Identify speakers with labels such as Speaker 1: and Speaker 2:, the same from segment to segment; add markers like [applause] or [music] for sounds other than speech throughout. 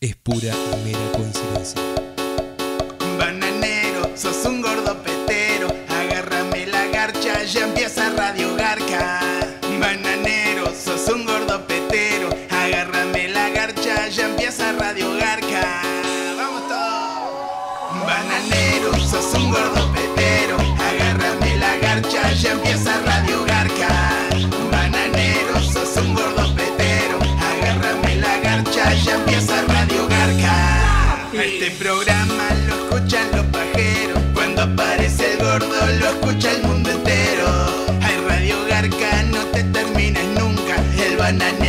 Speaker 1: es pura mera coincidencia.
Speaker 2: Bananero, sos un gordo petero. Agárrame la garcha, ya empieza Radio Garca. Bananero, sos un gordo petero. Agárrame la garcha, ya empieza Radio Garca. Vamos todos. Bananero, sos un gordo petero. Programa lo escuchan los pajeros. Cuando aparece el gordo, lo escucha el mundo entero. Hay Radio Garca, no te terminas nunca. El bananero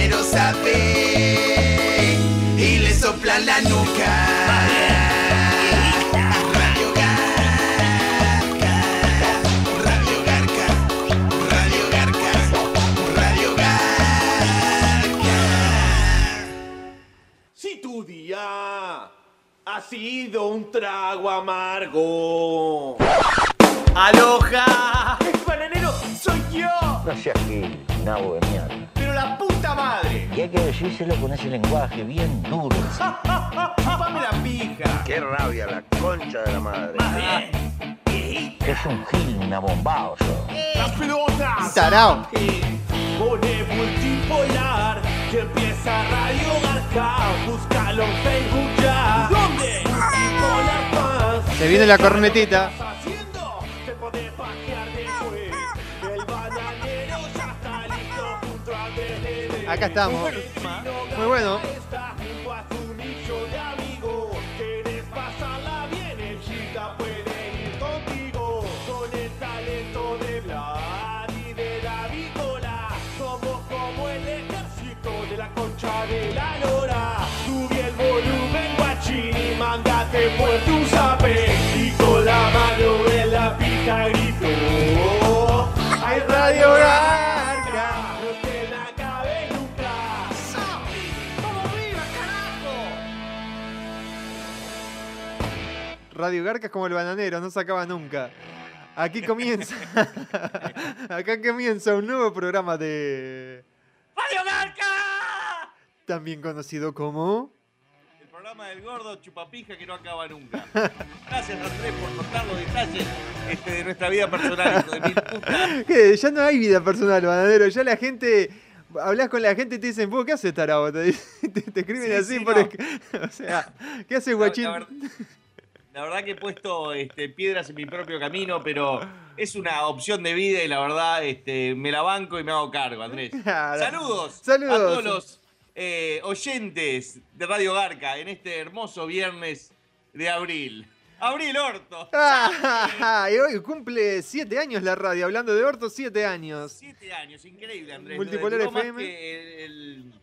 Speaker 3: ha sido un trago amargo. ¡Aloja! ¡El bananero soy yo!
Speaker 4: No seas gil, nabo de mierda.
Speaker 3: ¡Pero la puta madre!
Speaker 4: Y hay que decírselo con ese lenguaje bien duro. [laughs]
Speaker 3: ¡Chupame la pija!
Speaker 5: Qué rabia, la concha de la madre.
Speaker 3: Más bien.
Speaker 4: Es un gil, una bombao sos.
Speaker 3: ¡Las pelotas!
Speaker 6: Tarao.
Speaker 3: Pone multipolar que empieza Radio Garca. Búscalo en Facebook ya. ¿Dónde? Multipolar Fans.
Speaker 6: Se viene la cornetita.
Speaker 3: estás haciendo? Te podés pajear después. El bananero ya está listo junto a DDD.
Speaker 6: Acá estamos. Muy bueno.
Speaker 3: Radio Garca
Speaker 6: es como el bananero, no se acaba nunca. Aquí comienza. [laughs] [laughs] Acá comienza un nuevo programa de.
Speaker 3: ¡Radio Garca!
Speaker 6: También conocido como.
Speaker 7: El programa del gordo chupapija que no acaba nunca. [laughs] Gracias Andrés por contar los detalles este, de nuestra vida personal, hijo de mil puta. [laughs]
Speaker 6: ¿Qué? Ya no hay vida personal, bananero. Ya la gente. Hablas con la gente y te dicen, "¿Vos ¿qué haces, tarao? Te, [laughs] te- te escriben
Speaker 7: Sí,
Speaker 6: así
Speaker 7: sí,
Speaker 6: por.
Speaker 7: no.
Speaker 6: O sea, ¿qué haces, guachín?
Speaker 7: la ver- la verdad que he puesto este, piedras en mi propio camino, pero es una opción de vida y la verdad este, me la banco y me hago cargo, Andrés.
Speaker 6: Claro.
Speaker 7: Saludos,
Speaker 6: Saludos.
Speaker 7: a todos los eh, oyentes de Radio Garca en este hermoso viernes de abril. Abril Horto.
Speaker 6: Ah, [laughs] y hoy cumple siete años la radio, hablando de Horto, siete años.
Speaker 7: Siete años, increíble, Andrés.
Speaker 6: Multipolar FM.
Speaker 7: que el- el-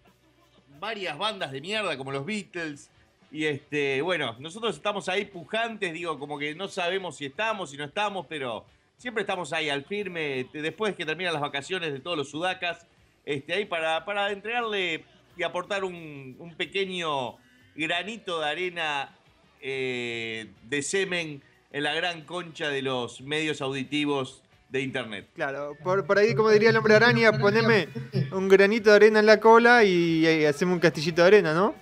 Speaker 7: varias bandas de mierda como los Beatles. Y este, bueno, nosotros estamos ahí pujantes, digo, como que no sabemos si estamos, si no estamos, pero siempre estamos ahí al firme, después que terminan las vacaciones de todos los sudacas, este, ahí para, para entregarle y aportar un, un pequeño granito de arena eh, de semen en la gran concha de los medios auditivos de internet.
Speaker 6: Claro, por, por ahí, como diría el hombre araña, poneme un granito de arena en la cola y, y hacemos un castillito de arena, ¿no?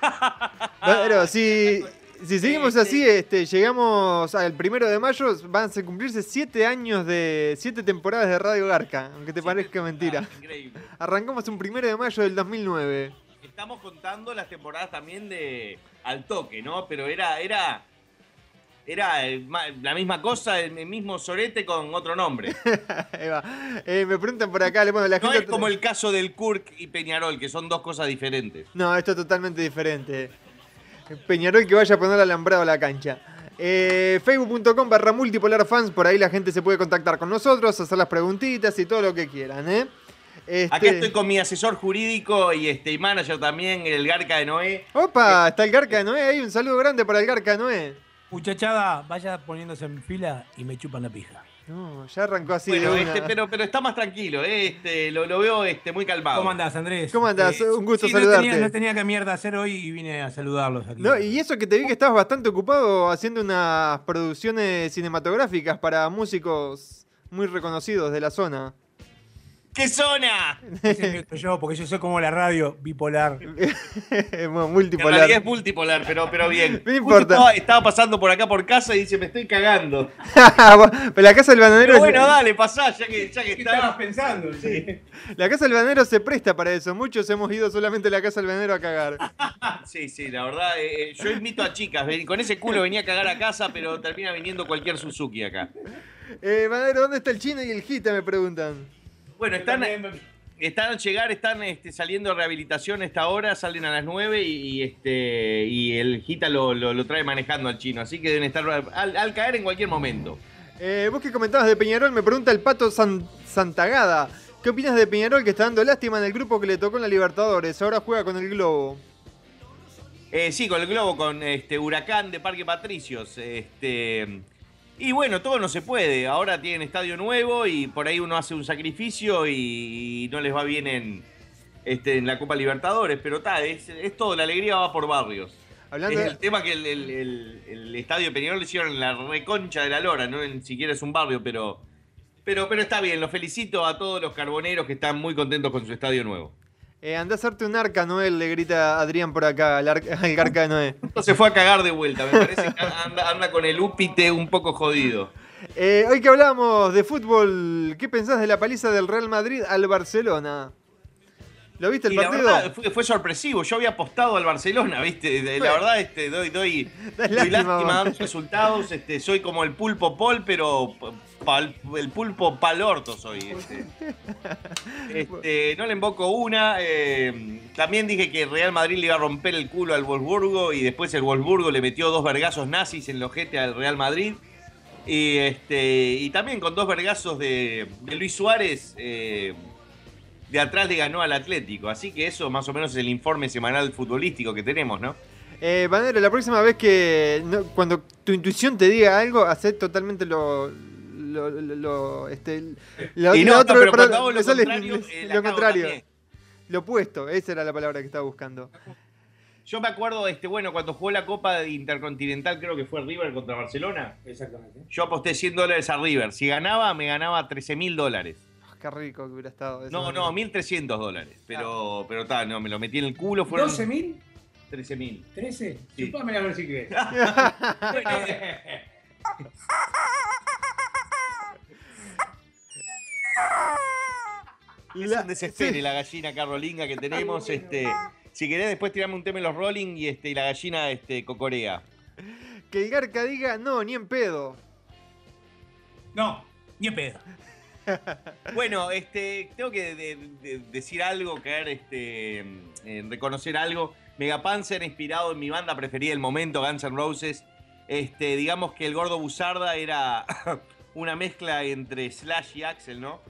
Speaker 6: [laughs] Pero si, si seguimos así, este, llegamos al primero de mayo, van a cumplirse siete años de. siete temporadas de Radio Garca, aunque te parezca mentira.
Speaker 7: Ah, increíble.
Speaker 6: Arrancamos un primero de mayo del 2009.
Speaker 7: Estamos contando las temporadas también de Al Toque, ¿no? Pero era, era, era la misma cosa, el mismo sorete con otro nombre. [laughs]
Speaker 6: Eh, me preguntan por acá, le bueno, la
Speaker 7: No
Speaker 6: gente.
Speaker 7: es como el caso del Kurk y Peñarol, que son dos cosas diferentes.
Speaker 6: No, esto es totalmente diferente. Peñarol que vaya a poner alambrado a la cancha. Eh, Facebook.com barra multipolar fans, por ahí la gente se puede contactar con nosotros, hacer las preguntitas y todo lo que quieran, ¿eh? Este-
Speaker 7: Acá estoy con mi asesor jurídico y este y manager también, el Garca de Noé.
Speaker 6: Opa, está el Garca de Noé ahí. Un saludo grande para el Garca de Noé.
Speaker 8: Muchachada, vaya poniéndose en fila y me chupan la pija.
Speaker 6: No, ya arrancó así
Speaker 7: Bueno,
Speaker 6: de una.
Speaker 7: este, pero, pero está más tranquilo, eh, este, lo, lo veo este, muy calmado.
Speaker 8: ¿Cómo andás, Andrés?
Speaker 6: ¿Cómo andás? Un gusto
Speaker 8: sí,
Speaker 6: saludarte.
Speaker 8: No tenía, no tenía que mierda hacer hoy y vine a saludarlos aquí.
Speaker 6: No, y eso que te vi que estabas bastante ocupado haciendo unas producciones cinematográficas para músicos muy reconocidos de la zona.
Speaker 7: ¡Qué zona!
Speaker 8: Yo, porque yo soy como la radio bipolar. [laughs]
Speaker 7: En
Speaker 6: Multipolar.
Speaker 7: realidad es multipolar, pero, pero bien.
Speaker 6: No importa.
Speaker 7: Estaba, estaba pasando por acá por casa y dice, me estoy cagando. [laughs]
Speaker 6: Pero la casa del bananero,
Speaker 7: Pero bueno, dale, pasá, ya que, ya que
Speaker 8: ¿Qué estabas
Speaker 7: está.
Speaker 8: pensando? Sí. [laughs]
Speaker 6: la casa del bananero se presta para eso. Muchos hemos ido solamente a la casa del bananero a cagar.
Speaker 7: Sí, sí, la verdad, eh, eh, yo invito a chicas, con ese culo venía a cagar a casa, pero termina viniendo cualquier Suzuki acá.
Speaker 6: Eh, bananero, ¿dónde está el chino y el gita? Me preguntan.
Speaker 7: Bueno, están, están al llegar, están este, saliendo de rehabilitación a esta hora, salen a las 9 y, y, este, y el Gita lo, lo- lo trae manejando al chino, así que deben estar al, al caer en cualquier momento.
Speaker 6: Eh, vos que comentabas de Peñarol, me pregunta el pato San- Santagada. ¿Qué opinas de Peñarol que está dando lástima en el grupo que le tocó en la Libertadores? Ahora juega con el Globo.
Speaker 7: Eh, sí, con el globo, con este Huracán de Parque Patricios. Este, y bueno, todo no se puede. Ahora tienen estadio nuevo y por ahí uno hace un sacrificio y, no les va bien en, este, en la Copa Libertadores. Pero está, es, es todo, la alegría va por barrios.
Speaker 6: Hablando
Speaker 7: es
Speaker 6: de-
Speaker 7: el tema que el, el- el- el estadio Peñarol le hicieron en la reconcha de la lora, no ni siquiera es un barrio, pero, pero, pero está bien. Los felicito a todos los carboneros que están muy contentos con su estadio nuevo.
Speaker 6: Eh, andá a hacerte un arca, Noel, le grita Adrián por acá, al, arca- al de Noé.
Speaker 7: Se fue a cagar de vuelta, me parece que anda, anda con el úpite un poco jodido.
Speaker 6: Eh, hoy que hablábamos de fútbol, ¿qué pensás de la paliza del Real Madrid al Barcelona? ¿Lo viste el
Speaker 7: Y la
Speaker 6: partido?
Speaker 7: verdad fue, fue sorpresivo. Yo había apostado al Barcelona, ¿viste? La verdad, este, doy, doy, [laughs] doy
Speaker 6: lástima,
Speaker 7: lástima dando resultados. Este, soy como el pulpo Pol, pero pal- el pulpo palorto soy. Este. [laughs] Este, no le invoco una. eh, también dije que Real Madrid le iba a romper el culo al Wolfsburgo y después el Wolfsburgo le metió dos vergazos nazis en el ojete al Real Madrid. Y, este, y también con dos vergazos de, de Luis Suárez, eh, de atrás le ganó al Atlético. Así que eso más o menos es el informe semanal futbolístico que tenemos, ¿no?
Speaker 6: Eh, la próxima vez que no, cuando tu intuición te diga algo, hacé totalmente lo. Lo, lo- lo- este, lo,
Speaker 7: Y
Speaker 6: lo
Speaker 7: no,
Speaker 6: otro-
Speaker 7: pero
Speaker 6: perdón,
Speaker 7: cuando hago lo contrario, eh,
Speaker 6: lo contrario. opuesto, esa era la palabra que estaba buscando.
Speaker 7: Yo me acuerdo, este, bueno, cuando jugó la Copa Intercontinental, creo que fue River contra Barcelona.
Speaker 8: Exactamente.
Speaker 7: Yo aposté 100 dólares a River. Si ganaba, me ganaba 13 mil dólares.
Speaker 6: Ah, Qué rico que hubiera estado.
Speaker 7: No, no, 1.300 dólares. Pero, pero está, no, me lo metí en el culo. Fueron
Speaker 8: ¿12.000?
Speaker 7: 13.000.
Speaker 8: ¿13?
Speaker 7: Sí.
Speaker 8: Chupame a ver si crees. [laughs] [laughs] [laughs]
Speaker 7: Es
Speaker 6: La-
Speaker 7: un desespero
Speaker 6: sí.
Speaker 7: la gallina carolinga que tenemos. Este, si querés, después tirame un tema en los rolling y, este, y la gallina este, cocorea.
Speaker 6: Que el Garca diga, no, ni en pedo.
Speaker 8: No, ni en pedo. [laughs]
Speaker 7: Bueno, este, tengo que de- de- decir algo, querer este, en reconocer algo. Megapanzer, inspirado en mi banda preferida del momento, Guns N' Roses. Este, digamos que el gordo Buzarda era una mezcla entre Slash y Axel, ¿no?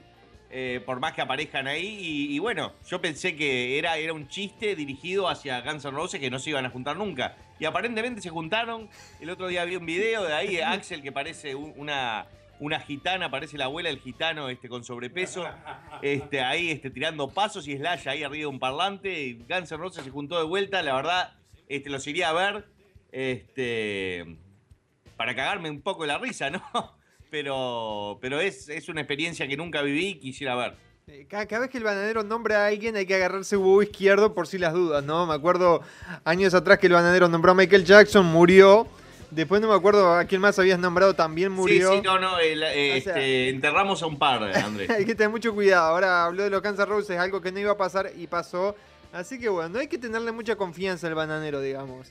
Speaker 7: Eh, por más que aparezcan ahí. Y, y bueno, yo pensé que era, era un chiste dirigido hacia Guns N' Roses que no se iban a juntar nunca. Y aparentemente se juntaron. El otro día vi un video de ahí, Axel, que parece un- una, una gitana, parece la abuela del gitano este, con sobrepeso. Este, ahí este, tirando pasos y Slash ahí arriba de un parlante. Y Guns N' Roses se juntó de vuelta. La verdad, este, los iría a ver. Este, para cagarme un poco la risa, ¿no? Pero, pero es, es una experiencia que nunca viví y quisiera ver.
Speaker 6: Eh, Cada, cada vez que el bananero nombra a alguien hay que agarrarse huevo izquierdo por si las dudas, ¿no? Me acuerdo años atrás que el bananero nombró a Michael Jackson, murió. Después no me acuerdo a quién más habías nombrado, también murió.
Speaker 7: Sí, sí, no, no. el- eh,
Speaker 6: O sea-
Speaker 7: este, enterramos a un par, Andrés. [laughs]
Speaker 6: hay que tener mucho cuidado. Ahora habló de los Kansas Roses, algo que no iba a pasar y pasó. Así que bueno, no hay que tenerle mucha confianza al bananero, digamos.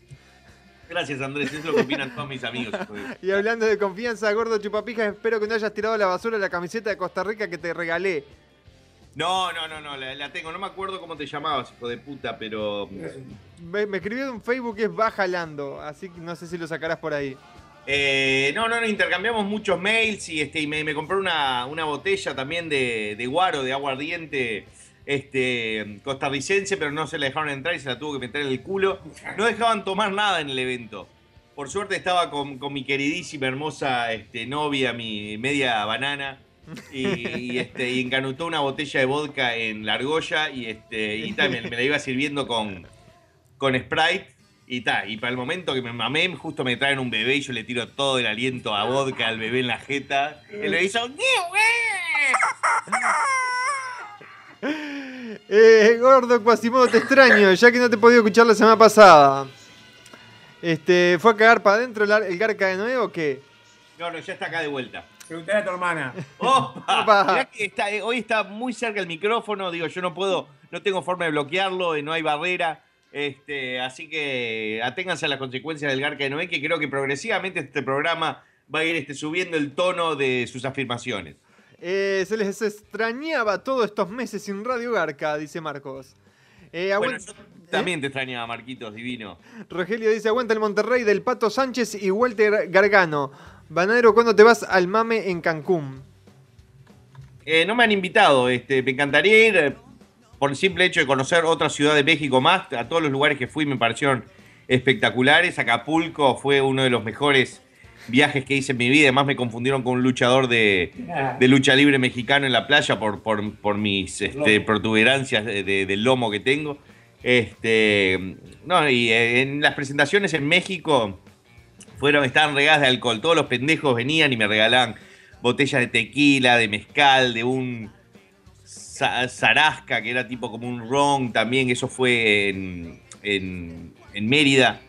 Speaker 7: Gracias, Andrés. Es lo que opinan todos mis amigos.
Speaker 6: Y hablando de confianza, gordo chupapijas, espero que no hayas tirado a la basura la camiseta de Costa Rica que te regalé.
Speaker 7: No, no, no, no, la, la tengo. No me acuerdo cómo te llamabas, hijo de puta, pero.
Speaker 6: Me, me escribió en Facebook que es Bajalando, así que no sé si lo sacarás por ahí.
Speaker 7: Eh, no, no, no, intercambiamos muchos mails y, este, y me, me compré una, una botella también de, de guaro, de agua ardiente, este, costarricense, pero no se la dejaron entrar y se la tuvo que meter en el culo. No dejaban tomar nada en el evento. Por suerte estaba con, mi queridísima, hermosa este, novia, mi media banana, y, este, encanutó una botella de vodka en la argolla y, este, también me la iba sirviendo con, con Sprite. Y ta, y para el momento que me mamé, justo me traen un bebé y yo le tiro todo el aliento a vodka al bebé en la jeta. Él le hizo.
Speaker 6: Eh, gordo Quasimodo, te extraño, ya que no te he podido escuchar la semana pasada. Este, ¿Fue a cagar para adentro el, ar- el garca de nuevo o qué?
Speaker 7: No, no, ya está acá de vuelta.
Speaker 8: Preguntale a tu hermana.
Speaker 7: ¡Opa!
Speaker 6: Opa.
Speaker 7: Mirá que está, eh, hoy está muy cerca el micrófono, digo, yo no puedo, no tengo forma de bloquearlo, eh, no hay barrera. Este, así que aténganse a las consecuencias del Garca de Noé, que creo que progresivamente este programa va a ir este, subiendo el tono de sus afirmaciones.
Speaker 6: Eh, se les extrañaba todos estos meses sin Radio Garca, dice Marcos. Eh,
Speaker 7: Bueno, yo también te extrañaba, Marquitos, divino.
Speaker 6: Rogelio dice, aguanta el Monterrey del Pato Sánchez y Walter Gargano. Banadero, ¿cuándo te vas al mame en Cancún?
Speaker 7: Eh, no me han invitado, este, me encantaría ir eh, por el simple hecho de conocer otra ciudad de México más. A todos los lugares que fui me parecieron espectaculares. Acapulco fue uno de los mejores viajes que hice en mi vida. Además me confundieron con un luchador de, de lucha libre mexicano en la playa por, por, por mis este, protuberancias de- de- del lomo que tengo. Este, no, y eh, en las presentaciones en México fueron, estaban regadas de alcohol. Todos los pendejos venían y me regalaban botellas de tequila, de mezcal, de un za- zarasca, que era tipo como un ron también. Eso fue en, en, en Mérida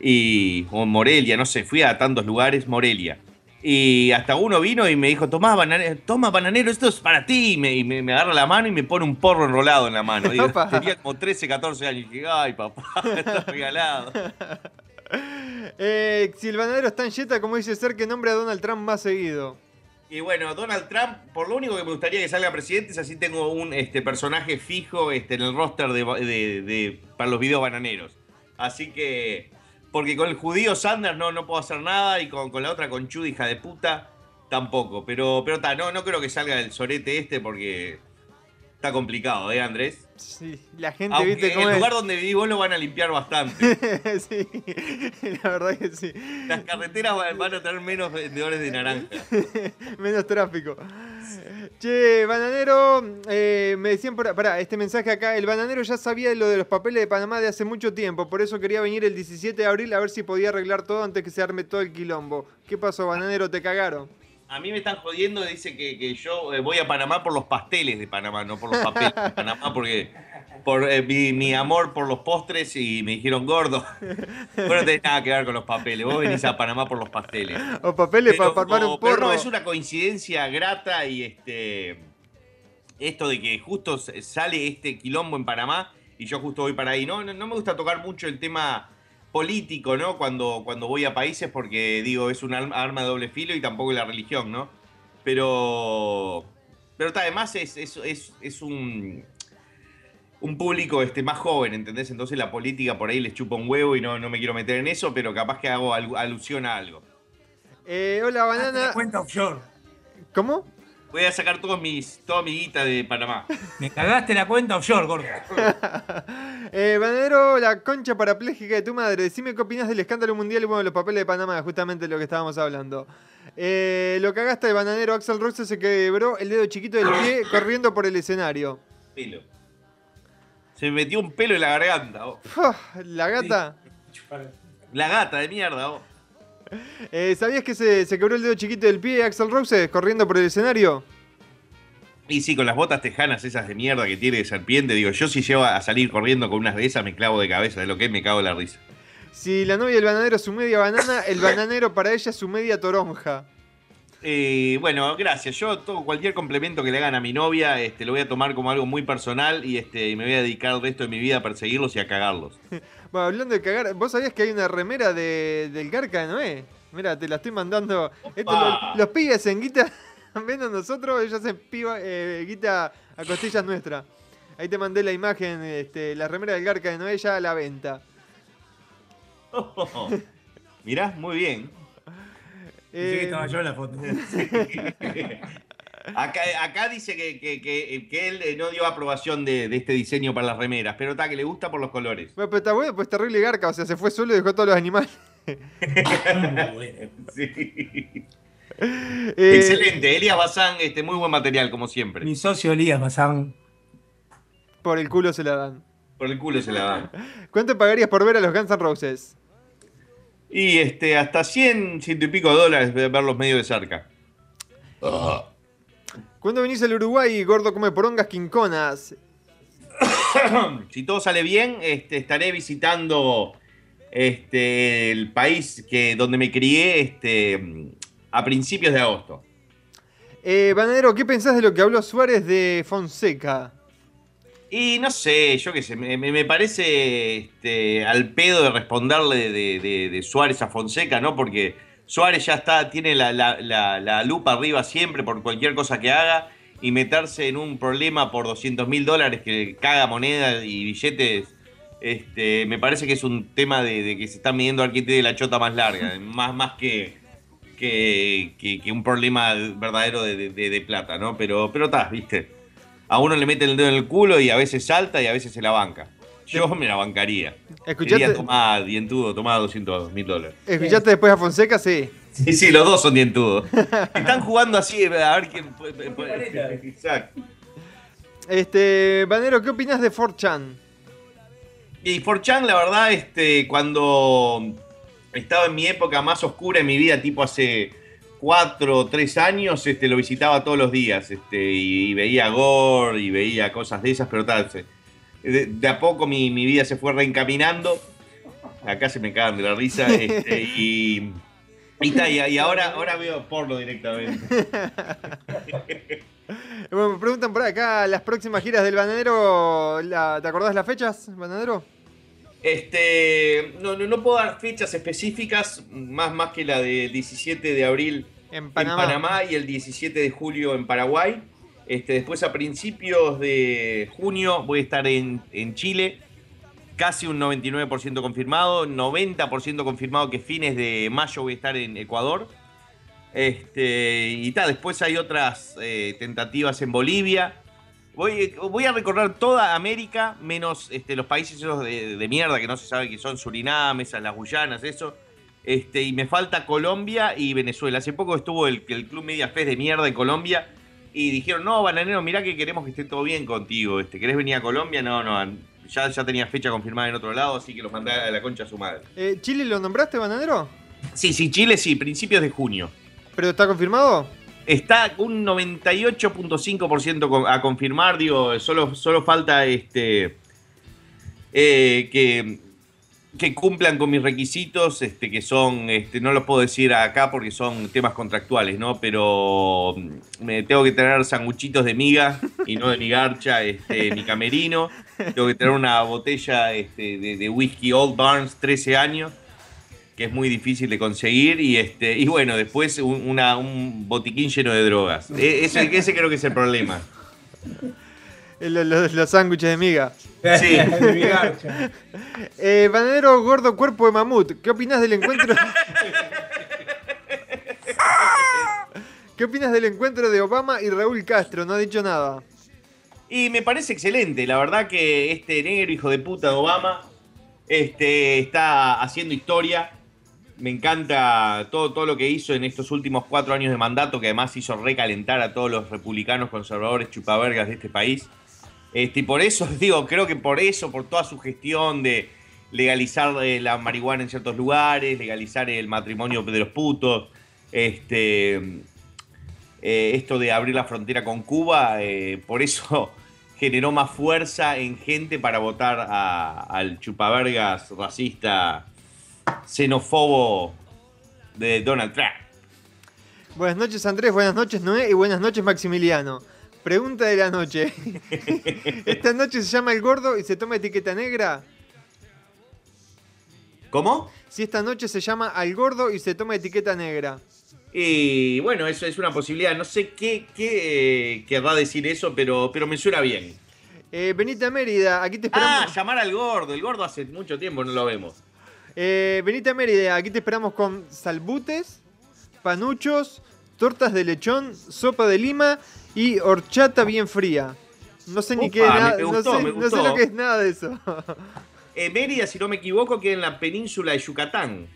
Speaker 7: y, o Morelia, no sé, fui a tantos lugares, Morelia. Y hasta uno vino y me dijo, toma bananero, toma bananero, esto es para ti. Y me, y me- me agarra la mano y me pone un porro enrolado en la mano.
Speaker 6: Opa.
Speaker 7: tenía como 13, 14 años. Y dije, ay, papá, [laughs] está regalado. [laughs]
Speaker 6: Eh, si el banadero está en Jetta, como dice Ser, que nombre a Donald Trump más seguido?
Speaker 7: Y bueno, Donald Trump, por lo único que me gustaría que salga presidente es así tengo un este, personaje fijo este, en el roster de, de- de- para los videos bananeros. Así que, porque con el judío Sanders no, no puedo hacer nada y con, con la otra conchuda hija de puta tampoco. Pero, pero ta, no, no creo que salga el sorete este porque está complicado, ¿eh, Andrés?
Speaker 6: Sí, la gente,
Speaker 7: Aunque
Speaker 6: viste
Speaker 7: en
Speaker 6: cómo
Speaker 7: el
Speaker 6: es.
Speaker 7: lugar donde vivís vos lo van a limpiar bastante. [laughs]
Speaker 6: sí, [laughs] la verdad que sí.
Speaker 7: Las carreteras van van a tener menos vendedores de naranja. [laughs]
Speaker 6: Menos tráfico. Che, bananero, eh, me decían por pará, este mensaje acá, el bananero ya sabía lo de los papeles de Panamá de hace mucho tiempo, por eso quería venir el 17 de abril a ver si podía arreglar todo antes que se arme todo el quilombo. ¿Qué pasó, bananero? ¿Te cagaron?
Speaker 7: A mí me están jodiendo, dice que, que yo eh, voy a Panamá por los pasteles de Panamá, no por los papeles de Panamá, porque por eh, mi, mi amor por los postres y me dijeron gordo. [laughs] Vos no tenés nada que ver con los papeles, vos venís a Panamá por los pasteles.
Speaker 6: O papeles
Speaker 7: Pero,
Speaker 6: para armar un
Speaker 7: pero
Speaker 6: porro.
Speaker 7: no, es una coincidencia grata y este esto de que justo sale este quilombo en Panamá y yo justo voy para ahí. No, no, no me gusta tocar mucho el tema político, ¿no? Cuando, cuando voy a países porque digo, es un arma de doble filo y tampoco la religión, ¿no? Pero pero además es, es, es, es un un público este, más joven, ¿entendés? Entonces la política por ahí les chupa un huevo y no, no me quiero meter en eso, pero capaz que hago alu- alusión a algo.
Speaker 6: Eh, hola, banana.
Speaker 8: Cuenta offshore.
Speaker 6: ¿Cómo?
Speaker 7: Voy a sacar todos mis, toda mi guita de Panamá.
Speaker 8: Me cagaste la cuenta offshore, gordo. [laughs]
Speaker 6: Eh, bananero, la concha parapléjica de tu madre. Decime qué opinas del escándalo mundial y bueno, los papeles de Panamá, justamente lo que estábamos hablando. Eh, lo cagaste el bananero Axel Rose se quebró el dedo chiquito del pie corriendo por el escenario.
Speaker 7: Pelo. Se me metió un pelo en la garganta. oh.
Speaker 6: La gata.
Speaker 7: La gata de mierda. oh.
Speaker 6: Eh, ¿Sabías que se, se quebró el dedo chiquito del pie Axel Rose corriendo por el escenario?
Speaker 7: Y sí, con las botas tejanas esas de mierda que tiene de serpiente, digo, yo si llego a salir corriendo con unas de esas me clavo de cabeza, de lo que es, me cago en la risa.
Speaker 6: Si la novia del bananero es su media banana, el [laughs] bananero para ella es su media toronja.
Speaker 7: Eh, bueno, gracias. Yo todo, cualquier complemento que le hagan a mi novia, este, lo voy a tomar como algo muy personal y este, me voy a dedicar el resto de mi vida a perseguirlos y a cagarlos. [laughs]
Speaker 6: Bueno, hablando de cagar, ¿vos sabías que hay una remera de, del Garca de Noé? Mira, te la estoy mandando. Esto,
Speaker 7: Opa.
Speaker 6: lo- los pibes en guita [laughs] ven a nosotros, ellos en piba, eh, guita a costillas nuestra. Ahí te mandé la imagen, este, la remera del Garca de Noé ya a la venta. [laughs]
Speaker 7: Mirá, muy bien.
Speaker 8: Pensé que
Speaker 6: Eh,
Speaker 8: estaba yo en la foto. [laughs]
Speaker 7: Acá, acá dice que, que- que- que él eh, no dio aprobación de, de este diseño para las remeras, pero está que le gusta por los colores.
Speaker 6: Bueno, pero está bueno, pues terrible garca, o sea, se fue solo y dejó todos los animales. [laughs]
Speaker 7: Sí. [laughs]
Speaker 6: Eh,
Speaker 7: Excelente, Elías Bazán, este, muy buen material, como siempre.
Speaker 8: Mi socio Elías Bazán.
Speaker 6: Por el culo se la dan.
Speaker 7: Por el culo se la dan.
Speaker 6: ¿Cuánto pagarías por ver a los Guns N' Roses?
Speaker 7: Y este, hasta 100, ciento y pico de dólares verlos medio de cerca.
Speaker 6: ¿Cuándo venís al Uruguay, gordo come porongas quinconas? [coughs]
Speaker 7: si todo sale bien, este, estaré visitando este, el país que, donde me crié este, a principios de agosto.
Speaker 6: Eh, Banadero, ¿qué pensás de lo que habló Suárez de Fonseca?
Speaker 7: Y no sé, yo qué sé, me, parece este, al pedo de responderle de, de- de Suárez a Fonseca, ¿no? Porque Suárez ya está, tiene la, la- la- la lupa arriba siempre por cualquier cosa que haga y meterse en un problema por 200 mil dólares que caga moneda y billetes, este, me parece que es un tema de, de que se está midiendo a quién tiene la chota más larga, [laughs] más, más que, que, que- que un problema verdadero de, de- de- de plata, ¿no? Pero pero está, viste. A uno le meten el dedo en el culo y a veces salta y a veces se la banca. Yo me la bancaría.
Speaker 6: ¿Escuchaste,
Speaker 7: Diría, tomá, dientudo, tomá 200 mil dólares.
Speaker 6: ¿Escuchaste después a Fonseca? Sí.
Speaker 7: Sí, sí, los dos son dientudos. [laughs] Están jugando así, a ver quién... puede- puede- Exacto.
Speaker 6: Este, Banero, ¿qué opinas de 4chan?
Speaker 7: Y 4chan, la verdad, este, cuando estaba en mi época más oscura en mi vida, tipo hace cuatro o tres años, este, lo visitaba todos los días, este, y, veía gore y veía cosas de esas, pero tal, se- de, de a poco mi, mi vida se fue reencaminando. Acá se me cagan de la risa, [laughs] este, y, y, ta, y- y ahora, ahora veo porno directamente. [laughs]
Speaker 6: Bueno, me preguntan por acá, las próximas giras del Banadero, la- ¿te acordás las fechas, Banadero?
Speaker 7: Este, no, no, no puedo dar fechas específicas, más, más que la del 17 de abril
Speaker 6: En
Speaker 7: en
Speaker 6: Panamá.
Speaker 7: Panamá y el 17 de julio en Paraguay. Este, después a principios de junio voy a estar en, en Chile, casi un 99% confirmado, 90% confirmado que fines de mayo voy a estar en Ecuador. Este, y tal, después hay otras eh, tentativas en Bolivia. Voy, voy a recorrer toda América, menos este, los países esos de, de mierda que no se sabe que son Surinam, esas, las Guyanas, eso. Este, y me falta Colombia y Venezuela. Hace poco estuvo el, el Club Media Fest de mierda en Colombia y dijeron, no, bananero, mirá que queremos que esté todo bien contigo. Este, ¿Querés venir a Colombia? No, no, ya, ya tenía fecha confirmada en otro lado, así que los mandé a la concha a su madre.
Speaker 6: Eh, ¿Chile lo nombraste, Banadero?
Speaker 7: Sí, sí, Chile sí, principios de junio.
Speaker 6: ¿Pero está confirmado?
Speaker 7: Está un 98.5% con- a confirmar, digo, solo, solo falta este eh, que, que cumplan con mis requisitos, este, que son, este, no los puedo decir acá porque son temas contractuales, ¿no? Pero mm, me tengo que tener sanguchitos de miga y no de mi garcha, este, mi camerino. Tengo que tener una botella este, de, de whisky Old Barnes 13 años que es muy difícil de conseguir y este y bueno después un, una- un botiquín lleno de drogas E- ese, ese creo que es el problema
Speaker 6: Eh, lo- lo- los sándwiches de miga.
Speaker 7: sí. [laughs]
Speaker 6: Eh, Banadero gordo cuerpo de mamut, ¿qué opinas del encuentro? ¿Qué opinas del encuentro de Obama y Raúl Castro? No ha dicho nada.
Speaker 7: y me parece excelente la verdad que este negro hijo de puta de Obama este está haciendo historia me encanta todo, todo lo que hizo en estos últimos cuatro años de mandato, que además hizo recalentar a todos los republicanos conservadores chupavergas de este país. Este, y por eso, [laughs] digo, creo que por eso, por toda su gestión de legalizar eh, la marihuana en ciertos lugares, legalizar el matrimonio de los putos, este, eh, esto de abrir la frontera con Cuba, eh, por eso [laughs] generó más fuerza en gente para votar a- al chupavergas racista xenófobo de Donald Trump.
Speaker 6: Buenas noches Andrés, buenas noches Noé y buenas noches Maximiliano. Pregunta de la noche. [laughs] ¿Esta noche se llama El Gordo y se toma etiqueta negra?
Speaker 7: ¿Cómo?
Speaker 6: Si esta noche se llama Al Gordo y se toma etiqueta negra.
Speaker 7: Y bueno, eso es una posibilidad. No sé qué, qué eh, querrá decir eso, pero, pero me suena bien.
Speaker 6: Eh, venite a Mérida, aquí te
Speaker 7: Ah,
Speaker 6: esperamos.
Speaker 7: llamar al gordo. El gordo hace mucho tiempo no lo vemos.
Speaker 6: Eh, venite a Mérida, aquí te esperamos con salbutes, panuchos, tortas de lechón, sopa de lima y horchata bien fría. No sé ni qué nada,
Speaker 7: me
Speaker 6: no,
Speaker 7: gustó,
Speaker 6: sé, no sé
Speaker 7: gustó.
Speaker 6: lo que es nada de eso. [laughs]
Speaker 7: Eh, Mérida, si no me equivoco, queda en la península de Yucatán.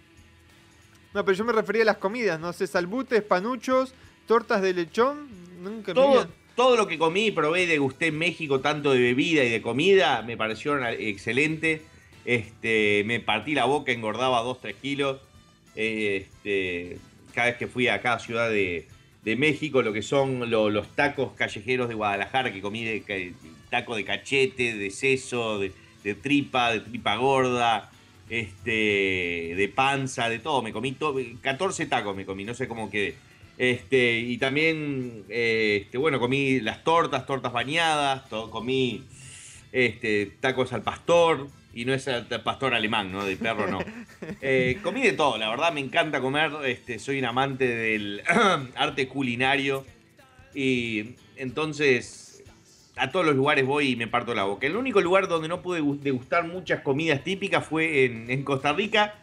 Speaker 6: No, pero yo me refería a las comidas, no sé, salbutes, panuchos, tortas de lechón, nunca
Speaker 7: Todo, todo lo que comí y probé y degusté en México, tanto de bebida y de comida, me parecieron excelente. Este, me partí la boca, engordaba 2-3 kilos. Este, cada vez que fui a cada ciudad de, de México, lo que son lo- los tacos callejeros de Guadalajara, que comí de, ca- taco de cachete, de seso, de, de tripa, de tripa gorda, este, de panza, de todo. Me comí todo, 14 tacos me comí, no sé cómo quedé. Este, y también, bueno, comí las tortas, tortas bañadas, to- comí tacos al pastor, y no es pastor alemán, ¿no? De perro, no. Eh, comí de todo, la verdad me encanta comer, este, soy un amante del [clears throat] arte culinario, y entonces a todos los lugares voy y me parto la boca. El único lugar donde no pude gu- degustar muchas comidas típicas fue en, Costa Rica,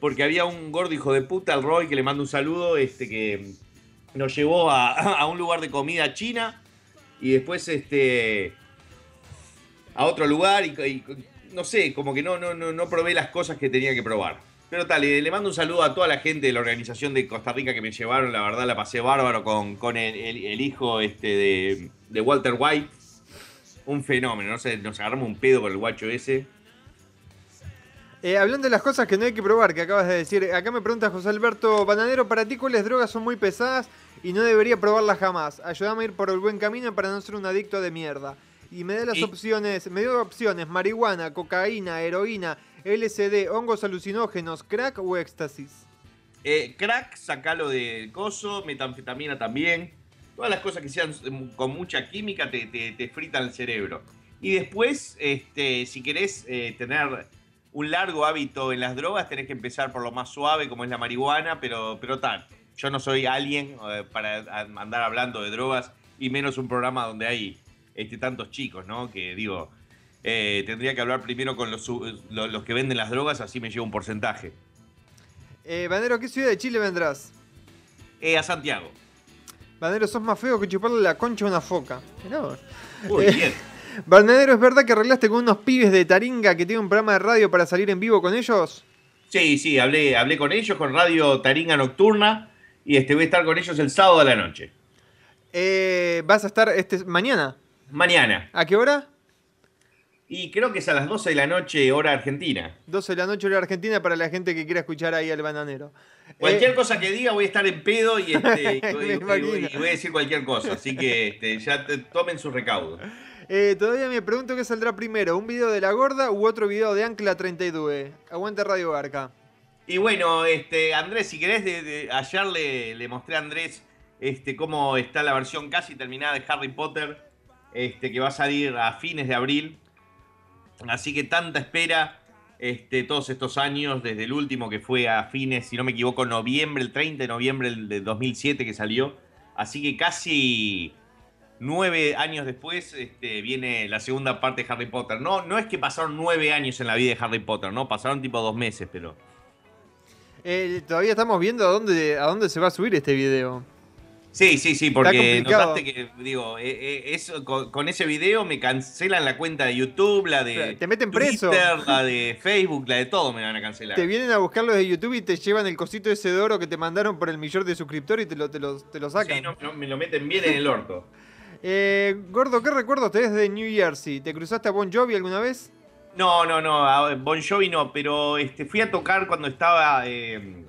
Speaker 7: porque había un gordo hijo de puta, el Roy, que le mando un saludo, este, que nos llevó a, [clears throat] un lugar de comida china y después este a otro lugar y no sé, como que no, no, no, no probé las cosas que tenía que probar. Pero tal, le, mando un saludo a toda la gente de la organización de Costa Rica que me llevaron, la verdad la pasé bárbaro con, con el, el- el hijo este de, de Walter White. Un fenómeno, no sé, nos agarramos un pedo por el guacho ese.
Speaker 6: Eh, hablando de las cosas que no hay que probar, que acabas de decir, acá me pregunta José Alberto Bananero, ¿para ti cuáles drogas son muy pesadas y no debería probarlas jamás? Ayúdame a ir por el buen camino para no ser un adicto de mierda. Y me da las
Speaker 7: Y-
Speaker 6: opciones, me dio opciones, marihuana, cocaína, heroína, LSD, hongos alucinógenos, crack o éxtasis.
Speaker 7: Eh, crack, sacalo del coso, metanfetamina también. Todas las cosas que sean con mucha química te, te- te fritan el cerebro. Y después, este, si querés eh, tener un largo hábito en las drogas, tenés que empezar por lo más suave, como es la marihuana, pero, pero tal. Yo no soy alguien eh, para andar hablando de drogas, y menos un programa donde hay este, tantos chicos, ¿no? Que digo, eh, tendría que hablar primero con los, su- los, los que venden las drogas, así me llevo un porcentaje.
Speaker 6: Eh, Banero, ¿a qué ciudad de Chile vendrás?
Speaker 7: Eh, a Santiago.
Speaker 6: Banero, sos más feo que chuparle la concha a una foca. Mirá.
Speaker 7: Muy
Speaker 6: Eh,
Speaker 7: bien. [laughs]
Speaker 6: Bananero, ¿es verdad que arreglaste con unos pibes de Taringa que tienen un programa de radio para salir en vivo con ellos?
Speaker 7: Sí, sí, hablé, hablé con ellos, con Radio Taringa Nocturna, y este, voy a estar con ellos el sábado a la noche.
Speaker 6: Eh, ¿Vas a estar este, mañana?
Speaker 7: Mañana.
Speaker 6: ¿A qué hora?
Speaker 7: Y creo que es a las 12 de la noche, hora argentina.
Speaker 6: 12 de la noche hora argentina para la gente que quiera escuchar ahí al bananero.
Speaker 7: Cualquier
Speaker 6: Eh,
Speaker 7: cosa que diga voy a estar en pedo y, este, [laughs] y- y- voy a decir cualquier cosa. Así que este, ya te- tomen su recaudo.
Speaker 6: eh, todavía me pregunto qué saldrá primero, un video de la gorda u otro video de Ancla 32. Aguante Radio Barca.
Speaker 7: Y bueno, este, Andrés, si querés, de- de- ayer le, le mostré a Andrés este, cómo está la versión casi terminada de Harry Potter, este, que va a salir a fines de abril. Así que tanta espera este, todos estos años, desde el último que fue a fines, si no me equivoco, noviembre, el 30 de noviembre del- de 2007 que salió. Así que casi nueve años después este, viene la segunda parte de Harry Potter. No, no es que pasaron nueve años en la vida de Harry Potter, ¿no? Pasaron tipo dos meses, pero...
Speaker 6: Eh, todavía estamos viendo a dónde, a dónde se va a subir este video.
Speaker 7: Sí, sí, sí, porque notaste que, digo, eh, eh, eso, con, con ese video me cancelan la cuenta de YouTube, la de
Speaker 6: Te meten preso.
Speaker 7: Twitter, la de Facebook, la de todo me van a cancelar.
Speaker 6: Te vienen a buscar los de YouTube y te llevan el cosito ese de oro que te mandaron por el millón de suscriptores y te lo, te lo, te lo sacan.
Speaker 7: Sí, no, no, me lo meten bien en el orto. [laughs]
Speaker 6: Eh, Gordo, ¿qué recuerdos tenés de New Jersey? ¿Te cruzaste a Bon Jovi alguna vez?
Speaker 7: No, no, no, a Bon Jovi no, pero este, fui a tocar cuando estaba eh,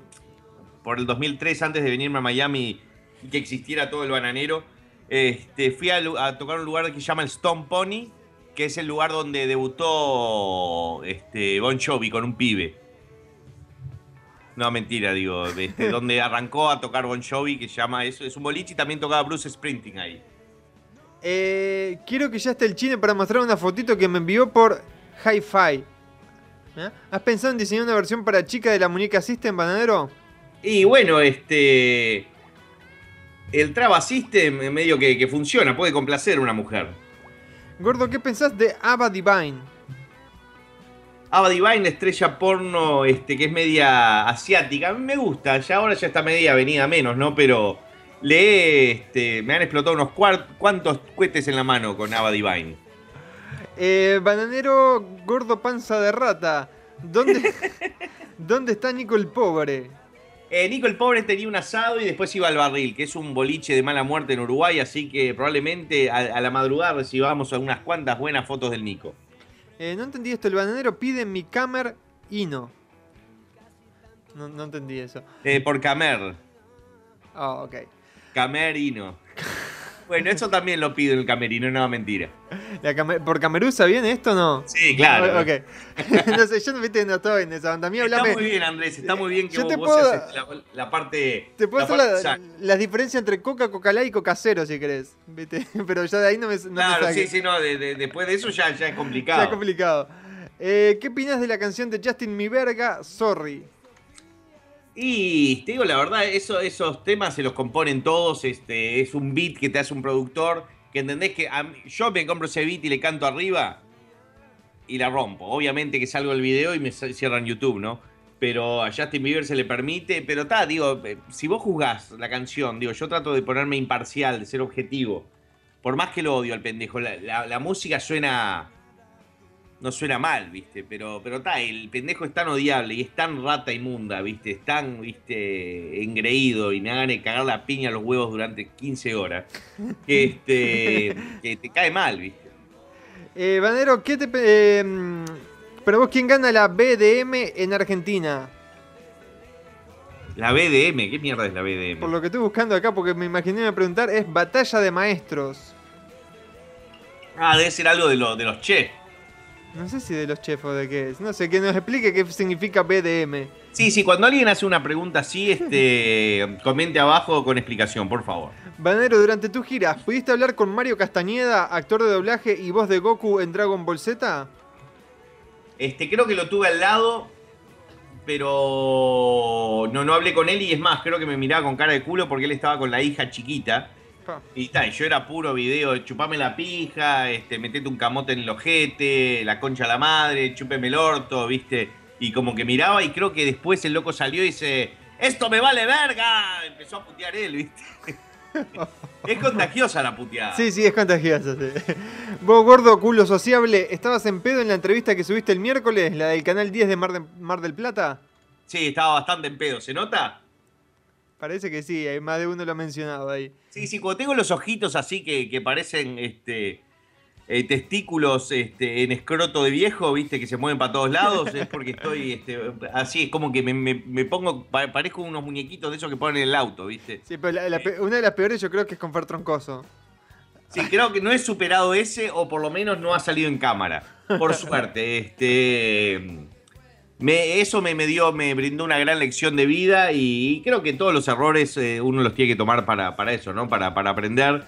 Speaker 7: por el 2003, antes de venirme a Miami y que existiera todo el bananero. Este, fui a, tocar un lugar que se llama el Stone Pony, que es el lugar donde debutó este, Bon Jovi con un pibe. No, mentira, digo, este, [laughs] donde arrancó a tocar Bon Jovi, que se llama eso, es un boliche y también tocaba Bruce Sprinting ahí.
Speaker 6: Eh, quiero que ya esté el chine para mostrar una fotito que me envió por Hi-Fi. ¿Eh? ¿Has pensado en diseñar una versión para chica de la muñeca System, bananero?
Speaker 7: Y bueno, este. El Traba System medio que, que funciona, puede complacer a una mujer.
Speaker 6: Gordo, ¿qué pensás de Ava Divine?
Speaker 7: Ava Divine, la estrella porno este, que es media asiática. A mí me gusta, ya ahora ya está media venida menos, ¿no? Pero Le, este, me han explotado unos cuantos cohetes en la mano con Ava Divine.
Speaker 6: Eh, bananero gordo panza de rata. ¿Dónde, [laughs] ¿Dónde está Nico el pobre?
Speaker 7: Eh, Nico el Pobre tenía un asado y después iba al barril, que es un boliche de mala muerte en Uruguay, así que probablemente a, a la madrugada recibamos unas cuantas buenas fotos del Nico.
Speaker 6: Eh, no entendí esto. El bananero pide mi camer Hino. No, no entendí eso.
Speaker 7: Eh, por Camer,
Speaker 6: Ah, ok.
Speaker 7: Camerino. Bueno, eso también lo pido el camerino, no mentira.
Speaker 6: La came- ¿Por Camerusa viene esto o no?
Speaker 7: Sí, claro.
Speaker 6: Ok. [laughs] no sé, yo no, viste, no estoy en esa onda. A mí
Speaker 7: Está
Speaker 6: hablame-
Speaker 7: muy bien, Andrés, está muy bien que
Speaker 6: Yo
Speaker 7: vos,
Speaker 6: te
Speaker 7: vos
Speaker 6: puedo-
Speaker 7: seas la, la parte.
Speaker 6: Te puedo
Speaker 7: la
Speaker 6: hacer
Speaker 7: parte
Speaker 6: la-
Speaker 7: sana.
Speaker 6: las diferencias entre Coca, Coca-Cola y Coca Cero si querés. ¿viste? [laughs] Pero ya de ahí no me, no
Speaker 7: Claro, sí, sí, no, de- de- después de eso ya, ya es complicado.
Speaker 6: Ya es complicado. Eh, ¿Qué opinas de la canción de Justin Mi Verga, Sorry?
Speaker 7: Y te digo la verdad, eso, esos temas se los componen todos. Este, es un beat que te hace un productor. Que entendés que yo me compro ese beat y le canto arriba y la rompo. Obviamente que salgo del video y me cierran YouTube, ¿no? Pero a Justin Bieber se le permite. Pero está, digo, eh, si vos juzgás la canción, digo, yo trato de ponerme imparcial, de ser objetivo. Por más que lo odio al pendejo, la música suena. No suena mal, ¿viste? Pero, pero está, el pendejo es tan odiable y es tan rata inmunda, ¿viste? Es tan, ¿viste? Engreído y me hagan de cagar la piña a los huevos durante 15 horas. Que, este, [laughs] que te cae mal, ¿viste?
Speaker 6: Eh, Banero, ¿qué te... eh, mm, pero vos, ¿quién gana la BDM en Argentina?
Speaker 7: La BDM, ¿qué mierda es la BDM?
Speaker 6: Por lo que estoy buscando acá, porque me imaginé me preguntar, es Batalla de Maestros.
Speaker 7: Ah, debe ser algo de, lo- de los che.
Speaker 6: No sé si de los chefs o de qué es. No sé, que nos explique qué significa BDM.
Speaker 7: Sí, sí, cuando alguien hace una pregunta así, este, [laughs] comente abajo con explicación, por favor.
Speaker 6: Banero, durante tus giras, ¿pudiste hablar con Mario Castañeda, actor de doblaje y voz de Goku en Dragon Ball Z?
Speaker 7: Este, creo que lo tuve al lado, pero no, no hablé con él y es más, creo que me miraba con cara de culo porque él estaba con la hija chiquita. Y tal, yo era puro video de chupame la pija, este, metete un camote en el ojete, la concha a la madre, chúpeme el orto, viste. Y como que miraba y creo que después el loco salió y dice, esto me vale verga. Empezó a putear él, viste. [laughs] es contagiosa la puteada.
Speaker 6: Sí, sí, es contagioso. sí. Vos, gordo culo sociable, ¿estabas en pedo en la entrevista que subiste el miércoles, la del canal 10 de Mar, de- Mar del Plata?
Speaker 7: Sí, estaba bastante en pedo, ¿se nota?
Speaker 6: Parece que sí, hay más de uno lo ha mencionado ahí.
Speaker 7: Sí, sí, cuando tengo los ojitos así que, que parecen este, eh, testículos este, en escroto de viejo, viste, que se mueven para todos lados, es porque estoy este, así, es como que me, me- me pongo, pa- parezco unos muñequitos de esos que ponen en el auto, viste.
Speaker 6: Sí, pero la- la pe- una de las peores yo creo que es con Fer Troncoso.
Speaker 7: Sí, creo que no he superado ese, o por lo menos no ha salido en cámara. Por suerte. Este. Me- eso me, me dio, me brindó una gran lección de vida y, creo que todos los errores eh, uno los tiene que tomar para, para eso, ¿no? Para, para aprender.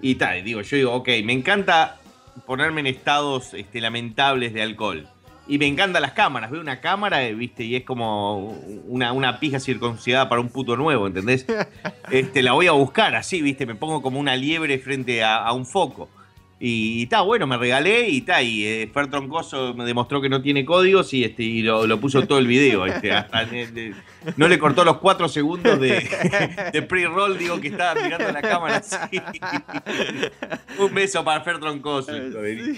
Speaker 7: Y tal, digo, yo digo, ok, me encanta ponerme en estados este, lamentables de alcohol. Y me encantan las cámaras. Veo una cámara, eh, viste, y es como una, una pija circuncidada para un puto nuevo, ¿entendés? [laughs] Este, la voy a buscar así, viste, me pongo como una liebre frente a, a un foco. Y está, bueno, me regalé y está, y eh, Fer Troncoso me demostró que no tiene códigos y, este, y lo, lo puso todo el video. Este, hasta, de- no le cortó los cuatro segundos de, de pre-roll, digo que estaba mirando la cámara así. [laughs] Un beso para Fer Troncoso,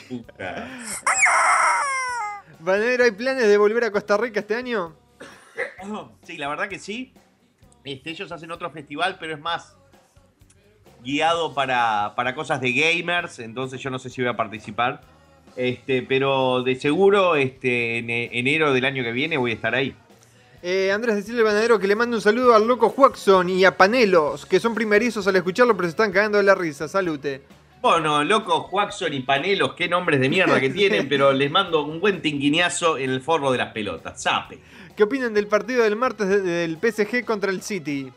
Speaker 7: puta. [laughs]
Speaker 6: Banero, ¿hay planes de volver a Costa Rica este año?
Speaker 7: Sí, la verdad que sí. Este, ellos hacen otro festival, pero es más guiado para, para cosas de gamers, entonces yo no sé si voy a participar. Este, pero de seguro, este, en e- enero del año que viene voy a estar ahí.
Speaker 6: Eh, Andrés, decirle al banadero que le mande un saludo al loco Juaxon y a Panelos, que son primerizos al escucharlo, pero se están cagando de la risa. Salute.
Speaker 7: Bueno, loco, Juaxon y Panelos, qué nombres de mierda que tienen, pero [laughs] les mando un buen tinguiñazo en el forro de las pelotas. Sape.
Speaker 6: ¿Qué opinan del partido del martes de- del PSG contra el City?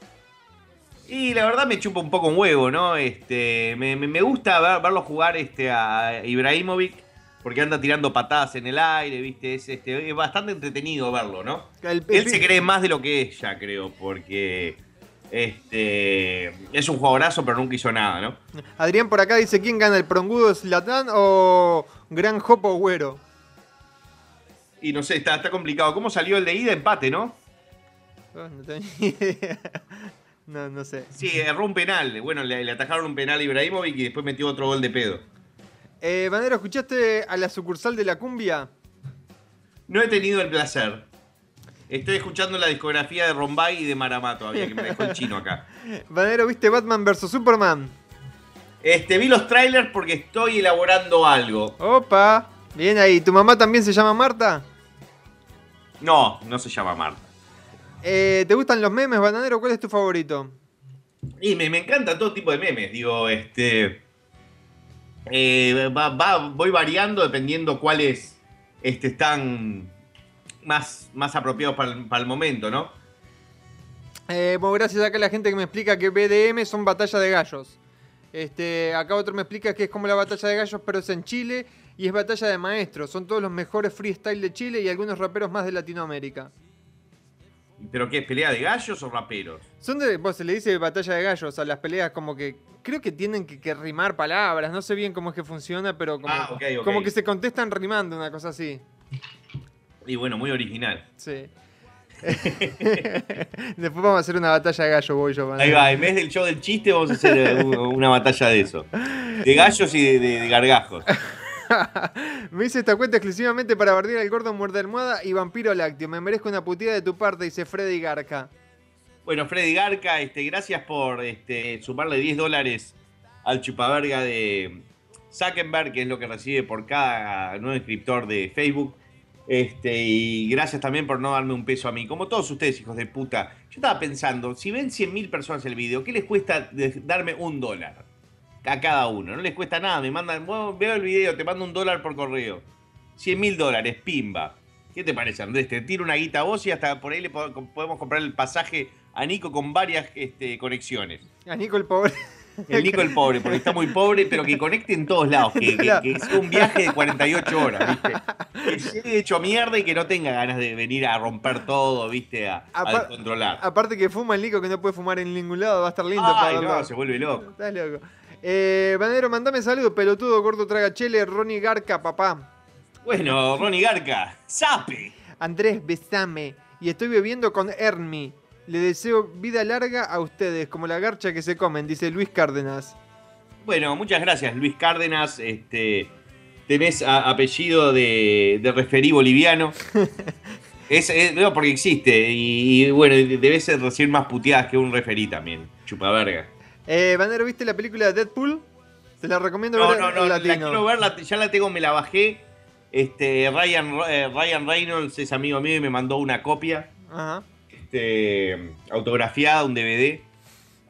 Speaker 7: Y la verdad me chupa un poco un huevo, ¿no? Este, me, gusta ver- verlo jugar este, a Ibrahimovic, porque anda tirando patadas en el aire, ¿viste? Es, este, es bastante entretenido verlo, ¿no?
Speaker 6: El-
Speaker 7: Él se cree más de lo que es ya, creo, porque este, es un jugadorazo, pero nunca hizo nada, ¿no?
Speaker 6: Adrián por acá dice: ¿quién gana, el prongudo Zlatan o Gran Jopo Güero?
Speaker 7: Y no sé, está, está complicado. ¿Cómo salió el de ida? Empate, ¿no?
Speaker 6: Oh, no tengo [laughs] ni idea. No, no sé.
Speaker 7: Sí, erró un penal. Bueno, le, le atajaron un penal a Ibrahimovic y después metió otro gol de pedo.
Speaker 6: Eh, Banero, ¿escuchaste a la sucursal de la cumbia?
Speaker 7: No he tenido el placer. Estoy escuchando la discografía de Rombay y de Maramá todavía, que me dejó el chino acá. [laughs]
Speaker 6: Banero, ¿viste Batman vs Superman?
Speaker 7: Este, vi los trailers porque estoy elaborando algo.
Speaker 6: Opa, bien ahí. ¿Tu mamá también se llama Marta?
Speaker 7: No, no se llama Marta.
Speaker 6: Eh, ¿Te gustan los memes, Bananero? ¿Cuál es tu favorito?
Speaker 7: Y me, me encanta todo tipo de memes. Digo, este. eh, va- va- voy variando dependiendo cuáles este, están más, más apropiados para el, para el momento, ¿no?
Speaker 6: Eh, bueno, gracias acá a la gente que me explica que BDM son batalla de gallos. Este, acá otro me explica que es como la batalla de gallos, pero es en Chile y es batalla de maestros. Son todos los mejores freestyle de Chile y algunos raperos más de Latinoamérica.
Speaker 7: ¿Pero qué? ¿Pelea de gallos o raperos?
Speaker 6: Son de, vos se le dice batalla de gallos a las peleas como que creo que tienen que, que rimar palabras, no sé bien cómo es que funciona, pero como,
Speaker 7: Ah, ok, ok.
Speaker 6: como que se contestan rimando, una cosa así.
Speaker 7: Y bueno, muy original.
Speaker 6: Sí. [laughs] Después vamos a hacer una batalla de gallo, voy yo.
Speaker 7: Ahí va, en vez del show del chiste vamos a hacer eh, una batalla de eso. De gallos y de, de- de gargajos. [laughs] [laughs]
Speaker 6: Me hice esta cuenta exclusivamente para bardear al gordo muerde almohada y vampiro lácteo. Me merezco una putida de tu parte, dice Freddy Garca.
Speaker 7: Bueno, Freddy Garca, este, gracias por este, sumarle 10 dólares al chupaverga de Zuckerberg, que es lo que recibe por cada nuevo inscriptor de Facebook. Este, y gracias también por no darme un peso a mí. Como todos ustedes, hijos de puta. Yo estaba pensando, si ven 100.000 personas el video, ¿qué les cuesta darme un dólar? A cada uno. No les cuesta nada. Me mandan, "Bueno, veo el video, te mando un dólar por correo. 100 mil dólares, pimba. ¿Qué te parece, Andrés? Te tiro una guita a vos y hasta por ahí le po- podemos comprar el pasaje a Nico con varias este, conexiones.
Speaker 6: A Nico el pobre.
Speaker 7: El Nico el pobre, porque está muy pobre, pero que conecte en todos lados. Que, que, un viaje de 48 horas, ¿viste? Que llegue hecho mierda y que no tenga ganas de venir a romper todo, ¿viste? A, descontrolar.
Speaker 6: Aparte que fuma el Nico que no puede fumar en ningún lado, va a estar lindo
Speaker 7: Ay,
Speaker 6: para
Speaker 7: no, se vuelve loco.
Speaker 6: Estás loco. Eh, Banero, mandame saludos, pelotudo, gordo traga chele, Ronnie Garca, papá.
Speaker 7: Bueno, Ronnie Garca, ¡sape!
Speaker 6: Andrés, besame. Y estoy bebiendo con Ermi. Le deseo vida larga a ustedes, como la garcha que se comen, dice Luis Cárdenas.
Speaker 7: Bueno, muchas gracias, Luis Cárdenas. Este, tenés a- apellido de, de referí boliviano. [laughs] Es, es- no, porque existe. Y, y, bueno, debes recibir más puteadas que un referí también. Chupaverga.
Speaker 6: Eh, Banero, ¿viste la película de Deadpool? Te la recomiendo
Speaker 7: No,
Speaker 6: ver
Speaker 7: no,
Speaker 6: en
Speaker 7: no, la
Speaker 6: latino.
Speaker 7: quiero ver, la- ya la tengo, me la bajé. Este, Ryan, eh, Ryan Reynolds es amigo mío y me mandó una copia.
Speaker 6: Ajá.
Speaker 7: este, autografiada, un DVD.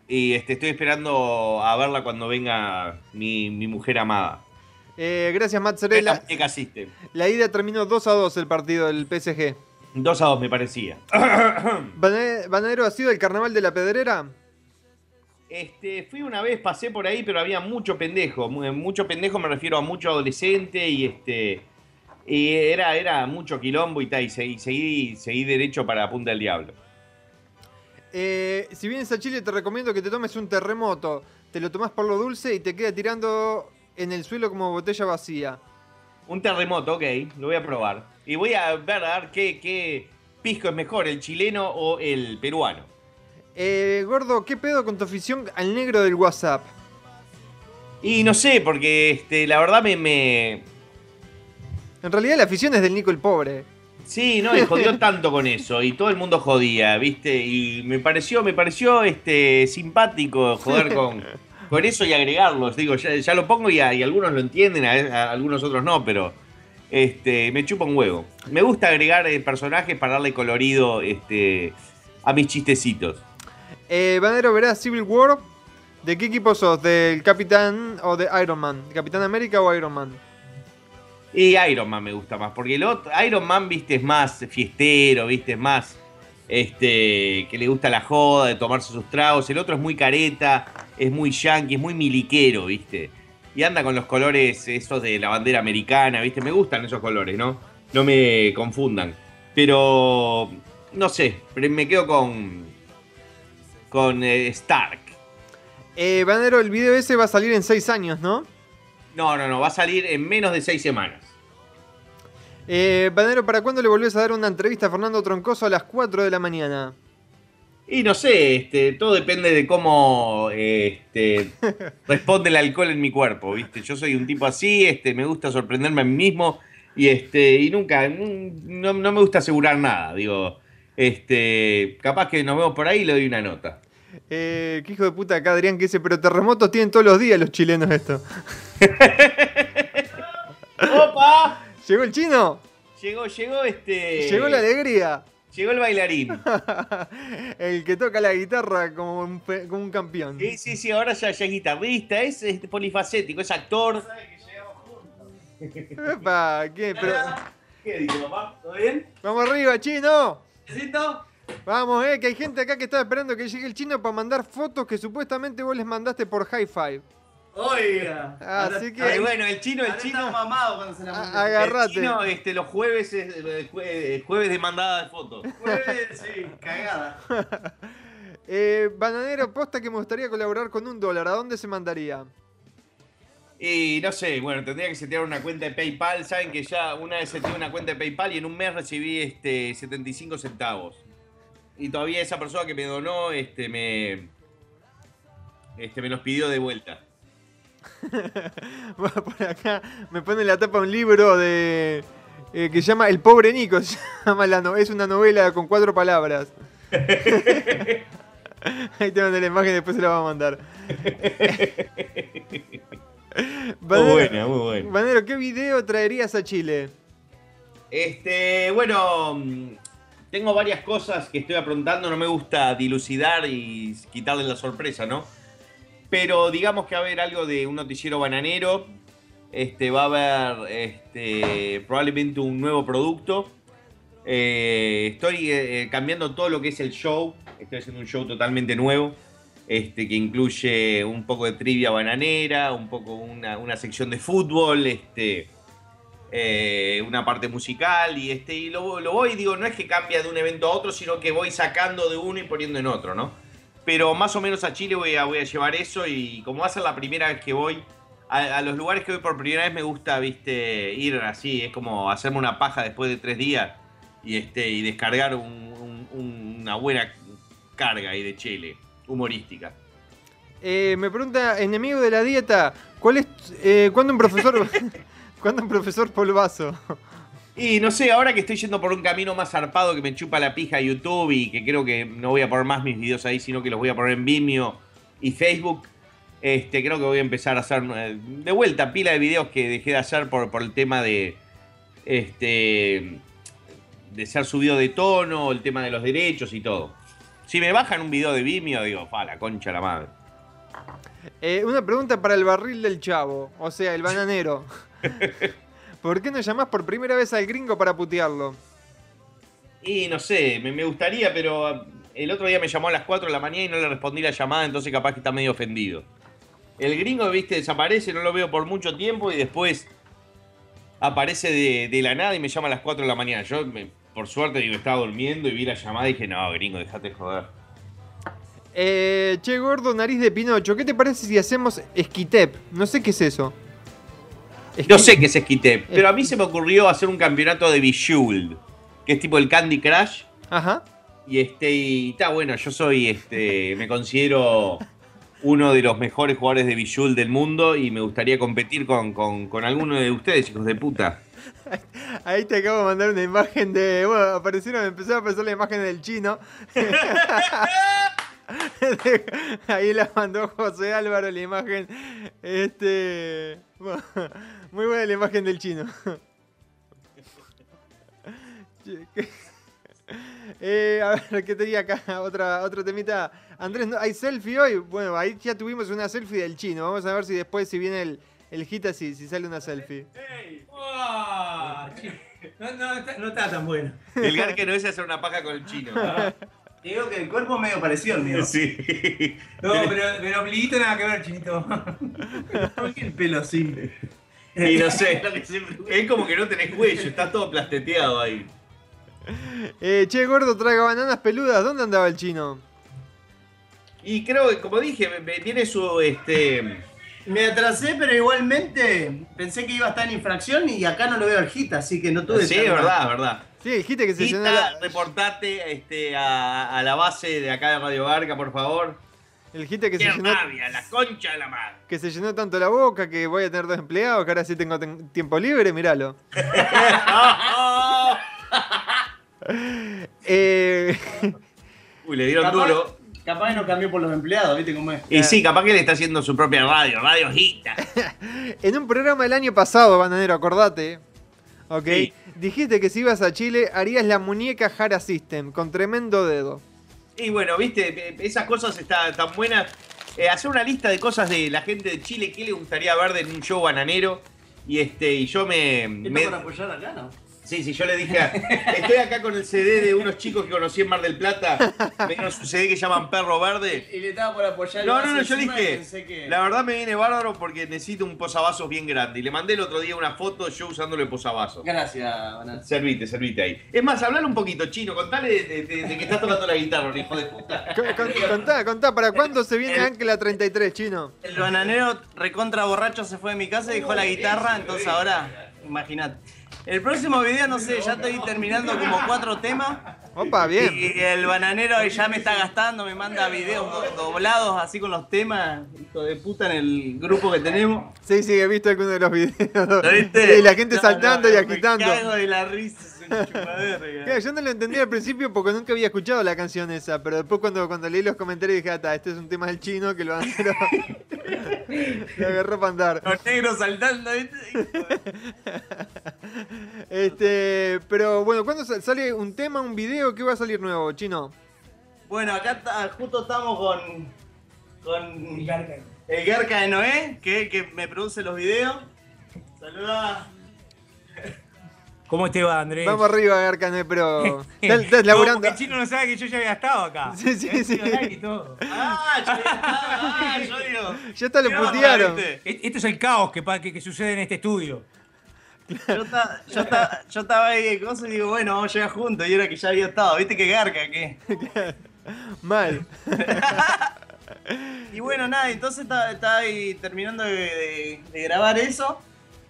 Speaker 7: Y este, estoy esperando a verla cuando venga mi, mi mujer amada.
Speaker 6: Eh, gracias,
Speaker 7: System.
Speaker 6: La ida terminó 2 a 2 el partido del PSG.
Speaker 7: 2 a 2 me parecía. [coughs]
Speaker 6: Bane- Banero, ¿ha sido el carnaval de la pedrera?
Speaker 7: Este, fui una vez, pasé por ahí, pero había mucho pendejo. Mu- Mucho pendejo me refiero a mucho adolescente y este. Y era, era mucho quilombo y tal. Y seguí, seguí, seguí derecho para Punta del Diablo.
Speaker 6: Eh, si vienes a Chile te recomiendo que te tomes un terremoto. Te lo tomás por lo dulce y te queda tirando en el suelo como botella vacía.
Speaker 7: Un terremoto, ok, lo voy a probar. Y voy a ver a ver qué, qué pisco es mejor, el chileno o el peruano.
Speaker 6: Eh, gordo, ¿qué pedo con tu afición al negro del WhatsApp?
Speaker 7: Y no sé, porque este, la verdad me, me.
Speaker 6: En realidad la afición es del Nico el pobre.
Speaker 7: Sí, no, y jodió [laughs] tanto con eso. Y todo el mundo jodía, ¿viste? Y me pareció, me pareció este simpático joder [laughs] con, con eso y agregarlos. Digo, ya, ya lo pongo y, a- y algunos lo entienden, a, a algunos otros no, pero este, me chupa un huevo. Me gusta agregar eh, personajes para darle colorido este, a mis chistecitos.
Speaker 6: Eh, Banero, ¿verás Civil War? ¿De qué equipo sos? ¿Del Capitán o de Iron Man? ¿De Capitán América o Iron Man?
Speaker 7: Y Iron Man me gusta más, porque el otro, Iron Man, viste, es más fiestero, viste, es más, este, que le gusta la joda, de tomarse sus tragos. El otro es muy careta, es muy yankee, es muy miliquero, viste. Y anda con los colores esos de la bandera americana, viste, me gustan esos colores, ¿no? No me confundan. Pero, no sé, me quedo con, con eh, Stark.
Speaker 6: Eh, Banero, el video ese va a salir en 6 años, ¿no?
Speaker 7: No, no, no, va a salir en menos de seis semanas.
Speaker 6: Eh, Banero, ¿para cuándo le volvés a dar una entrevista a Fernando Troncoso a las 4 de la mañana?
Speaker 7: Y no sé, este, todo depende de cómo este, [laughs] responde el alcohol en mi cuerpo, ¿viste? Yo soy un tipo así, este, me gusta sorprenderme a mí mismo y, este, y nunca, no, no me gusta asegurar nada, digo, este, capaz que nos vemos por ahí y le doy una nota.
Speaker 6: Eh, qué hijo de puta acá, Adrián, que dice, pero terremotos tienen todos los días los chilenos esto. [laughs]
Speaker 7: ¡Opa!
Speaker 6: ¿Llegó el chino?
Speaker 7: Llegó, llegó este.
Speaker 6: Llegó la alegría.
Speaker 7: Llegó el bailarín. [laughs]
Speaker 6: el que toca la guitarra como un, como un campeón.
Speaker 7: Sí, sí, sí, ahora ya, ya es guitarrista, es, es polifacético, es actor. [laughs]
Speaker 6: Epa, ¿qué? Pero-
Speaker 7: ¿Qué dice papá? ¿Todo bien?
Speaker 6: Vamos arriba, chino.
Speaker 7: ¿Necesito?
Speaker 6: Vamos, eh, que hay gente acá que está esperando que llegue el chino para mandar fotos que supuestamente vos les mandaste por High Five.
Speaker 9: Oiga.
Speaker 6: Así que-
Speaker 7: Ay, bueno, el chino, el chino.
Speaker 9: mamado cuando se la
Speaker 6: A- agarrate.
Speaker 7: El chino, este, los jueves es jue- jueves de mandada de fotos. [laughs]
Speaker 9: Jueves, sí, cagada. [laughs]
Speaker 6: Eh, bananero, posta que me gustaría colaborar con un dólar. ¿A dónde se mandaría?
Speaker 7: Y no sé, bueno, tendría que setear una cuenta de PayPal. Saben que ya una vez seteé una cuenta de PayPal y en un mes recibí este 75 centavos. Y todavía esa persona que me donó este me este me los pidió de vuelta. [laughs]
Speaker 6: Por acá me pone la tapa un libro de eh, que se llama El pobre Nico. [laughs] Se llama la no- es una novela con cuatro palabras. [laughs] Ahí te mandé la imagen, después se la va a mandar.
Speaker 7: Muy buena, muy buena.
Speaker 6: Banero, ¿qué video traerías a Chile?
Speaker 7: Este, bueno, tengo varias cosas que estoy aprontando, no me gusta dilucidar y quitarle la sorpresa, ¿no? Pero digamos que va a haber algo de un noticiero bananero, este, va a haber este, probablemente un nuevo producto. Eh, estoy eh, cambiando todo lo que es el show, estoy haciendo un show totalmente nuevo. Este, que incluye un poco de trivia bananera, un poco una, una sección de fútbol, este, eh, una parte musical y este y lo, lo voy, digo, no es que cambia de un evento a otro, sino que voy sacando de uno y poniendo en otro, ¿no? Pero más o menos a Chile voy a, voy a llevar eso y como va a ser la primera vez que voy, a, a los lugares que voy por primera vez me gusta, viste, ir así, es como hacerme una paja después de tres días y, este, y descargar un- un- una buena carga ahí de chile, humorística.
Speaker 6: Eh, me pregunta, enemigo de la dieta, ¿cuál es, eh, ¿cuándo un profesor, [laughs] ¿cuándo un profesor polvazo?
Speaker 7: Y no sé, ahora que estoy yendo por un camino más zarpado que me chupa la pija YouTube y que creo que no voy a poner más mis videos ahí, sino que los voy a poner en Vimeo y Facebook, este, creo que voy a empezar a hacer eh, de vuelta pila de videos que dejé de hacer por, por el tema de este de ser subido de tono, el tema de los derechos y todo. Si me bajan un video de Vimeo, digo, fa, la concha la madre.
Speaker 6: Eh, una pregunta para el barril del chavo, o sea, el bananero. ¿Por qué no llamás por primera vez al gringo para putearlo?
Speaker 7: Y no sé, me, me gustaría, pero el otro día me llamó a las 4 de la mañana y no le respondí la llamada, entonces capaz que está medio ofendido. El gringo, viste, desaparece, no lo veo por mucho tiempo y después aparece de, de la nada y me llama a las 4 de la mañana. Yo, me- por suerte, digo, estaba durmiendo y vi la llamada y dije, no, gringo, dejate de joder.
Speaker 6: Eh, che, gordo, nariz de Pinocho, ¿qué te parece si hacemos esquitep? No sé qué es eso.
Speaker 7: No sé qué es Esquite, pero a mí se me ocurrió hacer un campeonato de Bejeweled, que es tipo el Candy Crush.
Speaker 6: Ajá.
Speaker 7: Y este, y está bueno, yo soy, este, me considero uno de los mejores jugadores de Bejeweled del mundo y me gustaría competir con, con, con alguno de ustedes, hijos de puta. [laughs]
Speaker 6: Ahí te acabo de mandar una imagen de. Bueno, aparecieron, empezó a aparecer la imagen del chino. [laughs] Ahí la mandó José Álvaro la imagen. Este. [laughs] Muy buena la imagen del chino. [laughs] Eh, a ver, ¿qué tenía acá? [laughs] Otra, otro temita. Andrés, ¿no- ¿hay selfie hoy? Bueno, ahí ya tuvimos una selfie del chino. Vamos a ver si después, si viene el, el hit así, si sale una selfie.
Speaker 8: Ah, No, no, está- no está tan bueno.
Speaker 7: El gar que no es hacer una paja con el chino.
Speaker 9: Digo que el cuerpo es medio parecido al mío. [laughs]
Speaker 7: Sí.
Speaker 8: No, pero, pero ombliguito nada que ver, chinito. [laughs]
Speaker 9: ¿Por qué el pelo así?
Speaker 7: Y no sé, es como que no tenés cuello, está todo plasteteado ahí.
Speaker 6: Eh, che, gordo, traga bananas peludas. ¿Dónde andaba el chino?
Speaker 7: Y creo que, como dije, viene su, este...
Speaker 9: Me atrasé, pero igualmente pensé que iba a estar en infracción y acá no lo veo al hit, así que no tuve
Speaker 7: Sí,
Speaker 9: tanta-
Speaker 7: verdad, verdad.
Speaker 6: Sí, dijiste que se llenó la-
Speaker 7: reportate este, a, a la base de acá de Radio Garca, por favor.
Speaker 6: El que se
Speaker 7: ¡Qué
Speaker 6: llenó
Speaker 7: rabia, la concha de la madre!
Speaker 6: que se llenó tanto la boca que voy a tener dos empleados, que ahora sí tengo ten- tiempo libre, míralo. [laughs] [laughs] Eh, [laughs]
Speaker 7: Uy, le dieron
Speaker 9: Capaz,
Speaker 7: duro.
Speaker 9: capaz que no cambió por los empleados, ¿viste cómo es?
Speaker 7: Y sí, capaz que le está haciendo su propia radio, Radio Gita.
Speaker 6: en un programa el año pasado, Bananero, acordate. Ok.
Speaker 7: Sí.
Speaker 6: Dijiste que si ibas a Chile harías la muñeca Jara System con tremendo dedo.
Speaker 7: Y bueno, viste, esas cosas están tan buenas. Eh, hacer una lista de cosas de la gente de Chile que le gustaría ver en un show bananero. Y este, y yo me.
Speaker 9: ¿Esto
Speaker 7: me-
Speaker 9: para apoyar acá, no?
Speaker 7: Sí, sí, yo le dije, a- estoy acá con el CD de unos chicos que conocí en Mar del Plata, me dieron su CD que llaman Perro Verde.
Speaker 9: Y le estaba por apoyar.
Speaker 7: No,
Speaker 9: el
Speaker 7: no, no, yo le dije,
Speaker 9: que-
Speaker 7: la verdad me viene bárbaro porque necesito un posavasos bien grande. Y le mandé el otro día una foto yo usándole posavasos.
Speaker 9: Gracias, Banana.
Speaker 7: Servite, servite ahí. Es más, hablale un poquito, chino, contale de, de- de- de que estás tocando la guitarra, hijo de puta.
Speaker 6: Co- con- Contá, contá, ¿para cuándo se viene Ancla 33, chino?
Speaker 9: El bananero recontra borracho se fue de mi casa y dejó la guitarra, entonces ahora, imagínate. El próximo video, no sé, ya estoy terminando como cuatro temas.
Speaker 6: Opa, bien.
Speaker 9: Y el bananero ya me está gastando, me manda videos do- doblados así con los temas, hijo de puta, en el grupo que tenemos.
Speaker 6: Sí, sí, he visto alguno de los videos.
Speaker 9: ¿Lo viste? [laughs]
Speaker 6: Sí, la gente
Speaker 9: No,
Speaker 6: saltando
Speaker 9: no,
Speaker 6: y agitando.
Speaker 9: Me cago de la risa,
Speaker 6: yo no lo entendí al principio porque nunca había escuchado la canción esa, pero después cuando, cuando leí los comentarios dije, ah, este es un tema del chino que lo bananero [laughs] lo agarró para andar.
Speaker 9: Los negros saltando, ¿viste?
Speaker 6: Este, pero bueno, ¿cuándo sal- sale un tema, un video? ¿Qué va a salir nuevo, chino?
Speaker 9: Bueno, acá justo estamos con, con el Garca de Noé, que es el que me produce los videos. Saluda.
Speaker 8: ¿Cómo te va, Andrés?
Speaker 6: Vamos arriba, Garcane, pero... [laughs] Estás estás laburando...
Speaker 8: El chino no sabe que yo ya había estado acá. [laughs]
Speaker 6: Sí, sí, sí.
Speaker 8: tiro like y todo.
Speaker 9: Ah, yo, ah, yo [laughs] digo.
Speaker 6: Ya está, lo putearon.
Speaker 8: E- Esto es el caos que, que, que sucede en este estudio.
Speaker 9: Yo, ta- yo, ta- yo estaba ahí de cosas y digo, bueno, vamos a llegar juntos. Y era que ya había estado. ¿Viste que Garca qué?
Speaker 6: Mal.
Speaker 9: Y bueno, nada, entonces estaba, estaba ahí terminando de, de- de grabar eso.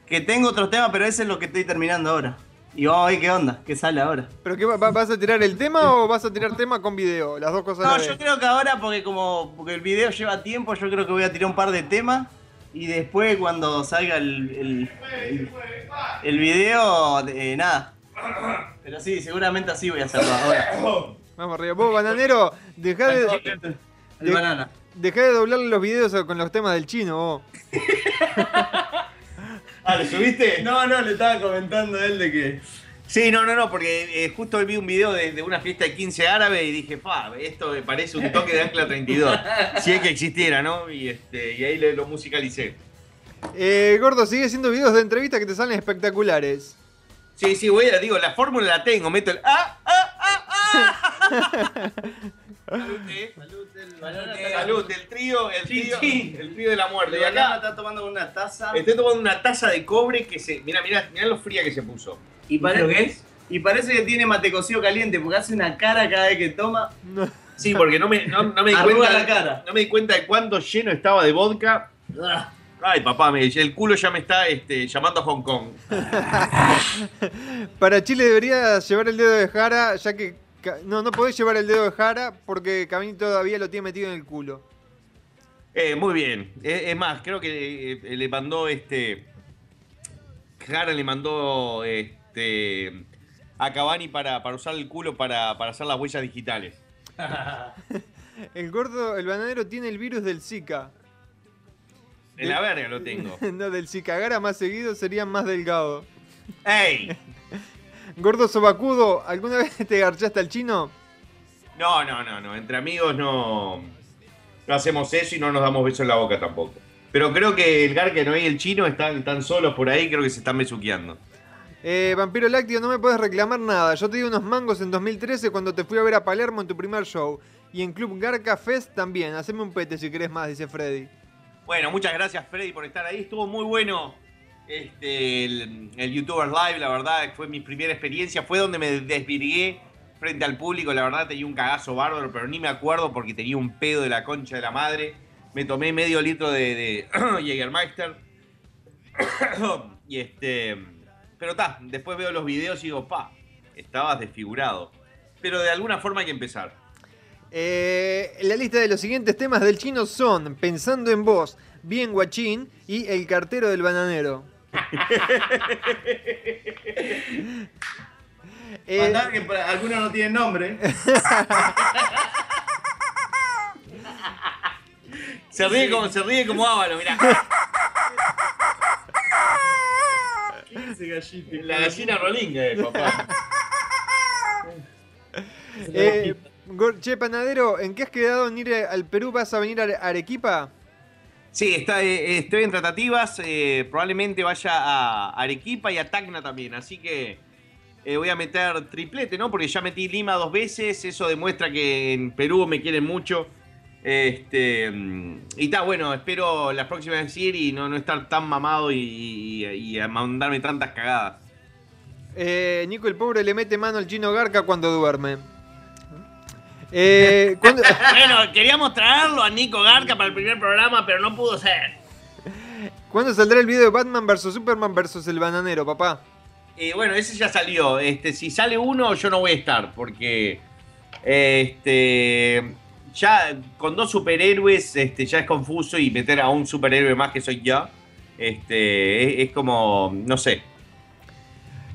Speaker 9: Que tengo otros temas, pero ese es lo que estoy terminando ahora. Y vamos a ver qué onda, qué sale ahora.
Speaker 6: ¿Pero qué, va- va- vas a tirar el tema o vas a tirar tema con video? Las dos cosas a
Speaker 9: No,
Speaker 6: la
Speaker 9: yo
Speaker 6: vez.
Speaker 9: creo que ahora, porque como porque el video lleva tiempo, yo creo que voy a tirar un par de temas. Y después cuando salga el, el, el- el video, eh, nada. Pero sí, seguramente así voy a hacerlo ahora.
Speaker 6: Vamos arriba. Vos, bananero, dejá de, de-
Speaker 9: banana.
Speaker 6: dejá de doblar los videos con los temas del chino, vos. [laughs]
Speaker 7: Ah, ¿le subiste? [laughs]
Speaker 9: No, no, le estaba comentando a él de que.
Speaker 7: Sí, no, no, no, porque eh, justo hoy vi un video de, de una fiesta de 15 árabe y dije, fa, esto me parece un toque de Ancla 32. si es que existiera, ¿no? Y, este, y ahí lo, lo musicalicé.
Speaker 6: Eh, gordo, sigue haciendo videos de entrevistas que te salen espectaculares.
Speaker 7: Sí, sí, voy a, digo, la fórmula la tengo, meto el ¡Ah! ¡Ah! ¡Ah! ¡Ah! [laughs] Salud, eh, salud, el, salud, el trío, el
Speaker 9: Sí,
Speaker 7: trío,
Speaker 9: sí.
Speaker 7: el trío de la muerte. Y acá
Speaker 9: está tomando una taza.
Speaker 7: estoy tomando una taza de cobre que se. Mira, mira, mira lo fría que se puso.
Speaker 9: Y
Speaker 8: ¿Pero qué
Speaker 9: parece,
Speaker 8: es?
Speaker 9: y parece que tiene mate cocido caliente, porque hace una cara cada vez que toma.
Speaker 6: No.
Speaker 7: Sí, porque no me, no, no me di cuenta.
Speaker 9: la cara.
Speaker 7: No me di cuenta de cuánto lleno estaba de vodka.
Speaker 9: Ah,
Speaker 7: Ay, papá, me, el culo ya me está este, llamando a Hong Kong. [laughs]
Speaker 6: Para Chile deberías llevar el dedo de Jara, ya que... No, no podés llevar el dedo de Jara porque Cavani todavía lo tiene metido en el culo.
Speaker 7: Eh, muy bien. Eh, es más, creo que eh, le mandó este. Jara le mandó este. A Cavani para, para usar el culo para, para hacer las huellas digitales. [laughs]
Speaker 6: El gordo, el bananero tiene el virus del Zika.
Speaker 7: En la verga lo tengo. [laughs]
Speaker 6: no, del Zika. Gara más seguido sería más delgado.
Speaker 7: ¡Ey!
Speaker 6: Gordo sobacudo, ¿alguna vez te garchaste al chino?
Speaker 7: No, no, no, no. Entre amigos no. No hacemos eso y no nos damos besos en la boca tampoco. Pero creo que el Garca no y el chino están, están solos por ahí, creo que se están besuqueando.
Speaker 6: Eh, Vampiro Lácteo, no me puedes reclamar nada. Yo te di unos mangos en 2013 cuando te fui a ver a Palermo en tu primer show. Y en Club Garca Fest también. Haceme un pete si querés más, dice Freddy.
Speaker 7: Bueno, muchas gracias Freddy por estar ahí. Estuvo muy bueno este, el, YouTubers Live, la verdad, fue mi primera experiencia. Fue donde me desvirgué frente al público. La verdad, tenía un cagazo bárbaro, pero ni me acuerdo porque tenía un pedo de la concha de la madre. Me tomé medio litro de, de [clears throat] Jägermeister. y este. Pero está, después veo los videos y digo, pa, estabas desfigurado. Pero de alguna forma hay que empezar.
Speaker 6: Eh, la lista de los siguientes temas del chino son Pensando en vos, Bien Guachín y El cartero del bananero. Eh,
Speaker 9: que algunos no tienen nombre. [laughs]
Speaker 7: Se ríe como, se ríe como Ávalo, mirá.
Speaker 9: ¿Qué es ese gallito?
Speaker 7: La gallina rolinga, eh, papá.
Speaker 6: eh, che, panadero, ¿en qué has quedado en ir al Perú? ¿Vas a venir a Are- Arequipa?
Speaker 7: Sí, está, eh, estoy en tratativas. eh, probablemente vaya a Arequipa y a Tacna también. Así que eh, voy a meter triplete, ¿no? Porque ya metí Lima dos veces. Eso demuestra que en Perú me quieren mucho. Este, mm, y está bueno, espero las próximas veces ir y no, no estar tan mamado y, y- y mandarme tantas cagadas.
Speaker 6: Nico el pobre le mete mano al chino Garca cuando duerme. Eh, ¿cuándo- [laughs]
Speaker 7: Bueno, queríamos traerlo a Nico Garca para el primer programa, pero no pudo ser.
Speaker 6: ¿Cuándo saldrá el video de Batman vs Superman vs el bananero, papá?
Speaker 7: Eh, bueno, ese ya salió. Este, si sale uno, yo no voy a estar, porque este, ya con dos superhéroes este, ya es confuso y meter a un superhéroe más que soy yo, este, es, es como, no sé,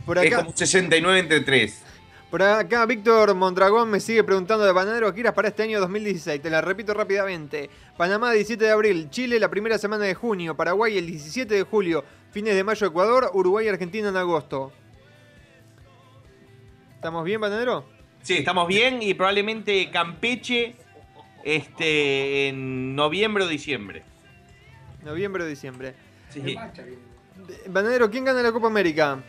Speaker 6: Por
Speaker 7: es
Speaker 6: acá,
Speaker 7: como un 69 entre 3.
Speaker 6: Por acá Víctor Mondragón me sigue preguntando de bananero giras para este año 2016. Te la repito rápidamente. Panamá 17 de abril, Chile la primera semana de junio, Paraguay el 17 de julio, fines de mayo Ecuador, Uruguay y Argentina en agosto. ¿Estamos bien, bananero?
Speaker 7: Sí, estamos bien y probablemente Campeche este, en noviembre o diciembre.
Speaker 6: Noviembre o diciembre.
Speaker 7: Sí.
Speaker 6: Bananero, ¿quién gana la Copa América?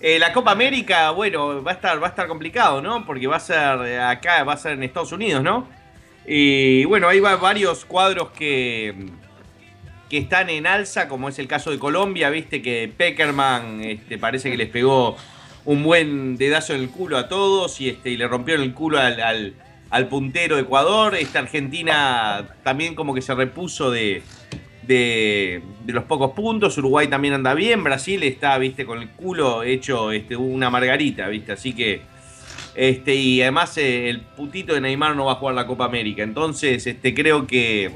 Speaker 7: Eh, la Copa América, bueno, va a estar, va a estar complicado, ¿no? Porque va a ser acá, va a ser en Estados Unidos, ¿no? Y bueno, hay va- varios cuadros que, que están en alza, como es el caso de Colombia, viste que Peckerman este, parece que les pegó un buen dedazo en el culo a todos y, este, y le rompieron el culo al, al- al puntero de Ecuador. Esta Argentina también como que se repuso de, de, los pocos puntos. Uruguay también anda bien. Brasil está, viste, con el culo hecho este, una margarita, viste. Así que. Este, y además eh, el putito de Neymar no va a jugar la Copa América. Entonces, este, creo que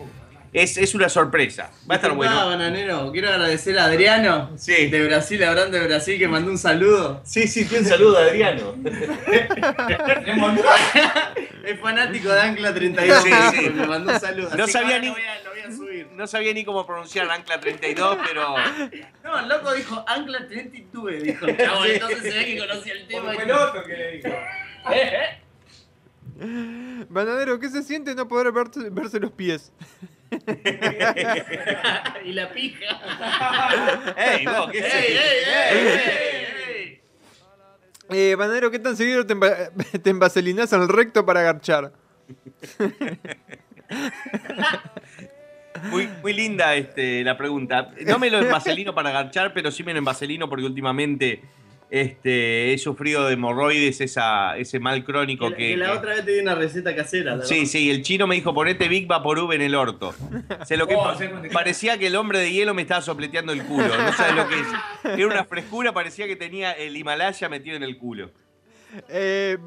Speaker 7: es, es una sorpresa. Va a estar bueno.
Speaker 9: bananero, quiero agradecer a Adriano
Speaker 7: Sí.
Speaker 9: de Brasil, Abraham de Brasil, que mandó un saludo.
Speaker 7: Sí, sí, un saludo, Adriano. [laughs]
Speaker 9: es fanático de Ancla 32.
Speaker 7: Sí, sí.
Speaker 9: Me mandó un saludo.
Speaker 7: No
Speaker 9: así
Speaker 7: sabía ni-
Speaker 9: Lo voy, a, lo voy a subir.
Speaker 7: No sabía ni cómo pronunciar Ancla 32, pero.
Speaker 9: No, el loco dijo Ancla 32, dijo el chabón. Entonces se ve que conocía el tema. y-
Speaker 8: que le dijo.
Speaker 6: Bananero, ¿qué se siente no poder verse, verse los pies? [laughs]
Speaker 9: y la pija.
Speaker 7: ¡Ey, vos, qué
Speaker 9: ¡Ey, ey, ey, ey, ey!
Speaker 6: Eh, Bananero, ¿qué tan seguido te, emba- [laughs] te envaselinas al recto para garchar?
Speaker 7: Muy, muy linda este, la pregunta. No me lo envaselino para garchar, pero sí me lo envaselino porque últimamente este, he sufrido de hemorroides, esa, ese mal crónico
Speaker 9: Que,
Speaker 7: que.
Speaker 9: que la
Speaker 7: que-
Speaker 9: otra vez te di una receta casera. la
Speaker 7: Sí,
Speaker 9: verdad.
Speaker 7: sí, el chino me dijo ponete Big Vaporub en el orto. Sé lo que
Speaker 8: Oh,
Speaker 7: pa- parecía que el hombre de hielo me estaba sopleteando el culo. No sabes lo que es. Era una [laughs] frescura, parecía que tenía el Himalaya metido en el culo.
Speaker 6: Eh,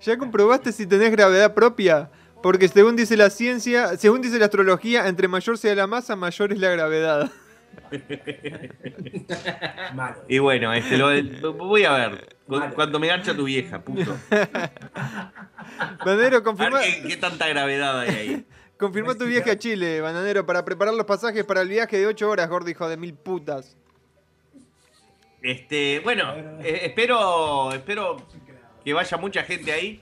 Speaker 6: ¿ya comprobaste si tenés gravedad propia? Porque según dice la ciencia, según dice la astrología, entre mayor sea la masa, mayor es la gravedad.
Speaker 8: Malo.
Speaker 7: Y bueno, este, lo, voy a ver. cu- Cuando me garcha tu vieja, puto.
Speaker 6: Bananero, confirma,
Speaker 7: qué, qué tanta gravedad hay ahí.
Speaker 6: confirma tu viaje a Chile, Bananero, para preparar los pasajes para el viaje de 8 horas, gordo hijo de mil putas.
Speaker 7: Este, bueno, eh, espero, espero que vaya mucha gente ahí.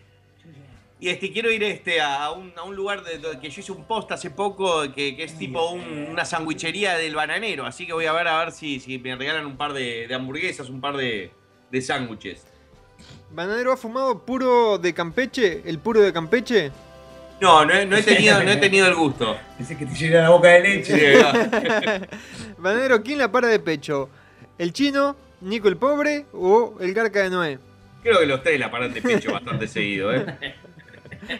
Speaker 7: Y este, quiero ir este, a, un, a un lugar de, de- que yo hice un post hace poco, que, que es tipo un- una sandwichería del bananero. Así que voy a ver a ver si, si me regalan un par de, de hamburguesas, un par de, de sándwiches.
Speaker 6: ¿Bananero ha fumado puro de Campeche? ¿El puro de Campeche?
Speaker 7: No, no he, no he tenido, no he tenido el gusto. [laughs]
Speaker 8: Dice que te llena la boca de leche. [laughs]
Speaker 6: Bananero, ¿quién la para de pecho? ¿El chino, Nico el pobre o el garca de Noé?
Speaker 7: Creo que los tres la paran de pecho bastante [laughs] seguido, ¿eh?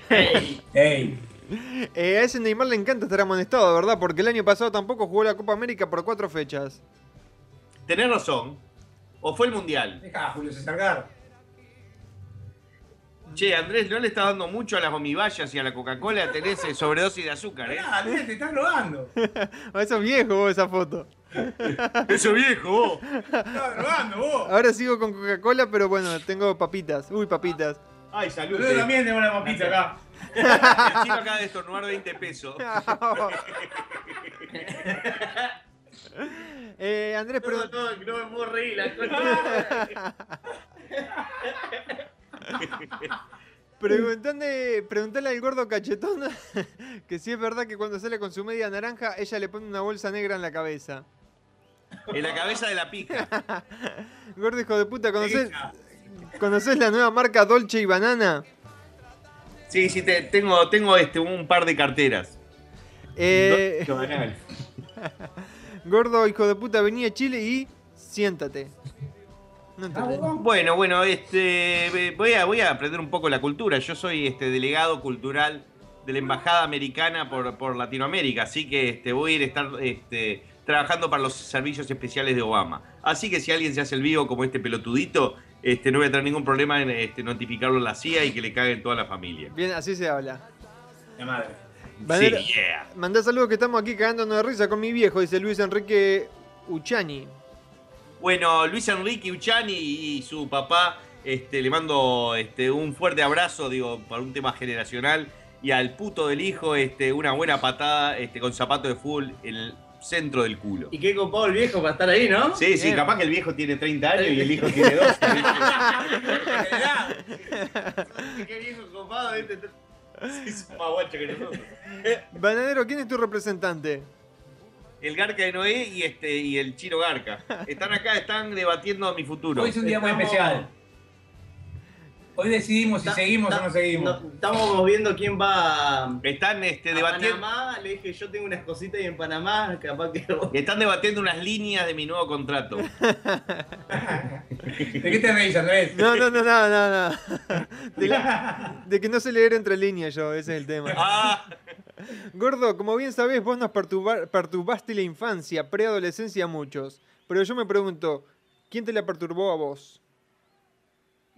Speaker 8: Ey,
Speaker 6: Eh, a ese Neymar le encanta estar amonestado, ¿verdad? Porque el año pasado tampoco jugó la Copa América por cuatro fechas.
Speaker 7: Tenés razón. ¿O fue el mundial?
Speaker 8: Deja Julio César Gar.
Speaker 7: Che, Andrés, no le estás dando mucho a las gomibayas y a la Coca-Cola, tenés eh, sobredosis de azúcar, ¿eh?
Speaker 8: Pará, Andrés, te estás drogando.
Speaker 6: Ah, [laughs] Eso es viejo vos, esa foto. [laughs]
Speaker 7: Eso viejo, vos.
Speaker 8: Te estás drogando vos.
Speaker 6: Ahora sigo con Coca-Cola, pero bueno, tengo papitas. Uy, papitas.
Speaker 7: Ay, salud.
Speaker 8: Yo también tengo una papita acá.
Speaker 7: El chino acaba de estornudar 20 pesos. [laughs]
Speaker 6: Eh, Andrés, pero...
Speaker 9: No, no, no me puedo reír, la. [laughs] [laughs]
Speaker 6: Preguntale, preguntale al gordo cachetón que si es verdad que cuando sale con su media naranja, ella le pone una bolsa negra en la cabeza.
Speaker 7: En la cabeza de la pica.
Speaker 6: Gordo hijo de puta, ¿conoces, ¿conoces la nueva marca Dolce y Banana?
Speaker 7: Sí, sí, te- tengo, tengo este, un par de carteras.
Speaker 6: Eh, [laughs] gordo hijo de puta, vení a Chile y siéntate. No entendés.
Speaker 7: Bueno, bueno, este, voy a, voy a aprender un poco la cultura. Yo soy este delegado cultural de la Embajada Americana por, por Latinoamérica, así que este, voy a ir a estar este, trabajando para los servicios especiales de Obama. Así que si alguien se hace el vivo como este pelotudito, este, no voy a tener ningún problema en este, notificarlo a la CIA y que le caguen toda la familia.
Speaker 6: Bien, así se habla.
Speaker 8: La madre.
Speaker 6: Vanera-
Speaker 7: Sí, yeah.
Speaker 6: Mandá saludos que estamos aquí cagándonos de risa con mi viejo, dice Luis Enrique Uchani.
Speaker 7: Bueno, Luis Enrique Uchani y su papá, este, le mando este, un fuerte abrazo, digo, para un tema generacional. Y al puto del hijo, este, una buena patada este, con zapato de fútbol en el centro del culo.
Speaker 9: Y qué copado el viejo para estar ahí, ¿no?
Speaker 7: Sí, sí,
Speaker 6: Bien.
Speaker 7: capaz que el viejo tiene 30 años y el hijo [laughs] tiene 12.
Speaker 9: Qué viejo copado, ¿viste?
Speaker 7: Sí, son más guachos que nosotros.
Speaker 6: Bananero, ¿quién es tu representante?
Speaker 7: El Garca de Noé y, este, y el Chiro Garca. Están acá, están debatiendo mi futuro.
Speaker 8: Hoy es un día muy
Speaker 9: Estamos-
Speaker 8: especial. Hoy decidimos si
Speaker 9: Ta-
Speaker 8: seguimos
Speaker 9: ta-
Speaker 8: o no seguimos.
Speaker 9: no, estamos viendo quién va
Speaker 7: Están este,
Speaker 9: a
Speaker 7: debatiendo.
Speaker 9: Panamá. Le dije, yo tengo unas cositas ahí en Panamá, capaz que... [laughs]
Speaker 7: Están debatiendo unas líneas de mi nuevo contrato. [laughs]
Speaker 8: ¿De qué te reís, Andrés?
Speaker 6: No, no, no, no, no, no. De, la- [laughs] de que no sé leer entre líneas yo, ese es el tema.
Speaker 7: Ah,
Speaker 6: Gordo, como bien sabés, vos nos perturba- perturbaste la infancia, preadolescencia a muchos. Pero yo me pregunto, ¿quién te la perturbó a vos?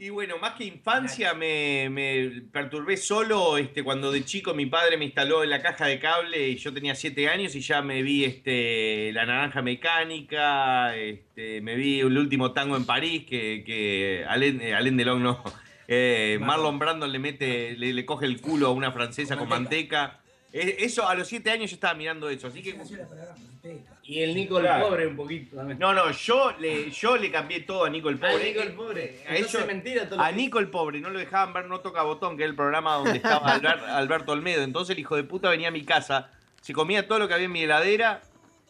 Speaker 7: Y bueno, más que infancia me, me perturbé solo este, cuando de chico mi padre me instaló en la caja de cable y yo tenía 7 años y ya me vi este, La Naranja Mecánica, este, me vi El Último Tango en París, que, que Alain, eh, Alain Delon no. Eh, Marlon Brando le mete, le, le coge el culo a una francesa con manteca. Eso, a los 7 años yo estaba mirando eso, así que...
Speaker 9: Y el Nico el
Speaker 7: Claro.
Speaker 9: pobre un poquito también.
Speaker 7: No, no, yo le, yo le cambié todo a Nico el
Speaker 9: Ah,
Speaker 7: Pobre.
Speaker 9: Nico el pobre.
Speaker 7: A ellos-
Speaker 9: mentira todo lo
Speaker 7: A Nico el pobre, no lo dejaban ver No Toca Botón, que era el programa donde estaba Albert- [laughs] Alberto Olmedo. Entonces el hijo de puta venía a mi casa, se comía todo lo que había en mi heladera,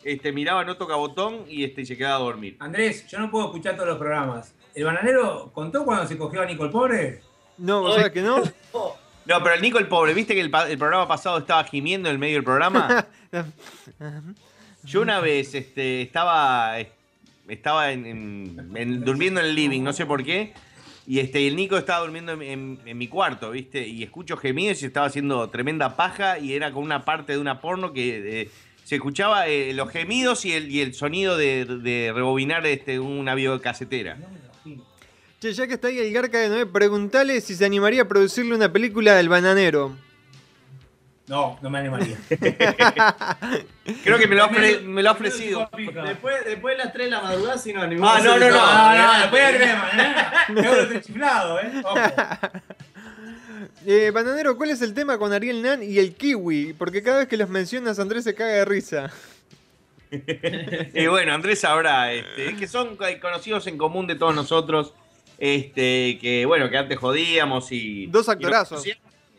Speaker 7: este, miraba No Toca Botón y, este, y se quedaba a dormir.
Speaker 8: Andrés, yo no puedo escuchar todos los programas. ¿El bananero contó cuando se cogió a Nico el pobre?
Speaker 6: No, ¿vos sabés que no? [laughs]
Speaker 7: No, pero el Nico el pobre, ¿viste que el, programa pasado estaba gimiendo en el medio del programa? [laughs] Yo una vez este, estaba, estaba en- en- en- durmiendo en el living, no sé por qué. Y este, y el Nico estaba durmiendo en, en- en mi cuarto, ¿viste? Y escucho gemidos y estaba haciendo tremenda paja y era con una parte de una porno que eh, se escuchaba eh, los gemidos y el, y el sonido de, de rebobinar este, una videocasetera.
Speaker 6: Che, ya que está ahí el Garca de Noé, preguntale si se animaría a producirle una película del bananero.
Speaker 8: No, no me animaría. [laughs]
Speaker 7: Creo que me lo ha, ofre- me lo ha ofrecido.
Speaker 9: Después, después de las 3 de la madrugada, si nos animamos.
Speaker 7: Ah, no, no, no.
Speaker 9: todo.
Speaker 8: No, no, después de crema, ¿eh? Me chiflado, ¿eh?
Speaker 6: Eh, bananero, ¿cuál es el tema con Ariel Nan y el kiwi? Porque cada vez que los mencionas Andrés se caga de risa. [laughs]
Speaker 7: Y bueno, Andrés sabrá, este, es que son co- conocidos en común de todos nosotros, este, que bueno, que antes jodíamos y...
Speaker 6: Dos actorazos.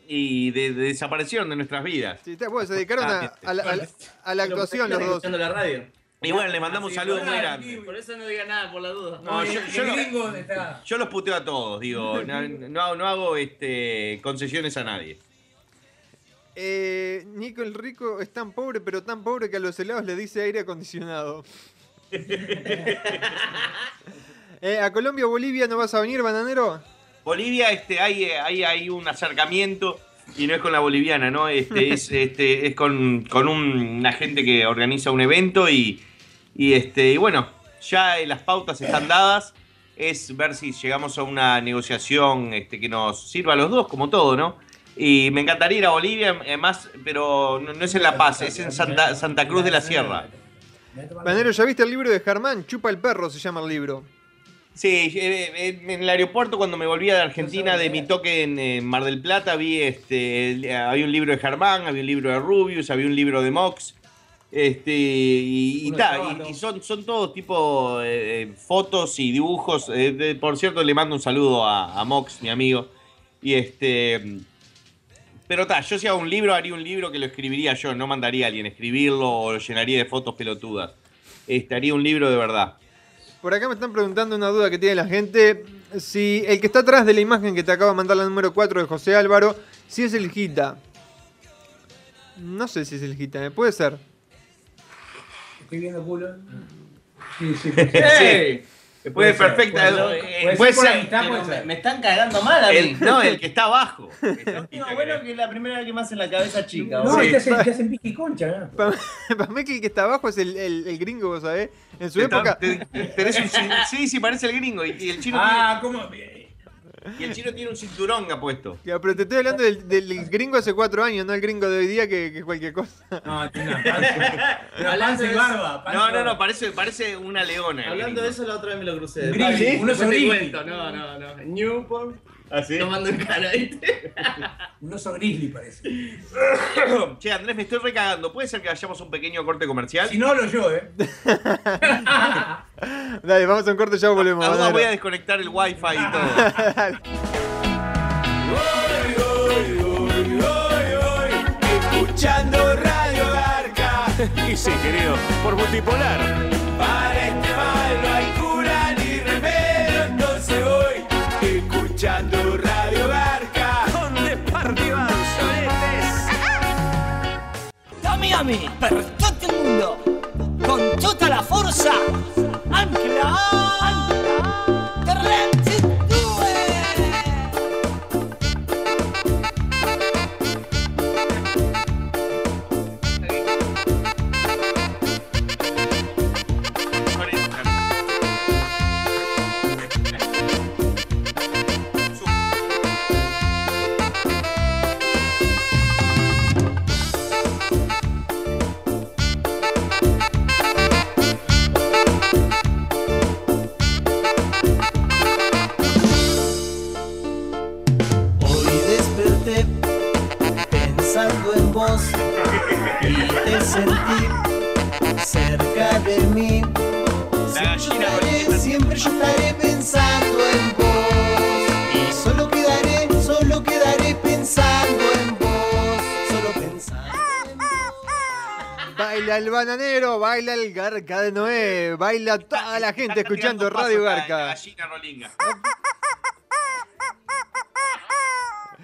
Speaker 7: Y de- de- desaparecieron de nuestras vidas.
Speaker 6: Sí, está- bueno, se dedicaron a, a la, a la- a la
Speaker 9: Lo
Speaker 6: actuación los dos.
Speaker 9: escuchando la radio.
Speaker 7: Y bueno, le mandamos un
Speaker 9: Así,
Speaker 7: saludo muy
Speaker 9: por-
Speaker 7: grande.
Speaker 9: Por eso no diga nada, por la duda.
Speaker 7: No, yo, yo
Speaker 8: el
Speaker 7: lo-
Speaker 8: gringo está.
Speaker 7: yo los puteo a todos, digo, [laughs] no, no, no hago este, concesiones a nadie.
Speaker 6: Eh, Nico el Rico es tan pobre, pero tan pobre que a los helados le dice aire acondicionado. [laughs] Eh, ¿A Colombia o Bolivia no vas a venir, bananero?
Speaker 7: Bolivia, este, hay, hay, hay un acercamiento y no es con la boliviana, ¿no? Este, [laughs] es, este, es con, con un- una gente que organiza un evento y, y, este, y bueno, ya eh, las pautas están dadas. es ver si llegamos a una negociación este, que nos sirva a los dos, como todo, ¿no? Y me encantaría ir a Bolivia, eh, más, pero no, no es en La Paz, es en Santa, Santa Cruz de la Sierra.
Speaker 6: Bananero, ¿ya viste el libro de Germán? Chupa el perro se llama el libro.
Speaker 7: Sí, eh, en el aeropuerto cuando me volvía de Argentina de mi toque en, Mar del Plata vi este había un libro de Germán, había un libro de Rubius, había un libro de Mox. Este y, y ta, y- son, son todo tipo eh, eh, fotos y dibujos. Eh, de- por cierto, le mando un saludo a, a Mox, mi amigo. Y este. Pero ta, yo si hago un libro, haría un libro que lo escribiría yo, no mandaría a alguien a escribirlo o lo llenaría de fotos pelotudas. Este, haría un libro de verdad.
Speaker 6: Por acá me están preguntando una duda que tiene la gente. Si el que está atrás de la imagen que te acaba de mandar la número 4 de José Álvaro, si es el Gita. No sé si es el Gita, ¿eh? puede ser.
Speaker 8: Estoy viendo culo. Sí, sí.
Speaker 7: Sí. [laughs] Puede perfecta.
Speaker 8: puede ser. Puede
Speaker 7: puede
Speaker 8: ser por
Speaker 7: ser-
Speaker 8: amistad,
Speaker 9: Pero
Speaker 8: puede
Speaker 9: me,
Speaker 8: ser.
Speaker 9: me están cagando mal a mí.
Speaker 7: el- no, el que está abajo. [laughs]
Speaker 9: No, bueno, que es la primera vez que me hacen la cabeza chica.
Speaker 8: No.
Speaker 7: Sí.
Speaker 8: te hacen, te hacen pique y concha, ¿no?
Speaker 6: Para [laughs] para mí que el que está abajo es el, el- el gringo, ¿vos sabés? En su
Speaker 7: Está-
Speaker 6: época.
Speaker 7: te- tenés un sí, sí, parece el gringo. Y, y el chino
Speaker 8: Ah, ¿cómo?
Speaker 7: Y el chino tiene un cinturón apuesto.
Speaker 6: Ya, pero te estoy hablando del, del gringo hace cuatro años, no el gringo de hoy día que, que es cualquier cosa.
Speaker 8: No, tiene una panza. Y barba.
Speaker 7: No, no, no, parece, parece una leona.
Speaker 9: Hablando
Speaker 7: gringo.
Speaker 9: de eso, la otra vez me lo crucé.
Speaker 8: Un grilli, un oso
Speaker 9: no te
Speaker 8: grilli.
Speaker 9: cuento, no, no, no. Newport,
Speaker 7: ¿Ah, sí?
Speaker 9: tomando en cara, ¿viste?
Speaker 8: Un oso grizzly parece. [coughs]
Speaker 7: Che, Andrés, me estoy recagando. ¿Puede ser que vayamos a un pequeño corte comercial?
Speaker 8: Si no hablo yo, ¿eh? [laughs]
Speaker 6: Dale, vamos a un corte, ya volvemos.
Speaker 7: A duda
Speaker 6: bananero.
Speaker 7: voy a desconectar el wifi y todo. [laughs]
Speaker 6: Dale.
Speaker 3: Escuchando Radio Garca. Y [laughs] sí, querido, por multipolar.
Speaker 10: Me, per tutto il mondo, con tutta la forza, ancla, ancla,
Speaker 9: de mí.
Speaker 7: La gallina
Speaker 9: Estaré, siempre yo estaré pensando en vos y solo quedaré, solo quedaré pensando en vos, solo pensando. en vos.
Speaker 6: Baila el bananero, baila el Garca de Noé, baila toda la gente escuchando Radio Garca.
Speaker 7: la gallina rolinga.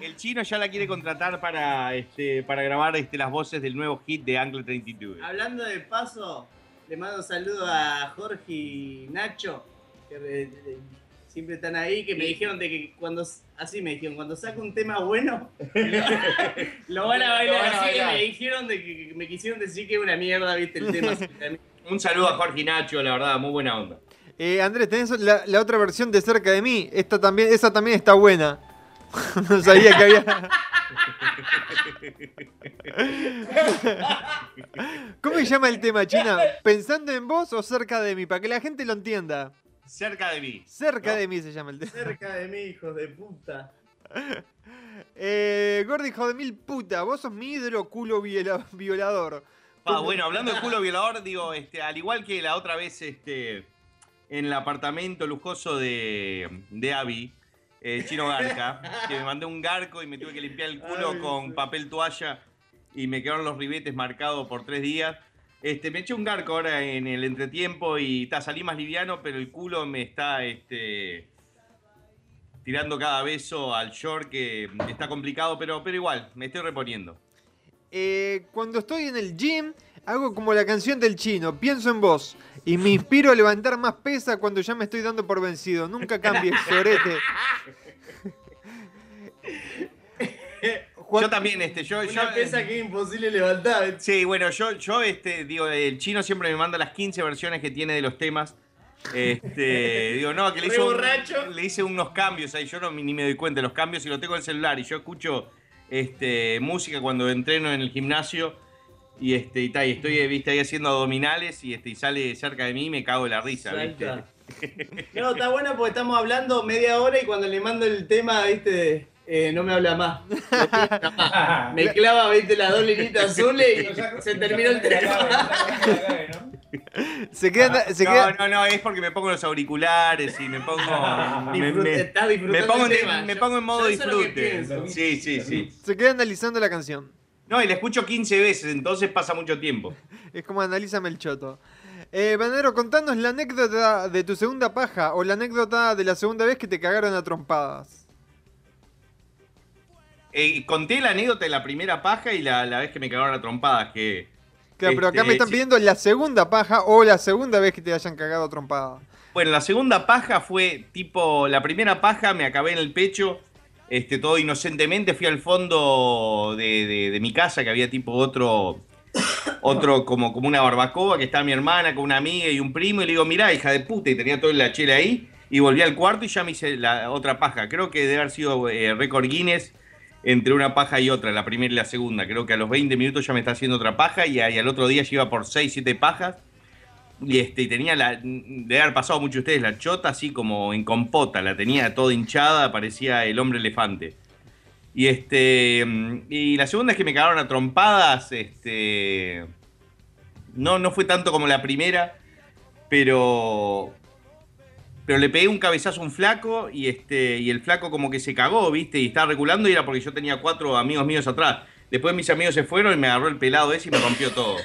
Speaker 7: El chino ya la quiere contratar para, este, para grabar este, las voces del nuevo hit de Angle 32.
Speaker 9: Hablando de paso, le mando un saludo a Jorge y Nacho, que eh, siempre están ahí, que me dijeron de que cuando, así me dijeron, cuando saca un tema bueno, [laughs] lo van a bailar,
Speaker 7: Lo van a
Speaker 9: así que me dijeron de que que me quisieron decir que es una mierda, viste, el tema.
Speaker 7: Un saludo a Jorge y Nacho, la verdad, muy buena onda.
Speaker 6: Eh, Andrés, tenés la, la otra versión de Cerca de mí. Esta también, esa también está buena. [laughs] no sabía que había. ¿Cómo se llama el tema, China? ¿Pensando en vos o cerca de mí? Para que la gente lo entienda.
Speaker 7: Cerca de mí.
Speaker 6: Cerca
Speaker 7: ¿no?
Speaker 6: de mí se llama el tema.
Speaker 9: Cerca de mí, hijos de puta. [laughs]
Speaker 6: Eh, gordo hijo de mil puta, vos sos mi hidro culo viola- violador.
Speaker 7: Bueno, hablando de culo violador, digo, este, al igual que la otra vez este, en el apartamento lujoso de, de Abby, eh, Chino Garca, que me mandé un garco y me tuve que limpiar el culo
Speaker 9: Ay,
Speaker 7: con papel toalla y me quedaron los ribetes marcados por tres días. Este, me eché un garco ahora en el entretiempo y ta, salí más liviano, pero el culo me está este, tirando cada beso al short que está complicado, pero, pero igual, me estoy reponiendo.
Speaker 6: Eh, cuando estoy en el gym, hago como la canción del chino, pienso en vos. Y me inspiro a levantar más pesa cuando ya me estoy dando por vencido. Nunca cambies, [laughs] sorete.
Speaker 7: Yo también, este, yo, yo
Speaker 9: Una pesa que es imposible levantar.
Speaker 7: Sí, bueno, yo, yo este, digo, el chino siempre me manda las 15 versiones que tiene de los temas. Este, [laughs] digo, no, que le hice, un- le hice unos cambios ahí, yo no, ni me doy cuenta de los cambios y lo tengo en el celular y yo escucho este, música cuando entreno en el gimnasio y, este, y, ta, y estoy viste, ahí haciendo abdominales y, este, y sale cerca de mí y me cago de la risa, ¿viste? [laughs]
Speaker 9: No, está bueno porque estamos hablando media hora y cuando le mando el tema, viste, eh, no me habla más. [laughs] Me clava, viste, las dos linitas azules y se terminó el tema.
Speaker 6: Se queda, se
Speaker 7: no,
Speaker 6: queda-
Speaker 7: no, no, es porque me pongo los auriculares y me pongo. [laughs] me,
Speaker 9: Disfrute-
Speaker 7: me-
Speaker 9: estás disfrutando
Speaker 7: me pongo, en, me pongo en modo disfrute.
Speaker 9: pienso.
Speaker 7: Sí, sí, sí.
Speaker 6: se queda analizando la canción.
Speaker 7: No, y la escucho 15 veces, entonces pasa mucho tiempo. [laughs]
Speaker 6: Es como analízame el choto. Eh, Bananero, contanos la anécdota de tu segunda paja o la anécdota de la segunda vez que te cagaron a trompadas.
Speaker 7: Eh, conté la anécdota de la primera paja y la, la vez que me cagaron a trompadas, que.
Speaker 6: Claro, pero acá
Speaker 7: este,
Speaker 6: me están
Speaker 7: sí.
Speaker 6: pidiendo la segunda paja o la segunda vez que te hayan cagado a trompadas.
Speaker 7: Bueno, la segunda paja fue tipo. La primera paja me acabé en el pecho, este, todo inocentemente. Fui al fondo de, de- mi casa, que había tipo otro. Otro, como, como una barbacoa, que estaba mi hermana con una amiga y un primo, y le digo, mirá, hija de puta, y tenía toda la chela ahí, y volví al cuarto y ya me hice la otra paja. Creo que debe haber sido eh, récord Guinness entre una paja y otra, la primera y la segunda. Creo que a los 20 minutos ya me está haciendo otra paja, y, y al otro día ya iba por 6, 7 pajas. Y este, y tenía la. De haber pasado mucho ustedes la chota así como en compota, la tenía toda hinchada, parecía el hombre elefante. Y este. mm, Y la segunda es que me cagaron a trompadas. Este. No, no fue tanto como la primera. Pero. Pero le pegué un cabezazo a un flaco y este. Y el flaco como que se cagó, ¿viste? Y estaba reculando y era porque yo tenía cuatro amigos míos atrás. Después mis amigos se fueron y me agarró el pelado ese y me rompió todo.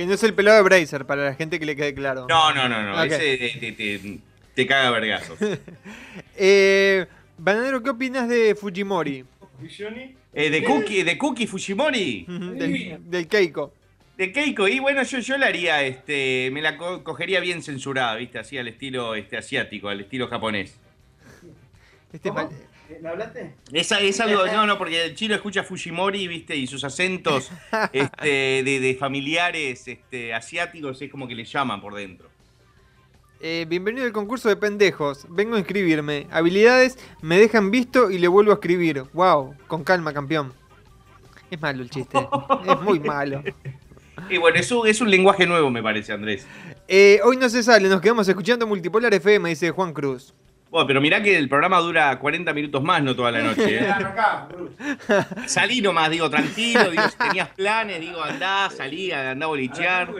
Speaker 6: Que no es el pelado de Bracer, para la gente que le quede claro.
Speaker 7: No, no, no, no. Ese te, te- te- te caga vergazos. [laughs]
Speaker 6: Eh, Bananero, ¿qué opinas de Fujimori?
Speaker 7: Eh, de Cookie, de Cookie Fujimori.
Speaker 6: Del, del Keiko.
Speaker 7: De Keiko. Y bueno, yo, yo la haría, este, me la co- cogería bien censurada, ¿viste? Así al estilo este, asiático, al estilo japonés.
Speaker 6: Este mal-
Speaker 9: ¿Me hablaste?
Speaker 7: Esa es algo, no, no, porque el chino escucha Fujimori, ¿viste? Y sus acentos [laughs] este, de, de familiares este, asiáticos es como que le llaman por dentro.
Speaker 6: Eh, bienvenido al concurso de pendejos. Vengo a inscribirme. Habilidades, me dejan visto y le vuelvo a escribir. Wow, con calma, campeón. Es malo el chiste. es muy [laughs] malo.
Speaker 7: Y bueno, eso es un lenguaje nuevo, me parece, Andrés.
Speaker 6: Eh, hoy no se sale, nos quedamos escuchando Multipolar FM, dice Juan Cruz.
Speaker 7: Bueno, pero mirá que el programa dura 40 minutos más, no toda la noche. ¿eh? Salí nomás, digo, tranquilo, digo, si tenías planes, digo, andá, salí, andá a bolichear.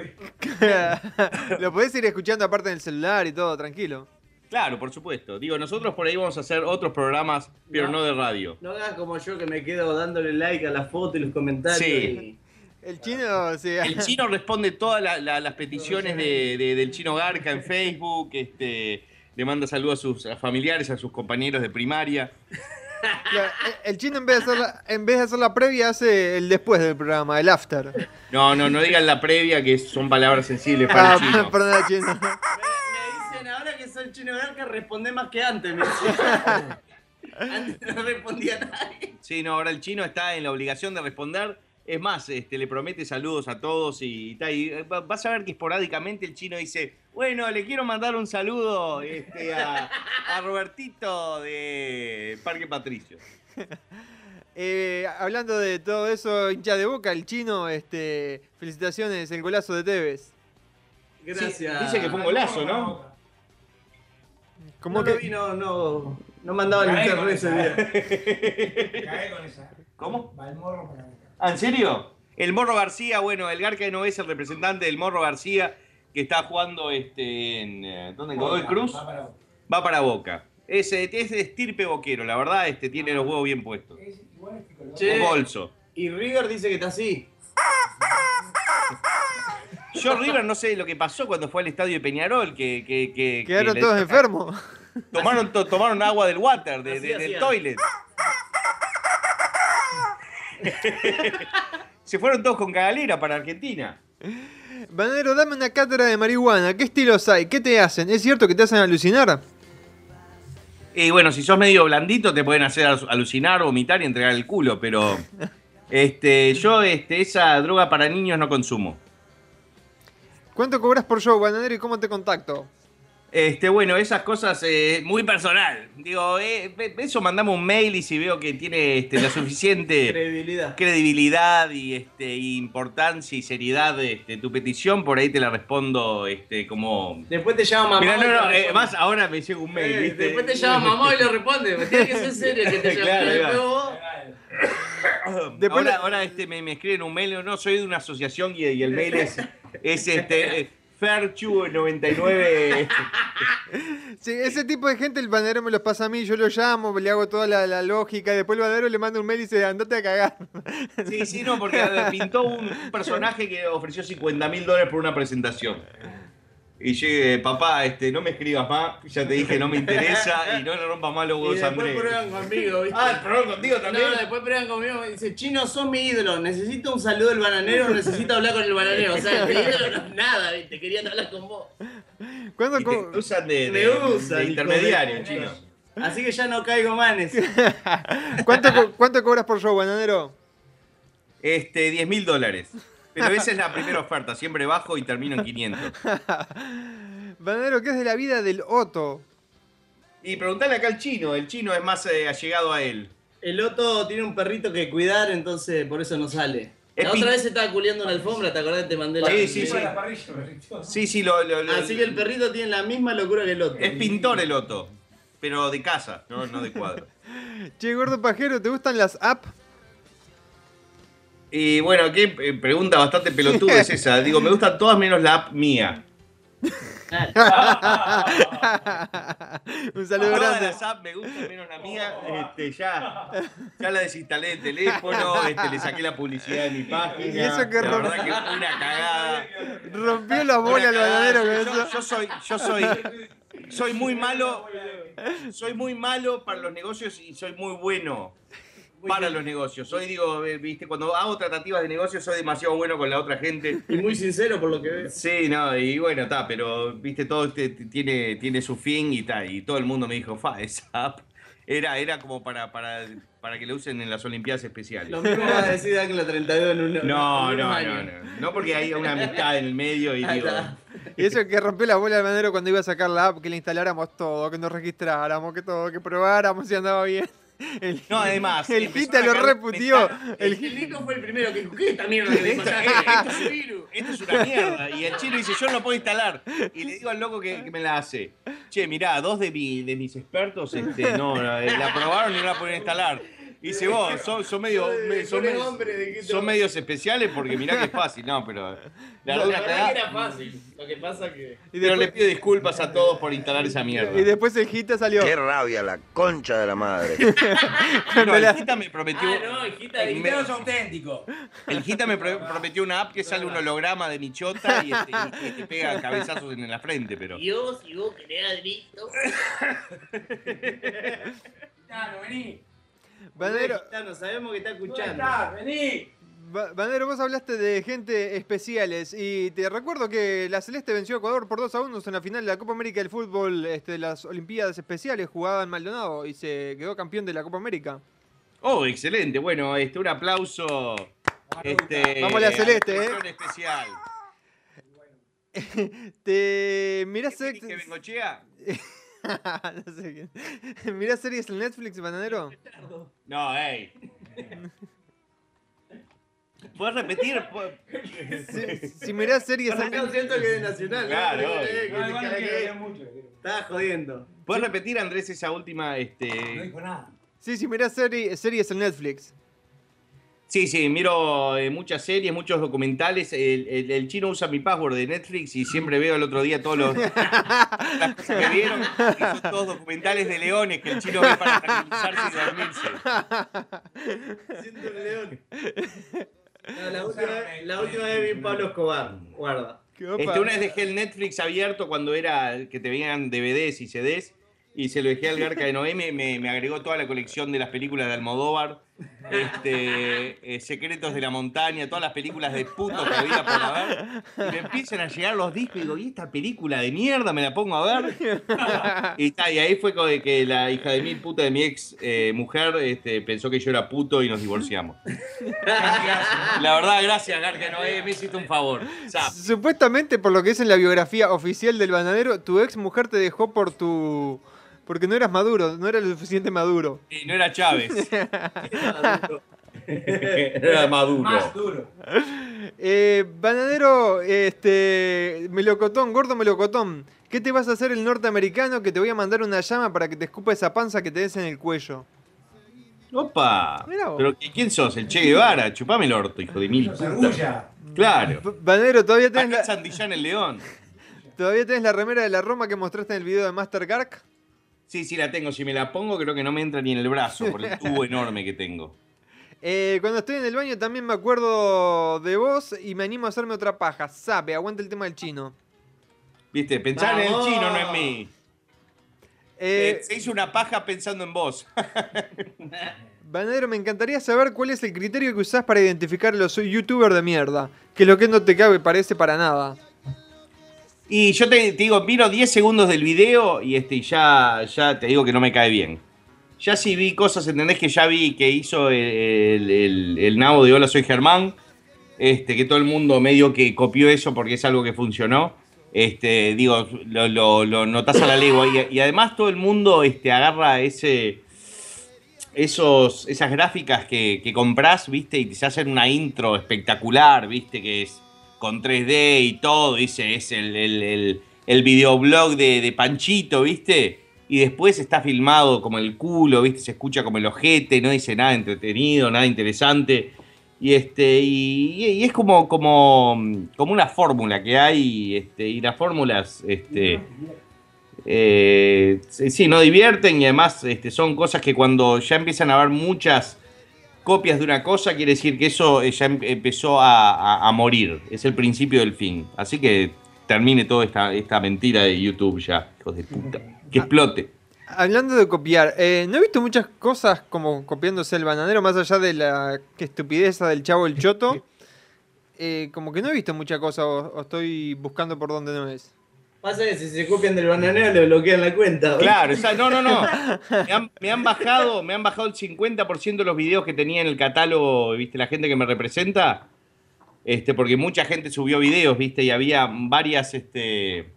Speaker 6: Lo podés ir escuchando aparte en el celular y todo, tranquilo.
Speaker 7: Claro, por supuesto. Digo, nosotros por ahí vamos a hacer otros programas, pero no,
Speaker 9: No.
Speaker 7: de radio.
Speaker 9: No hagas como yo que me quedo dándole like a la foto y los comentarios.
Speaker 7: Sí.
Speaker 6: El chino, o sea,
Speaker 7: El chino responde todas la- la- las peticiones de- de- del chino Garca en Facebook, este, le manda saludos a sus familiares, a sus compañeros de primaria. [laughs]
Speaker 6: Claro, el- chino en vez, de hacer la, en vez de hacer la previa hace el después del programa, el after.
Speaker 7: No, no, no digan la previa, que son palabras sensibles para
Speaker 6: Ah,
Speaker 7: el chino. [laughs]
Speaker 6: perdón, chino.
Speaker 9: Me dicen ahora que soy chino garca, responde más que antes. Me [laughs] antes no respondía nadie.
Speaker 7: Sí, no, ahora el chino está en la obligación de responder. Es más, este, le promete saludos a todos y, eh, va- vas a ver que esporádicamente el chino dice, bueno, le quiero mandar un saludo este, a, a Robertito de Parque Patricio. [laughs]
Speaker 6: Eh, hablando de todo eso, hincha de boca, el chino, este, felicitaciones, el golazo de Tevez.
Speaker 9: Gracias.
Speaker 7: Sí, dice que fue un golazo, ¿no?
Speaker 6: ¿Cómo
Speaker 9: no
Speaker 6: que?
Speaker 9: lo vi, no, no, no mandaba el internet ese
Speaker 8: esa.
Speaker 9: día.
Speaker 8: Cae con esa.
Speaker 7: ¿Cómo?
Speaker 8: Va el morro para.
Speaker 7: ¿Ah, ¿En serio? El Morro García, bueno, el Garca de no es el representante del Morro García que está jugando este, en... eh, ¿Dónde? ¿En Godoy Cruz?
Speaker 8: Va para-
Speaker 7: Va para Boca. Es, eh, es de estirpe boquero, la verdad, este tiene los huevos bien puestos.
Speaker 8: es igual este.
Speaker 9: Che.
Speaker 7: Un bolso.
Speaker 9: Y River dice que está así.
Speaker 7: Yo River no sé lo que pasó cuando fue al estadio de Peñarol, que, que, que-
Speaker 6: Quedaron
Speaker 7: que le-
Speaker 6: todos enfermos.
Speaker 7: Tomaron, to- tomaron agua del water, de-
Speaker 9: Así
Speaker 7: de- del toilet. [laughs] Se fueron todos con cagalera para Argentina.
Speaker 6: Banero, dame una cátedra de marihuana. ¿Qué estilos hay? ¿Qué te hacen? ¿Es cierto que te hacen alucinar?
Speaker 7: Y bueno, si sos medio blandito te pueden hacer al- alucinar, vomitar y entregar el culo, pero [laughs] este, yo este, esa droga para niños no consumo.
Speaker 6: ¿Cuánto cobras por show, Bananero, y cómo te contacto?
Speaker 7: Este, bueno, esas cosas eh, muy personal. Digo, eh, eso mandame un mail y si veo que tiene este, la suficiente [laughs]
Speaker 9: Credibilidad.
Speaker 7: credibilidad y este, importancia y seriedad este, tu petición, por ahí te la respondo este, como.
Speaker 9: Después te llama mamá.
Speaker 7: Mira,
Speaker 9: y
Speaker 7: no, no, eh, más ahora me llega un mail.
Speaker 9: Eh,
Speaker 7: ¿viste?
Speaker 9: después te llama mamá y le responde. Tiene que ser serio que te [laughs] llama.
Speaker 7: Claro, va.
Speaker 9: Después [coughs]
Speaker 7: ahora ahora este, me, me escriben un mail, no, soy de una asociación y, y el mail es, es este, eh, Ferchu99. [laughs]
Speaker 6: Sí, ese tipo de gente el banadero me los pasa a mí, yo lo llamo, le hago toda la, la lógica, y después el banadero le manda un mail y dice, andate a cagar. [laughs]
Speaker 7: Sí, sí, no, porque pintó un personaje que ofreció 50 mil dólares por una presentación. Y llegué, papá, este, no me escribas más, ya te dije, no me interesa y no le rompas más los
Speaker 9: Y
Speaker 7: huevos,
Speaker 9: después
Speaker 7: Andrés.
Speaker 9: prueban conmigo, ¿viste?
Speaker 7: Ah, prueban contigo también.
Speaker 9: No, después prueban conmigo y dice, Chino, sos mi ídolo, necesito un saludo del bananero, necesito hablar con el bananero. O sea, mi ídolo no es nada, ¿viste? Querían hablar con vos.
Speaker 6: ¿Cuándo
Speaker 7: Y te usan de,
Speaker 9: Me
Speaker 7: de-
Speaker 9: usan,
Speaker 7: de
Speaker 9: hijo
Speaker 7: intermediario,
Speaker 9: de-
Speaker 7: chino.
Speaker 9: Así que ya no caigo manes. [laughs]
Speaker 6: ¿Cuánto, co- ¿Cuánto cobras por show, bananero?
Speaker 7: Este, 10 mil dólares. Pero [laughs] esa es la primera oferta, siempre bajo y termino en 500. [laughs]
Speaker 6: Bananero, ¿qué es de la vida del Otto?
Speaker 7: Y preguntale acá al chino, el chino es más eh, allegado a él.
Speaker 9: El Otto tiene un perrito que cuidar, entonces por eso no sale.
Speaker 7: Es
Speaker 9: La
Speaker 7: pin-
Speaker 9: otra vez estaba culiando en la alfombra, ¿te acordás? Te mandé la
Speaker 7: Sí, sí, sí. Sí, sí, lo, lo- lo-
Speaker 9: Así que el perrito tiene la misma locura que el Otto.
Speaker 7: es pintor el Otto, pero de casa, no, no de cuadro. [laughs]
Speaker 6: Che, gordo pajero, ¿te gustan las apps?
Speaker 7: Y bueno, qué eh, pregunta bastante pelotuda es esa. Digo, me gustan todas menos la app mía.
Speaker 6: Un saludo
Speaker 7: Todas
Speaker 6: grande.
Speaker 7: las apps me gustan menos la mía. Este, ya, ya la desinstalé del teléfono, este, le saqué la publicidad de mi página.
Speaker 6: Y eso que
Speaker 7: la verdad que fue una cagada.
Speaker 6: Rompió la bola el bananero con
Speaker 7: yo,
Speaker 6: eso.
Speaker 7: yo soy, yo soy, soy muy malo, soy muy malo para los negocios y soy muy bueno para los negocios. Soy, digo, eh, viste, cuando hago tratativas de negocios soy demasiado bueno con la otra gente.
Speaker 9: Y muy sincero por lo que ves.
Speaker 7: Sí, no, y bueno, está, pero viste, todo este tiene, tiene su fin y tal, y todo el mundo me dijo, fa, esa app era, era como para, para, para que la usen en las Olimpiadas Especiales.
Speaker 9: Lo mismo vas a decir de la 32 en un
Speaker 7: No,
Speaker 9: en
Speaker 7: no,
Speaker 9: un
Speaker 7: no,
Speaker 9: año.
Speaker 7: no, no, porque hay una amistad en el medio y
Speaker 9: Ahí
Speaker 7: digo.
Speaker 6: Y eso que rompió la bola el bananero cuando iba a sacar la app, que le instaláramos todo, que nos registráramos, que todo, que probáramos si andaba bien. El,
Speaker 7: No, además,
Speaker 6: El Gita
Speaker 7: a
Speaker 6: lo reputió. El,
Speaker 9: El Nico fue el primero que dijo, ¿qué es esta mierda que
Speaker 7: esto, es un virus, [laughs] esto es una mierda. Y el chino dice, yo no lo puedo instalar. Y le digo al loco que, que me la hace. Che, mirá, dos de, mi, de mis expertos este, no, la, la probaron y no la pueden instalar. Y dice, vos, [laughs] son, son, medio, me- son,
Speaker 9: de que
Speaker 7: son medios especiales porque mirá que es fácil. No, pero la [laughs]
Speaker 9: La
Speaker 7: verdad
Speaker 9: que era fácil. Lo que pasa que.
Speaker 6: y
Speaker 7: Pero le
Speaker 6: después,
Speaker 7: pido disculpas a todos por instalar esa mierda.
Speaker 6: y después el Gita salió.
Speaker 5: Qué rabia, la concha de la madre. [laughs]
Speaker 7: No, el Gita me prometió.
Speaker 9: Ah, no, hijita,
Speaker 7: el,
Speaker 9: hijita
Speaker 7: me-
Speaker 9: es auténtico.
Speaker 7: el Gita me pro- prometió una app que sale un holograma de mi chota y, este, y- y te pega cabezazos en la frente, pero.
Speaker 9: Y vos, si vos querés adrito.
Speaker 8: Gitano, vení.
Speaker 6: Bananero,
Speaker 9: Gitano, sabemos que está
Speaker 8: ¿Dónde
Speaker 9: escuchando.
Speaker 8: Vení.
Speaker 6: Ba- vos hablaste de gente especiales y te recuerdo que la Celeste venció a Ecuador por 2 a 1 en la final de la Copa América del Fútbol este, de las Olimpiadas Especiales jugada en Maldonado y se quedó campeón de la Copa América.
Speaker 7: Oh, excelente. Bueno, este, un aplauso. Este,
Speaker 6: Vamos a la Celeste, eh.
Speaker 7: especial. [laughs]
Speaker 6: Te mirás
Speaker 7: ¿Qué Bengochea? [laughs] [laughs]
Speaker 6: no sé quién. [laughs] ¿Mirás series en Netflix, Bananero?
Speaker 7: No, ey. ¿Puedes repetir? ¿Puedo-
Speaker 6: Si, si mirás series en
Speaker 9: No siento que es nacional.
Speaker 7: Claro,
Speaker 9: ¿no? Eh, que
Speaker 8: No, no
Speaker 9: Estaba jodiendo.
Speaker 7: ¿Puedes repetir, Andrés, esa última?
Speaker 8: No
Speaker 7: Este...
Speaker 8: dijo nada.
Speaker 6: Sí, si mirás seri- series en Netflix.
Speaker 7: Sí, sí, miro eh, muchas series, muchos documentales. El, el- el chino usa mi password de Netflix y siempre veo el otro día todos los las [laughs] cosas que vieron. Y son todos documentales de leones que el chino ve para tranquilizarse y dormirse.
Speaker 9: Siento un león. No, la, última, la última vez vi Pablo Escobar. Guarda.
Speaker 7: Este, una vez dejé el Netflix abierto cuando era que te venían DVDs y CDs y se lo dejé al Garca de Noé, me, me- me agregó toda la colección de las películas de Almodóvar este, eh, Secretos de la Montaña, todas las películas de putos que había por haber. Y me empiezan a llegar los discos y digo, ¿y esta película de mierda? Me la pongo a ver. Y, ta, y ahí fue que la hija de mil puta de mi ex eh, mujer este, pensó que yo era puto y nos divorciamos. La verdad, gracias, Garca Noé, me hiciste un favor. Zap.
Speaker 6: Supuestamente, por lo que es en la biografía oficial del bananero, tu ex mujer te dejó por tu. Porque no eras maduro, no eras lo suficiente maduro.
Speaker 7: Y no era Chávez. [laughs] [laughs] Era Maduro.
Speaker 8: Más duro.
Speaker 6: Eh, bananero, este. Melocotón, gordo melocotón. ¿Qué te vas a hacer el norteamericano que te voy a mandar una llama para que te escupa esa panza que te des en el cuello?
Speaker 7: Opa. Pero ¿qui- ¿quién sos? El Che Guevara. Chupame el orto, hijo de mil. Claro.
Speaker 6: B- Bananero, ¿todavía tenés,
Speaker 7: Acá
Speaker 6: la,
Speaker 7: en Santillán el León.
Speaker 6: ¿todavía tenés la remera de la Roma que mostraste en el video de Master Gark?
Speaker 7: Sí, sí, la tengo. Si me la pongo, creo que no me entra ni en el brazo por el tubo enorme que tengo. [laughs]
Speaker 6: Eh, cuando estoy en el baño también me acuerdo de vos y me animo a hacerme otra paja. Sabe, aguanta el tema del chino.
Speaker 7: Viste, pensar en el chino, no en mí.
Speaker 6: Eh,
Speaker 7: Eh, se hizo una paja pensando en vos. [laughs]
Speaker 6: Banadero, me encantaría saber cuál es el criterio que usás para identificar a los youtubers de mierda. Que lo que no te cabe parece para nada.
Speaker 7: Y yo te, digo, miro 10 segundos del video y este, ya, ya te digo que no me cae bien. Ya sí vi cosas, ¿entendés? Que ya vi que hizo el, el, nabo de Hola Soy Germán. Este, que todo el mundo medio que copió eso porque es algo que funcionó. Este, digo, lo, lo, notás a la legua. Y, además todo el mundo este, agarra ese, esos, esas gráficas que, que comprás, ¿viste? Y te hacen una intro espectacular, ¿viste? Que es con 3D y todo, dice, es el, el, el, videoblog de, de Panchito, ¿viste? Y después está filmado como el culo, ¿viste? Se escucha como el ojete, no dice nada entretenido, nada interesante. Y este, y, es como, como, como una fórmula que hay, este, y las fórmulas, este. eh, sí, sí, no divierten y además este, son cosas que cuando ya empiezan a haber muchas copias de una cosa, quiere decir que eso eh, ya em- empezó a, a- a morir. Es el principio del fin. Así que termine toda esta, esta mentira de YouTube ya, hijos de puta. Que explote.
Speaker 6: Hablando de copiar, eh, no he visto muchas cosas como copiándose el bananero, más allá de la estupidez del chavo el choto. [laughs] Eh, como que no he visto mucha cosa o, o estoy buscando por donde no es.
Speaker 9: Pasa que si se copian del bananero le bloquean la cuenta.
Speaker 7: Claro, [laughs] o sea, no, no, no. [laughs] Me han, me han bajado, me han bajado el 50% de los videos que tenía en el catálogo, viste, la gente que me representa. Este, porque mucha gente subió videos, viste, y había varias, este,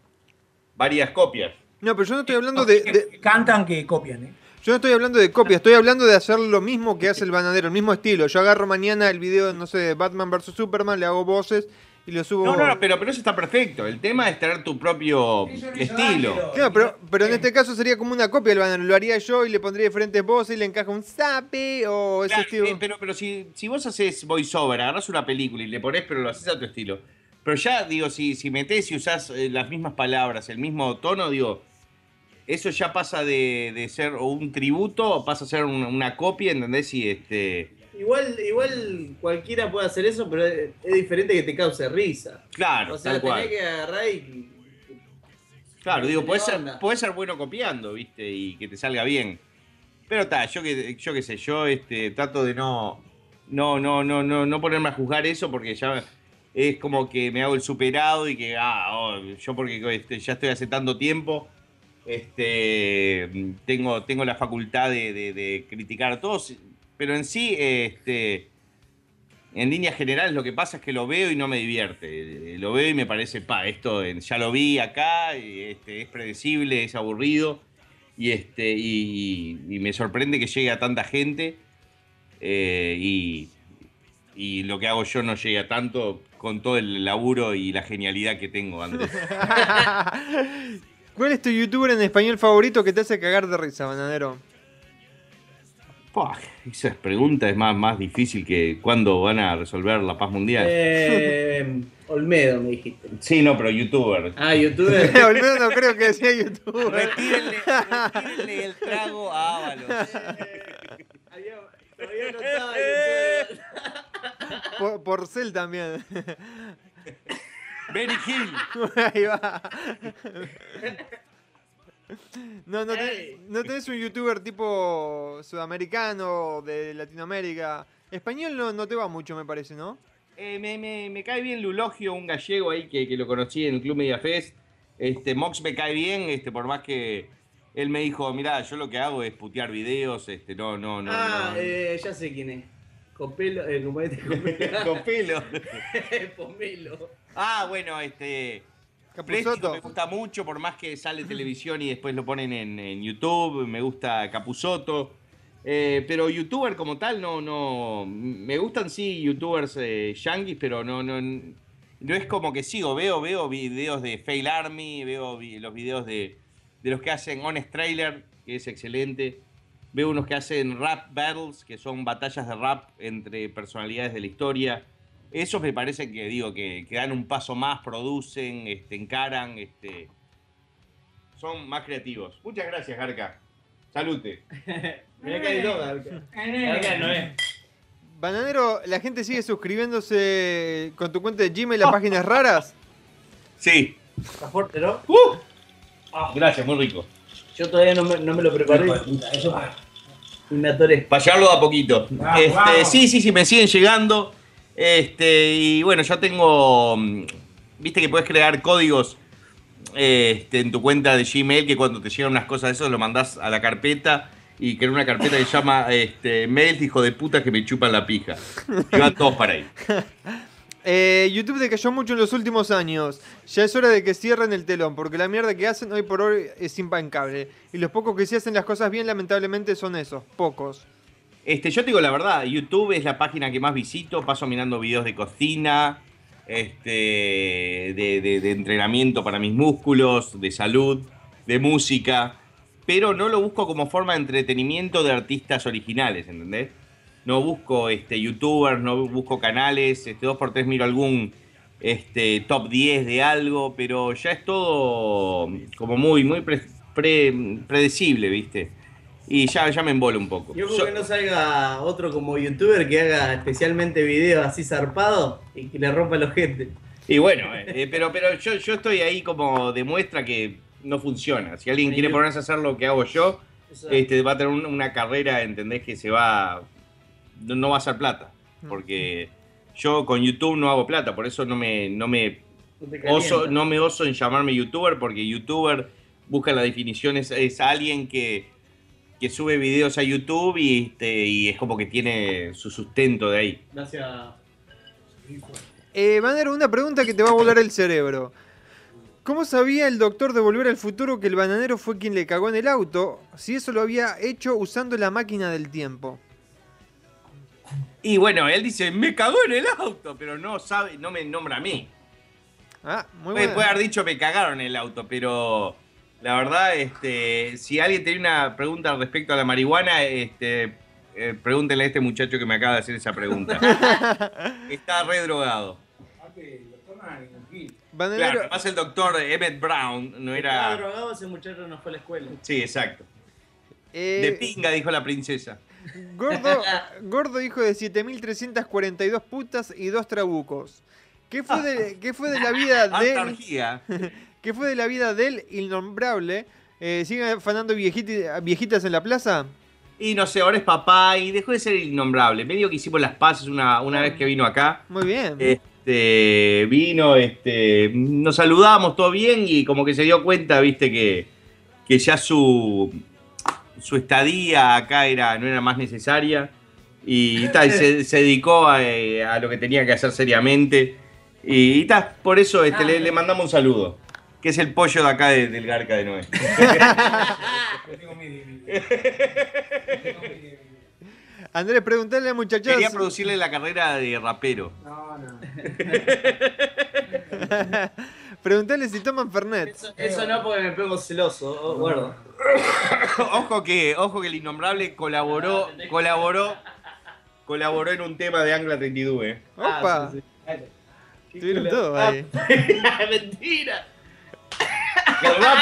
Speaker 7: varias copias.
Speaker 6: No, pero yo no estoy hablando de, de- [laughs]
Speaker 8: Cantan que copian, ¿eh?
Speaker 6: yo no estoy hablando de copia, estoy hablando de hacer lo mismo que hace el bananero, el mismo estilo. Yo agarro mañana el video, no sé, de Batman vs Superman, le hago voces y lo subo.
Speaker 7: No, no, no, pero, pero eso está perfecto. El tema es tener tu propio estilo.
Speaker 6: Claro, pero, pero en este caso sería como una copia del bananero. Lo haría yo y le pondría diferentes voces y le encaja un zape o ese
Speaker 7: Claro,
Speaker 6: estilo.
Speaker 7: eh, pero pero si, si vos haces voiceover, agarrás una película y le ponés, pero lo haces a tu estilo. Pero ya, digo, si, si metés y usás eh, las mismas palabras, el mismo tono, digo, eso ya pasa de, de ser o un tributo, pasa a ser un- una copia, ¿entendés? Y este.
Speaker 9: Igual, igual cualquiera puede hacer eso, pero es, es diferente que te cause risa.
Speaker 7: Claro,
Speaker 9: O sea,
Speaker 7: tal cual.
Speaker 9: tenés que agarrar y.
Speaker 7: Claro, digo, puede ser, puede ser bueno copiando, ¿viste? Y que te salga bien. Pero está, yo que yo qué sé, yo este trato de no no no no no no ponerme a juzgar eso porque ya es como que me hago el superado y que ah, oh, yo porque este, ya estoy hace tanto tiempo este tengo tengo la facultad de, de- de criticar a todos, pero en sí este en líneas generales lo que pasa es que lo veo y no me divierte. Eh, Lo veo y me parece, pa, esto ya lo vi acá, y, este, es predecible, es aburrido. Y, este, y, y me sorprende que llegue a tanta gente. eh, y, y lo que hago yo no llega tanto con todo el laburo y la genialidad que tengo, Andrés. [laughs] [laughs]
Speaker 6: ¿Cuál es tu youtuber en español favorito que te hace cagar de risa, bananero?
Speaker 7: Pua, esa pregunta es más, más difícil que cuándo van a resolver la paz mundial.
Speaker 9: Eh, Olmedo, me dijiste.
Speaker 7: Sí, no, pero youtuber.
Speaker 9: Ah, youtuber. [laughs]
Speaker 6: Olmedo no creo que sea youtuber.
Speaker 7: Retírenle, retírenle el trago a Ábalos.
Speaker 9: Había, notado youtuber.
Speaker 6: Por, Porcel también.
Speaker 7: Benny Hill. [laughs]
Speaker 6: Ahí va. [laughs] [laughs] No, no, tenés, no tenés un youtuber tipo sudamericano, de Latinoamérica. Español no, no te va mucho, me parece, ¿no?
Speaker 7: Eh, me, me- me cae bien Lulogio, un gallego ahí que, que lo conocí en el Club Media Fest. Este, Mox me cae bien, este, por más que él me dijo, mirá, yo lo que hago es putear videos, este, no, no, no.
Speaker 9: ah,
Speaker 7: no.
Speaker 9: eh, ya sé quién es. Copelo, eh, Copelo.
Speaker 7: Con pelo. [laughs]
Speaker 9: Pomelo. [laughs]
Speaker 7: Ah, bueno, este.
Speaker 6: Capusotto.
Speaker 7: me gusta mucho, por más que sale televisión y después lo ponen en, en YouTube. Me gusta Capusoto. Eh, pero youtuber como tal, no, no. Me gustan sí youtubers eh, pero no, no. No es como que sigo, veo, veo videos de Fail Army, veo vi- los videos de, de los que hacen Honest Trailer, que es excelente. Veo unos que hacen rap battles, que son batallas de rap entre personalidades de la historia. Esos me parece que digo que, que dan un paso más, producen, este, encaran, este, son más creativos. Muchas gracias, Garca. Salute. [laughs]
Speaker 9: Mirá que hay dos, Garca. Garca no es.
Speaker 6: Bananero, ¿la gente sigue suscribiéndose con tu cuenta de Gmail a páginas raras?
Speaker 7: Sí.
Speaker 9: Está fuerte, ¿no?
Speaker 7: Gracias, muy rico.
Speaker 9: Yo todavía no me, no me lo preparé. Y me atoré.
Speaker 7: Para llevarlo de a poquito.
Speaker 9: Vamos,
Speaker 7: Este, sí, sí, sí, me siguen llegando. Este, y bueno, yo tengo. mm, Viste que puedes crear códigos este, en tu cuenta de Gmail que cuando te llegan unas cosas de eso lo mandás a la carpeta y en una carpeta que se llama este, mails hijo de puta que me chupan la pija. Y van todos para ahí. [laughs]
Speaker 6: Eh, YouTube decayó mucho en los últimos años. Ya es hora de que cierren el telón, porque la mierda que hacen hoy por hoy es impecable. Y los pocos que sí hacen las cosas bien, lamentablemente, son esos, pocos.
Speaker 7: Este, yo te digo la verdad, YouTube es la página que más visito, paso mirando videos de cocina, este, de, de- de entrenamiento para mis músculos, de salud, de música, pero no lo busco como forma de entretenimiento de artistas originales, ¿entendés? No busco este, youtubers, no busco canales, este, dos por tres miro algún este, top 10 de algo, pero ya es todo como muy, muy pre- pre- predecible, ¿viste? Y ya, ya me embolo un poco.
Speaker 9: Yo creo que no salga otro como youtuber que haga especialmente videos así zarpados y que le rompa los gente.
Speaker 7: Y bueno, eh, eh, pero, pero yo, yo estoy ahí como demuestra que no funciona. Si alguien quiere ponerse a hacer lo que hago yo, este, va a tener un- una carrera, ¿entendés? Que se va. No, no va a ser plata. Porque yo con YouTube no hago plata, por eso no me, no me
Speaker 9: No
Speaker 7: oso, no me oso en llamarme youtuber, porque youtuber busca la definición, es, es alguien que, que sube videos a YouTube y, este, y es como que tiene su sustento de ahí.
Speaker 9: Gracias.
Speaker 6: Eh, Bananero, una pregunta que te va a volar el cerebro. ¿Cómo sabía el doctor de Volver al Futuro que el bananero fue quien le cagó en el auto si eso lo había hecho usando la máquina del tiempo?
Speaker 7: Y bueno, él dice, me cagó en el auto, pero no sabe, no me nombra a mí.
Speaker 6: Ah, muy
Speaker 7: Puede,
Speaker 6: bueno.
Speaker 7: puede haber dicho me cagaron en el auto, pero la verdad, este, si alguien tiene una pregunta respecto a la marihuana, este, eh, pregúntenle a este muchacho que me acaba de hacer esa pregunta. [laughs] Está re drogado.
Speaker 6: Bananero,
Speaker 7: Claro, además el doctor Emmett Brown no
Speaker 9: Estaba
Speaker 7: era...
Speaker 9: drogado, ese muchacho no fue a la escuela.
Speaker 7: Sí, exacto.
Speaker 6: eh,
Speaker 7: De pinga, dijo la princesa.
Speaker 6: gordo, [laughs] gordo hijo de 7342 putas y dos trabucos. ¿Qué fue de, qué fue de la vida de. [laughs] ¿Qué fue de la vida del innombrable? Eh, ¿Sigue afanando viejitas en la plaza?
Speaker 7: Y no sé, ahora es papá y dejó de ser innombrable. Medio que hicimos las paces una, una vez que vino acá.
Speaker 6: Muy bien.
Speaker 7: Este, vino, este, nos saludamos, todo bien, y como que se dio cuenta, viste, que, que ya su, su estadía acá era, no era más necesaria. Y tal, se, se dedicó a, eh, a lo que tenía que hacer seriamente. Y, tal, por eso este, le, le mandamos un saludo. Que es el pollo de acá de- del Garca de Noé. [laughs]
Speaker 6: Andrés, preguntale a muchachas.
Speaker 7: Quería producirle la carrera de rapero.
Speaker 8: No, no. [laughs]
Speaker 6: preguntale si toman Fernet.
Speaker 9: Eso, eso no porque me pego celoso, oh, guarda. [coughs]
Speaker 7: ojo que, ojo que el innombrable colaboró, colaboró, colaboró en un tema de Angla 32, eh.
Speaker 6: Opa.
Speaker 9: Ah, sí,
Speaker 6: Tuvieron todo ahí. [laughs]
Speaker 9: Mentira.
Speaker 7: El rap,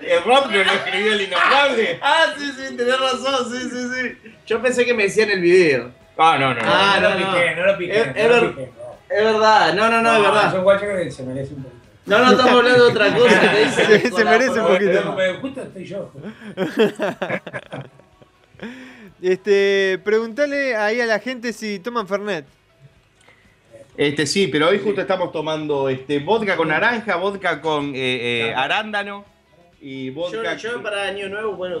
Speaker 7: el rap no lo escribió el innombrable.
Speaker 9: Ah, sí, sí, tenés razón, sí, sí, sí. Yo pensé que me decían el video.
Speaker 7: Ah, no, no, no.
Speaker 9: Ah,
Speaker 8: no,
Speaker 9: no,
Speaker 8: lo
Speaker 9: no.
Speaker 8: piqué, no lo piqué.
Speaker 9: Es-
Speaker 8: no
Speaker 9: es
Speaker 8: lo
Speaker 9: ver-
Speaker 8: piqué, no.
Speaker 9: Es verdad, no, no, no, es
Speaker 8: Es
Speaker 9: verdad.
Speaker 8: un guacho que se merece un poquito.
Speaker 9: No, no estamos hablando de otra [laughs] cosa. que dice
Speaker 6: Se- se merece un poquito.
Speaker 8: Pero justo estoy yo. [laughs]
Speaker 6: Este, preguntale ahí a la gente si toman Fernet.
Speaker 7: Este sí, pero hoy justo estamos tomando este vodka con naranja, vodka con eh, eh, arándano y
Speaker 9: Yo,
Speaker 7: vodka.
Speaker 9: yo para Año Nuevo, bueno,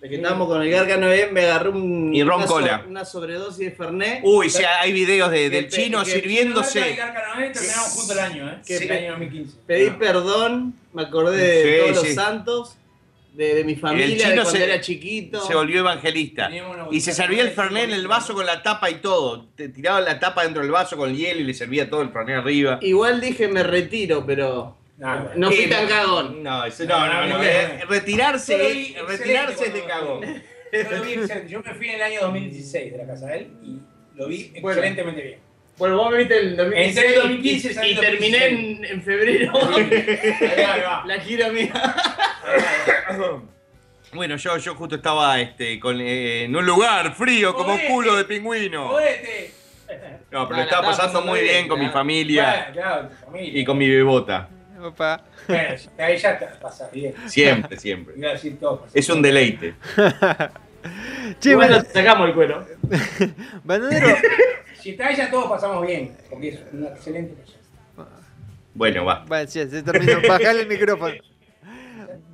Speaker 9: de que estábamos con el Gargano bien, me agarré un,
Speaker 7: Y ron
Speaker 9: una,
Speaker 7: cola.
Speaker 9: una sobredosis de Fernet.
Speaker 7: Uy, sí, hay videos de-
Speaker 9: Que
Speaker 7: del chino
Speaker 9: que-
Speaker 7: sirviéndose.
Speaker 8: Terminamos junto el año, ¿eh?
Speaker 9: Que
Speaker 8: el año 2015.
Speaker 9: Pedí perdón, me acordé de todos
Speaker 7: sí.
Speaker 9: los santos, de, de mi
Speaker 7: El
Speaker 9: familia, de
Speaker 7: chino
Speaker 9: cuando
Speaker 7: se-
Speaker 9: era chiquito.
Speaker 7: Se volvió evangelista. Y se servía el fernet en el vaso con la tapa y todo. Te tiraba la tapa dentro del vaso con el hielo y le servía todo el fernet arriba.
Speaker 9: Igual dije me retiro, pero
Speaker 8: No,
Speaker 9: no fui tan cagón.
Speaker 7: No, eso, no, no, no.
Speaker 8: No,
Speaker 7: eh,
Speaker 8: no.
Speaker 7: retirarse, retirarse es de cagón.
Speaker 8: Yo lo vi excelente. Yo me fui en el año 2016 de la casa de él y lo vi
Speaker 9: Bueno.
Speaker 8: excelentemente bien.
Speaker 9: Bueno, vos me viste el 2016
Speaker 8: Entré en 2015,
Speaker 9: y, terminé
Speaker 8: 2016.
Speaker 9: en, en febrero [laughs]
Speaker 8: Ahí va, ahí va.
Speaker 9: la gira mía. [laughs]
Speaker 7: Bueno, yo, yo justo estaba este, con, eh, en un lugar frío como
Speaker 8: Jodete.
Speaker 7: culo de pingüino.
Speaker 8: ¡Jodete!
Speaker 7: No, pero
Speaker 9: la
Speaker 7: estaba pasando
Speaker 9: pasando
Speaker 7: muy
Speaker 9: bien,
Speaker 7: bien con mi familia
Speaker 8: Claro, claro, tu familia.
Speaker 7: y con mi bebota.
Speaker 6: Opa.
Speaker 8: Bueno, ahí ya te pasas bien.
Speaker 7: Siempre, siempre.
Speaker 8: Todo.
Speaker 7: Es un deleite. [laughs]
Speaker 6: Che,
Speaker 9: bueno,
Speaker 6: bana-
Speaker 9: sacamos el cuero.
Speaker 6: bananero,
Speaker 8: Si está ella, todos pasamos bien. Porque es una excelente persona.
Speaker 7: Bueno, va.
Speaker 6: Bueno, ya, se terminó. [laughs] Bajale el micrófono.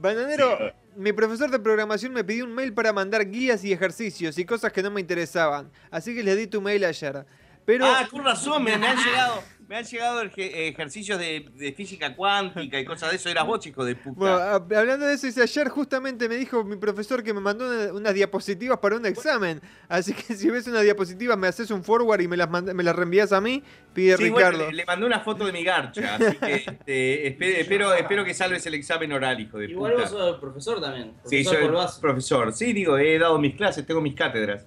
Speaker 6: Bananero, mi profesor de programación me pidió un mail para mandar guías y ejercicios y cosas que no me interesaban. Así que le di tu mail ayer. Pero
Speaker 7: Ah, con razón, me, me han llegado, me han llegado eje- ejercicios de, de física cuántica y cosas de eso. Eras vos, chico de puta.
Speaker 6: bueno, hab- hablando de eso, dice ayer justamente me dijo mi profesor que me mandó una- unas diapositivas para un examen. Así que si ves unas diapositivas me haces un forward y me las, mand- me las reenvías a mí, pide
Speaker 7: Sí, bueno,
Speaker 6: Ricardo.
Speaker 7: le, le mandé una foto de mi garcha, así que este, espe- espero, espero que salves el examen oral, hijo de
Speaker 9: Igual
Speaker 7: puta.
Speaker 9: vos sos profesor también.
Speaker 7: Sí,
Speaker 9: Profesor
Speaker 7: soy
Speaker 9: Polvazo.
Speaker 7: profesor. Sí, digo, he dado mis clases, tengo mis cátedras.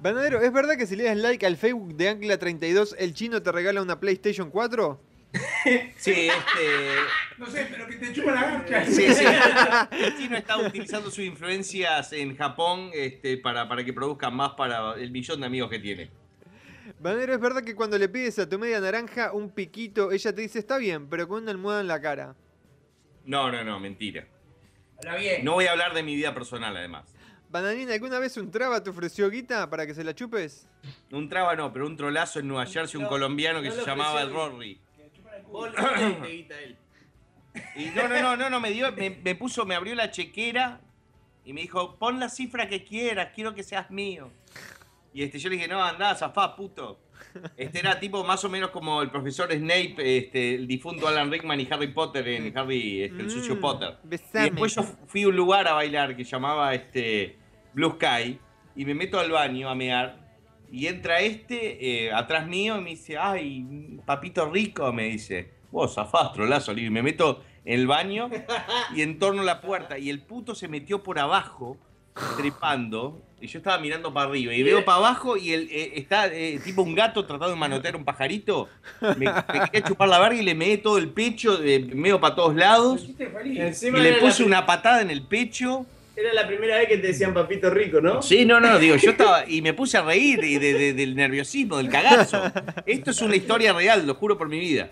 Speaker 6: Bananero, ¿es verdad que si le das like al Facebook de Ancla32 el chino te regala una PlayStation 4? [laughs]
Speaker 7: Sí, este.
Speaker 8: No sé, pero que te chupa la garcha.
Speaker 7: Sí, sí. [laughs] El chino está utilizando sus influencias en Japón este, para, para que produzcan más para el millón de amigos que tiene.
Speaker 6: Bananero, ¿es verdad que cuando le pides a tu media naranja un piquito, ella te dice está bien, pero con una almohada en la cara?
Speaker 7: No, no, no, mentira.
Speaker 8: Habla bien.
Speaker 7: No voy a hablar de mi vida personal, además.
Speaker 6: Bananina, ¿alguna vez un traba te ofreció guita para que se la chupes?
Speaker 7: Un traba no, pero un trolazo en Nueva Jersey, un colombiano que
Speaker 9: no
Speaker 7: se llamaba el. Rory.
Speaker 9: Le guita él.
Speaker 7: Y no, no, no, no, no, me dio, me, me puso, me abrió la chequera y me dijo, pon la cifra que quieras, quiero que seas mío. Y este, yo le dije, no, andá, zafá, puto. Este era tipo más o menos como el profesor Snape, este, el difunto Alan Rickman y Harry Potter en Harry, este, el sucio
Speaker 6: Mm,
Speaker 7: Potter.
Speaker 6: besame.
Speaker 7: Y después yo fui a un lugar a bailar que llamaba este, Blue Sky y me meto al baño a mear y entra este eh, atrás mío y me dice, ay, papito rico, me dice, vos le digo, y me meto en el baño y en torno a la puerta y el puto se metió por abajo trepando y yo estaba mirando para arriba y veo para abajo y él eh, está eh, tipo un gato tratando de manotear un pajarito me, me quería chupar la verga y le meé todo el pecho eh, medio para todos lados y le puse una patada en el pecho
Speaker 9: era la primera vez que te decían papito rico, ¿no?
Speaker 7: Sí, no, no, digo, yo estaba y me puse a reír y de- de- del nerviosismo, del cagazo. Esto es una historia real, lo juro por mi vida.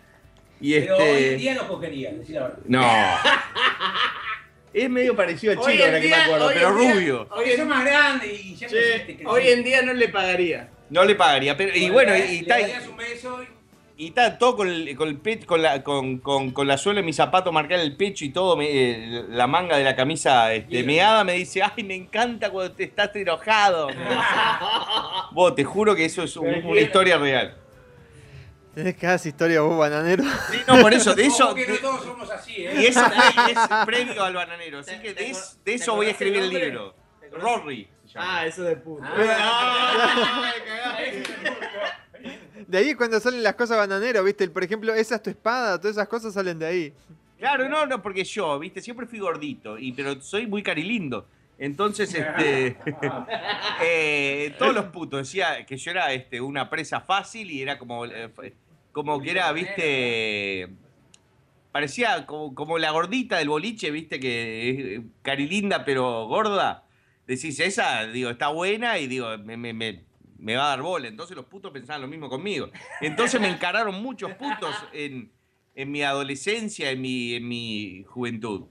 Speaker 7: Y
Speaker 8: Pero hoy en
Speaker 7: este.
Speaker 8: día no cogería, decir la verdad.
Speaker 7: No. Es medio parecido chino
Speaker 9: en
Speaker 7: ahora que me acuerdo, pero
Speaker 9: día-
Speaker 7: rubio.
Speaker 8: Hoy es más grande y ya
Speaker 9: Che, hoy en día no le pagaría.
Speaker 7: No le pagaría, pero. Y bueno, y, y
Speaker 8: le
Speaker 7: está,
Speaker 8: darías un beso y
Speaker 7: y está todo con el, con el con la, con, con, con la suela de mi zapato marcada en el pecho y todo, me- eh, la manga de la camisa este, meada me dice, ay, me encanta cuando te estás enojado. [laughs] Vos, te juro que eso es un- una historia real.
Speaker 6: Tenés esa historia vos, bananero.
Speaker 7: Sí, no, por eso, de eso.
Speaker 8: Que no todos somos así, ¿eh?
Speaker 7: y eso es previo al bananero, así que de,
Speaker 9: ¿Te
Speaker 7: es-
Speaker 9: acor-
Speaker 7: de
Speaker 9: te
Speaker 7: eso voy a escribir el libro. Rory.
Speaker 9: Ah, eso de puta. [laughs]
Speaker 6: De ahí es cuando salen las cosas bananero, ¿viste? Por ejemplo, esa es tu espada, todas esas cosas salen de ahí.
Speaker 7: Claro, no, no, porque yo, viste, siempre fui gordito, y, pero soy muy carilindo. Entonces, este. [laughs] eh, todos los putos decía que yo era este, una presa fácil y era como. eh, como que era, viste. Parecía como, como la gordita del boliche, viste, que es eh, carilinda pero gorda. Decís, esa, digo, está buena y digo, me, me, me, me va a dar bola. Entonces los putos pensaban lo mismo conmigo. Entonces me encararon muchos putos en, en mi adolescencia, en mi, en mi juventud.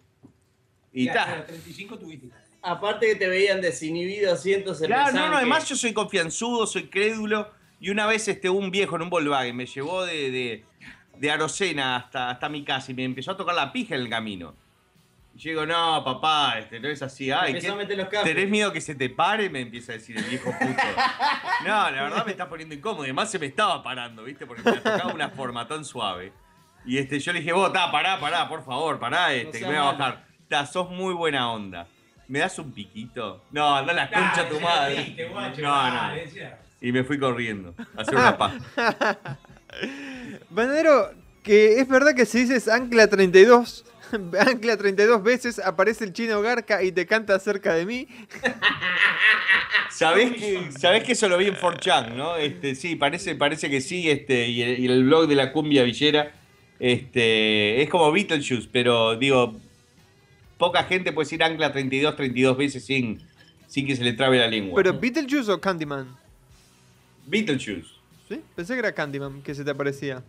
Speaker 7: Y
Speaker 8: los 35 tuviste.
Speaker 9: Aparte que te veían desinhibido, siento, se
Speaker 7: Claro, no, no,
Speaker 9: que-
Speaker 7: además yo soy confianzudo, soy crédulo. Y una vez este, un viejo en un Volkswagen me llevó de, de, de Arocena hasta, hasta mi casa y me empezó a tocar la pija en el camino. Y yo digo, no, papá, este, no es así. Ay, ¿qué-
Speaker 9: a.
Speaker 7: ¿Tenés miedo que se te pare? Me empieza a decir el viejo puto. [laughs] No, la verdad me está poniendo incómodo. Además se me estaba parando, ¿viste? Porque me la tocaba una forma tan suave. Y este, yo le dije, vos, ta, pará, pará, por favor, pará, este, que me voy a bajar. Ta, sos muy buena onda. ¿Me das un piquito? No, anda a la concha
Speaker 8: Dale,
Speaker 7: tu madre.
Speaker 8: lo viste, guacho,
Speaker 7: No, no. Y me fui corriendo a hacer una paz.
Speaker 6: Bananero, [laughs] que es verdad que si dices Ancla 32, [laughs] Ancla 32 veces aparece el chino Garca y te canta cerca de mí.
Speaker 7: ¿Sabés [laughs] que, sabés que eso lo vi en 4chan, ¿no? Este, sí, parece, parece que sí, este, y el, y el blog de la cumbia villera, este, es como Beetlejuice, pero digo, poca gente puede decir ancla 32, 32 veces sin, sin que se le trabe la lengua.
Speaker 6: Pero Beetlejuice o Candyman.
Speaker 7: Beetlejuice.
Speaker 6: ¿Sí? Pensé que era Candyman que se te aparecía.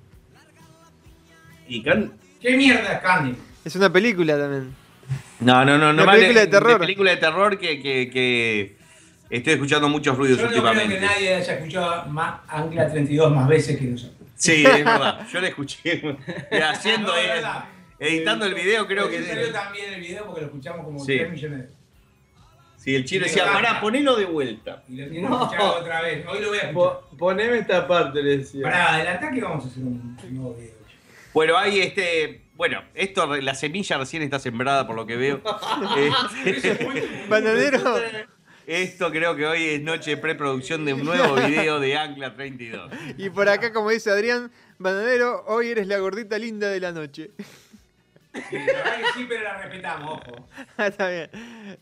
Speaker 7: Y
Speaker 8: ¿Qué mierda es Candy?
Speaker 6: Es una película también.
Speaker 7: No, no, no, no.
Speaker 6: Una
Speaker 7: vale-
Speaker 6: película de terror.
Speaker 7: película de terror que, que, que estoy escuchando muchos ruidos
Speaker 8: Yo no creo que
Speaker 7: últimamente.
Speaker 8: nadie haya escuchado más Ancla 32 más veces que nosotros.
Speaker 7: Sí, es verdad. Yo la escuché y haciendo,
Speaker 8: No,
Speaker 7: editando el video, creo
Speaker 8: Porque
Speaker 7: que.
Speaker 8: salió también el video porque lo escuchamos como
Speaker 7: Sí.
Speaker 8: 3 millones de veces.
Speaker 7: Sí, el chino decía, pará, ponelo de vuelta.
Speaker 8: Y lo tiene
Speaker 9: No.
Speaker 8: que escuchar otra vez. Hoy lo voy a escuchar.
Speaker 9: Po- poneme esta parte, le decía.
Speaker 8: Pará, del ataque vamos a hacer un nuevo video.
Speaker 7: Bueno, hay este. Bueno, esto, la semilla recién está sembrada por lo que veo. [laughs] Este,
Speaker 6: Bananero,
Speaker 7: esto creo que hoy es noche de preproducción de un nuevo video de Ancla 32.
Speaker 6: y por acá, como dice Adrián, Bananero, hoy eres la gordita linda de la noche.
Speaker 8: Sí, la verdad que sí, pero la respetamos, ojo. [laughs]
Speaker 6: Ah, Está bien.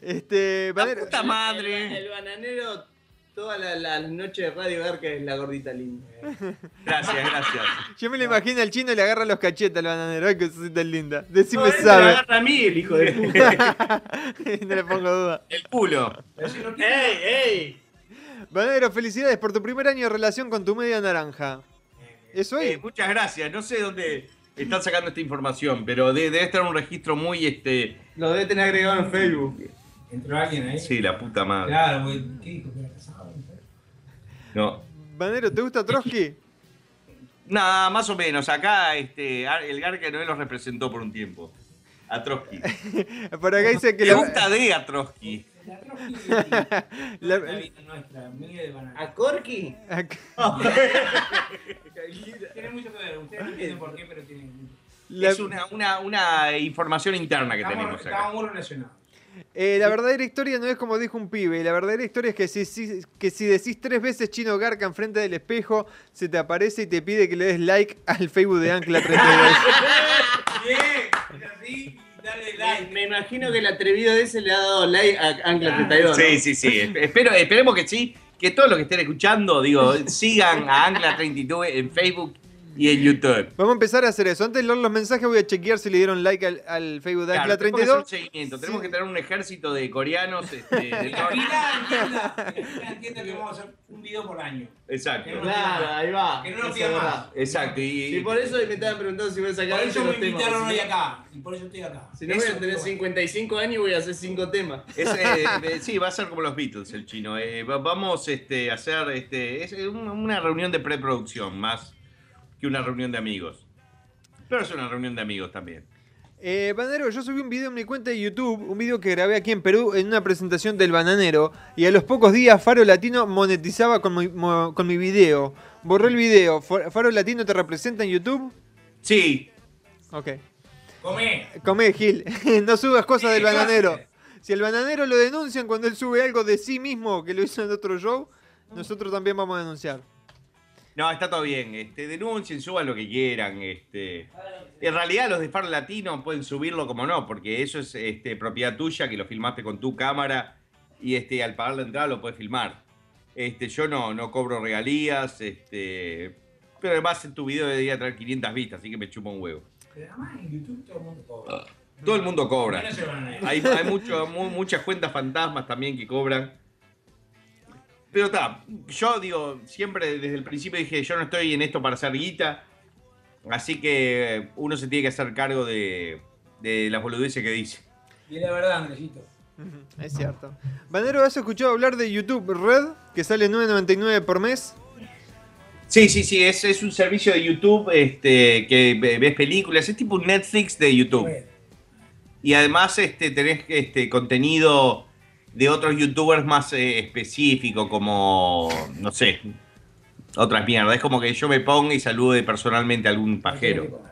Speaker 6: Este,
Speaker 9: el bananero, toda la, la noche de Radio Garca es la gordita linda. [laughs]
Speaker 7: Gracias, gracias.
Speaker 6: yo me lo imagino al chino y le agarra los cachetes al bananero. Ay, que cosita linda. Decime
Speaker 9: No, él me
Speaker 6: sabe.
Speaker 9: agarra a mí, el hijo de [laughs] puta. [laughs]
Speaker 6: no le pongo duda.
Speaker 7: El culo.
Speaker 9: ¡Ey, ey!
Speaker 6: Bananero, felicidades por tu primer año de relación con tu media naranja. ¿Eso
Speaker 7: Eh,
Speaker 6: ahí?
Speaker 7: muchas gracias. No sé dónde están sacando esta información, pero de- debe estar un registro muy este.
Speaker 9: Lo debe tener agregado en Facebook.
Speaker 8: Entró alguien ahí.
Speaker 7: Sí, la puta madre.
Speaker 8: Claro, porque, ¿qué dijo? ¿Que era casado?
Speaker 7: No.
Speaker 6: Bananero, ¿te gusta Trotsky?
Speaker 7: Nada, más o menos. Acá este, el Garca Noé los representó por un tiempo. A Trotsky. [laughs]
Speaker 6: Por acá dice que la,
Speaker 7: gusta de a Trotsky.
Speaker 8: La Trotsky la
Speaker 6: la-
Speaker 8: vida [laughs] nuestra, de Banana.
Speaker 9: ¿A [laughs] Corky?
Speaker 8: Tiene mucho que ver, ustedes no entienden por qué, pero tiene mucho.
Speaker 6: la-
Speaker 7: Es una, una, una información interna que
Speaker 8: Estamos,
Speaker 7: tenemos acá.
Speaker 8: estamos muy relacionados.
Speaker 6: Eh, la verdadera historia no es como dijo un pibe. La verdadera historia es que si, si- que si decís tres veces chino garca enfrente del espejo, se te aparece y te pide que le des like al Facebook de Ancla 32. [laughs]
Speaker 8: Bien, es así, dale like.
Speaker 9: Me, imagino que el atrevido ese le ha dado like a Ancla 32. ¿no?
Speaker 7: Sí, sí, sí. Esp- Espero, esperemos que sí. Que todos los que estén escuchando, digo, sigan a Ancla 32 en Facebook y en YouTube.
Speaker 6: Vamos a empezar a hacer eso. Antes de leer los mensajes voy a chequear si le dieron like al, al Facebook de
Speaker 7: Claro,
Speaker 6: Ancla
Speaker 7: tenemos que hacer un
Speaker 6: 32.
Speaker 7: seguimiento.
Speaker 6: Sí.
Speaker 7: Tenemos que tener un ejército de coreanos. Este,
Speaker 8: fila [laughs] entienda, la fila entienda que vamos a hacer un video por año.
Speaker 7: Exacto.
Speaker 9: Claro, ahí va.
Speaker 8: Que no nos
Speaker 9: Eso
Speaker 8: pida más.
Speaker 7: Exacto. Y,
Speaker 9: por eso me estaban preguntando si voy a
Speaker 8: Por
Speaker 9: sacar
Speaker 8: eso
Speaker 9: antes
Speaker 8: me
Speaker 9: temas.
Speaker 8: invitaron
Speaker 9: Si
Speaker 8: hoy
Speaker 9: no-
Speaker 8: acá. Y por eso estoy acá.
Speaker 9: Si no voy
Speaker 8: Eso,
Speaker 9: a tener
Speaker 8: digo.
Speaker 9: 55 años y voy a hacer 5 temas.
Speaker 7: Es, eh, eh, sí, va a ser como los Beatles, el chino. Eh, va- vamos este, a hacer este, es una una reunión de preproducción más que una reunión de amigos. Pero es una reunión de amigos también.
Speaker 6: Eh, Bananero, yo subí un video en mi cuenta de YouTube, un video que grabé aquí en Perú en una presentación del Bananero, y a los pocos días Faro Latino monetizaba con mi, mo- con mi video. Borró el video. Fa- ¿Faro Latino te representa en YouTube?
Speaker 7: Sí,
Speaker 6: Ok.
Speaker 8: Comé.
Speaker 6: Comé, Gil. [laughs] no subas cosas del
Speaker 8: ¿qué vas a
Speaker 6: bananero. Si el bananero lo denuncian cuando él sube algo de sí mismo que lo hizo en otro show, nosotros también vamos a denunciar.
Speaker 7: No, está todo bien. Este, denuncien, suban lo que quieran. Este. En realidad los de Faro Latino pueden subirlo como no, porque eso es este, propiedad tuya, que lo filmaste con tu cámara y este, al pagar la entrada lo puedes filmar. Este, yo no, no cobro regalías, este, pero además en tu video debería traer 500 vistas, así que me chupa un huevo.
Speaker 8: Pero además en YouTube todo el mundo cobra.
Speaker 7: Todo el mundo cobra. Hay, hay mucho- mu- muchas cuentas fantasmas también que cobran. Pero está, yo digo, siempre desde el principio dije, yo no estoy en esto para hacer guita. Así que uno se tiene que hacer cargo de, de las boludeces que dice.
Speaker 8: Y es la verdad, Andresito.
Speaker 6: Es cierto. Banero, ¿has escuchado hablar de YouTube Red? Que sale 9.99 por mes.
Speaker 7: Sí, sí, sí, es, es un servicio de YouTube este, que ve- ves películas, es tipo un Netflix de YouTube. Y además este, tenés este, contenido de otros youtubers más eh, específico, como, no sé, otras mierdas. Es como que yo me ponga y salude personalmente a algún pajero.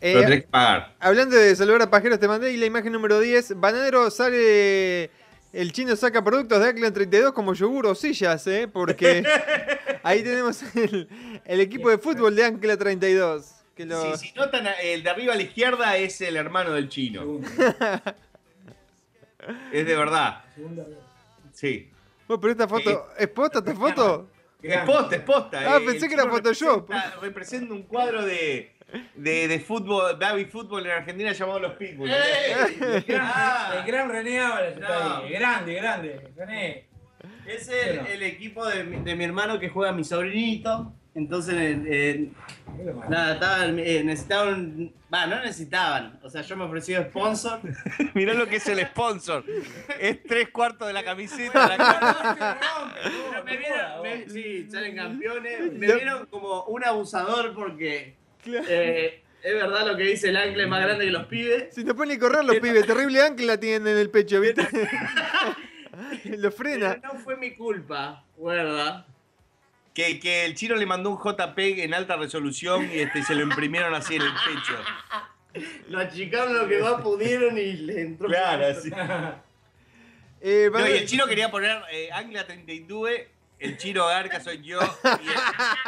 Speaker 6: Eh,
Speaker 7: Pero tenés que pagar.
Speaker 6: Hablando de saludar a pajeros, te mandé y la imagen número 10. Bananero sale. El chino saca productos de Ackland 32 como yogur o sillas, ¿eh? Porque [laughs] ahí tenemos el, el equipo de fútbol de Ancla 32. Que lo...
Speaker 7: Si, si notan, el de arriba a la izquierda es el hermano del chino. [laughs] es de verdad. Sí.
Speaker 6: Bueno, pero esta foto. ¿Es posta esta foto?
Speaker 7: Es posta, es posta.
Speaker 6: Ah,
Speaker 7: eh,
Speaker 6: pensé que era Photoshop.
Speaker 7: Representa, representa un cuadro de, de, de fútbol, baby fútbol en Argentina llamado Los Pitbulls.
Speaker 8: El gran,
Speaker 7: Ah.
Speaker 8: el gran René está
Speaker 9: No.
Speaker 8: Grande, grande. René.
Speaker 9: Es el, el equipo de mi, de mi hermano que juega mi sobrinito. Entonces, eh, eh, nada, estaban, eh, necesitaban. Va, no necesitaban. O sea, yo me ofrecí de sponsor. [laughs]
Speaker 7: Mirá lo que es el sponsor. Es tres cuartos de la camiseta. la
Speaker 9: Pero me vieron, me- sí, salen campeones. Me vieron como un abusador porque eh, es verdad lo que dice el ancla es más grande que los pibes.
Speaker 6: Si no pueden ni correr los pibes, terrible ancla tienen en el pecho, ¿viste? [laughs] [laughs] lo frena.
Speaker 9: Pero no fue mi culpa, ¿verdad?
Speaker 7: Que, que el chino le mandó un JPEG en alta resolución y este, se lo imprimieron así en el pecho.
Speaker 9: Lo achicaron lo que más pudieron y le entró.
Speaker 7: Claro,
Speaker 9: por-
Speaker 7: sí.
Speaker 6: Eh,
Speaker 7: No, y el chino quería poner eh, Anglia 32, el chino Garca soy yo, y el-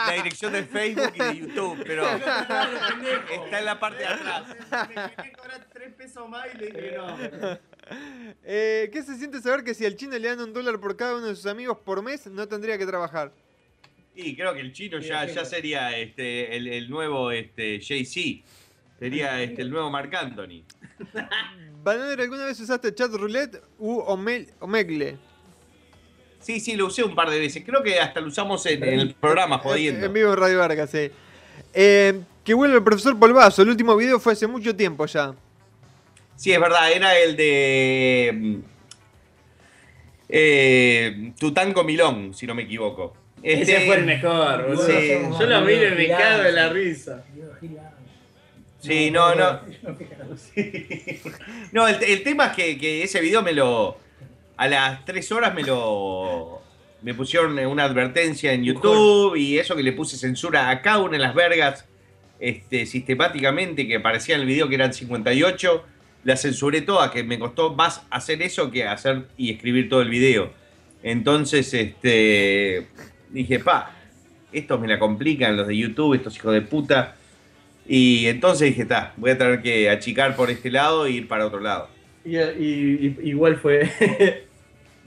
Speaker 7: la dirección de Facebook y de YouTube, pero está en la parte de atrás.
Speaker 9: Me quería cobrar tres pesos más y le dije no.
Speaker 6: Eh, ¿Qué se siente saber que si al chino le dan un dólar por cada uno de sus amigos por mes, no tendría que trabajar?
Speaker 7: Y creo que el chino ya, ya sería este, el, el nuevo este, Jay-Z, sería este, el nuevo Marc Anthony. [laughs]
Speaker 6: Bananero, ¿alguna vez usaste chat roulette u omegle?
Speaker 7: Sí, sí, lo usé un par de veces, creo que hasta lo usamos en, [laughs] en el programa
Speaker 6: En
Speaker 7: jodiendo.
Speaker 6: vivo en Radio Vargas, sí. Eh, que vuelve el profesor Polvazo. El último video fue hace mucho tiempo ya.
Speaker 7: Sí, es verdad, era el de mm, eh, Tutanco Milón, si no me equivoco. Este-
Speaker 9: Ese fue el mejor, boludo.
Speaker 7: Sí,
Speaker 9: Yo lo miro y me cago de la risa.
Speaker 7: Sí, no, no. [laughs] No, el, el tema es que, que ese video me lo. A las 3 horas me lo. Me pusieron una advertencia en YouTube y eso que le puse censura a cada una de las vergas este, sistemáticamente que aparecía en el video que eran 58. La censuré toda, que me costó más hacer eso que hacer y escribir todo el video. Entonces, este. Dije, pa, estos me la complican, los de YouTube, estos hijos de puta. Y entonces dije, está, voy a tener que achicar por este lado e ir para otro lado.
Speaker 9: Y, y- y- igual fue. [laughs]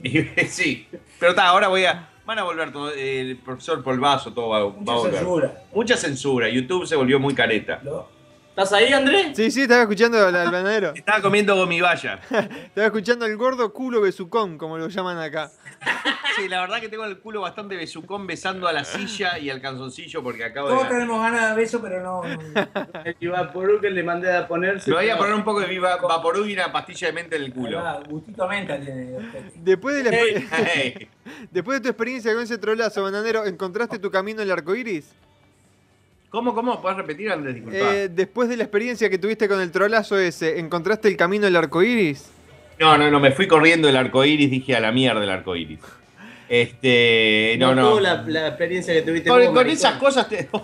Speaker 7: Y, sí, pero está, ahora voy a. Van a volver todo, el profesor Polvazo, todo va, va a volver.
Speaker 8: censura.
Speaker 7: Mucha censura. YouTube se volvió muy careta.
Speaker 9: ¿Estás ahí, Andrés?
Speaker 6: Sí, sí, estaba escuchando al, al bananero. [laughs]
Speaker 7: Estaba comiendo gomibaya. [laughs]
Speaker 6: Estaba escuchando al gordo culo besucón, como lo llaman acá.
Speaker 7: Sí, la verdad que tengo el culo bastante besucón besando a la silla y al calzoncillo porque acabo
Speaker 8: Todos
Speaker 7: de.
Speaker 8: tenemos ganas de beso, pero no.
Speaker 9: El Ivaporú que le mandé a ponerse.
Speaker 7: Me voy a poner un poco de viva, vaporú y una pastilla de mente en el culo.
Speaker 8: Ah, gustito a menta tiene.
Speaker 6: Después de, la
Speaker 7: Hey,
Speaker 6: exper- [laughs]
Speaker 7: hey.
Speaker 6: Después de tu experiencia con ese trolazo, bananero, ¿encontraste tu camino en el arco iris?
Speaker 7: ¿Cómo, cómo? ¿Puedes repetir, Andrés? Disculpa.
Speaker 6: Eh, después de la experiencia que tuviste con el trolazo ese, ¿encontraste el camino del arco iris?
Speaker 7: No, no, no, me fui corriendo del arco iris, dije a la mierda el arco iris. Este. No, no.
Speaker 9: tuvo La, la experiencia que tuviste
Speaker 7: Con, con esas cosas te. [laughs]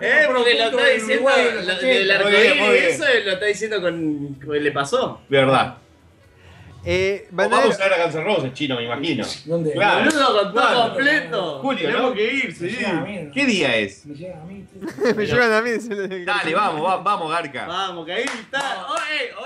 Speaker 9: Eh, porque lo está diciendo lo- del arcoíris,
Speaker 7: bien.
Speaker 9: eso lo está diciendo con, con le pasó.
Speaker 7: Verdad.
Speaker 6: Eh,
Speaker 7: vamos a ver a Guns N' Roses, chino, me imagino.
Speaker 8: ¿Dónde?
Speaker 7: Claro.
Speaker 9: Boludo, con todo completo.
Speaker 7: Julio,
Speaker 9: Tenemos
Speaker 7: ¿no?
Speaker 9: que ir, sí.
Speaker 7: ¿Qué día es?
Speaker 8: Me llega [laughs] a mí.
Speaker 6: me llevan a mí.
Speaker 7: Dale, vamos, va- vamos, Garca.
Speaker 9: Vamos, que ahí está. Hoy,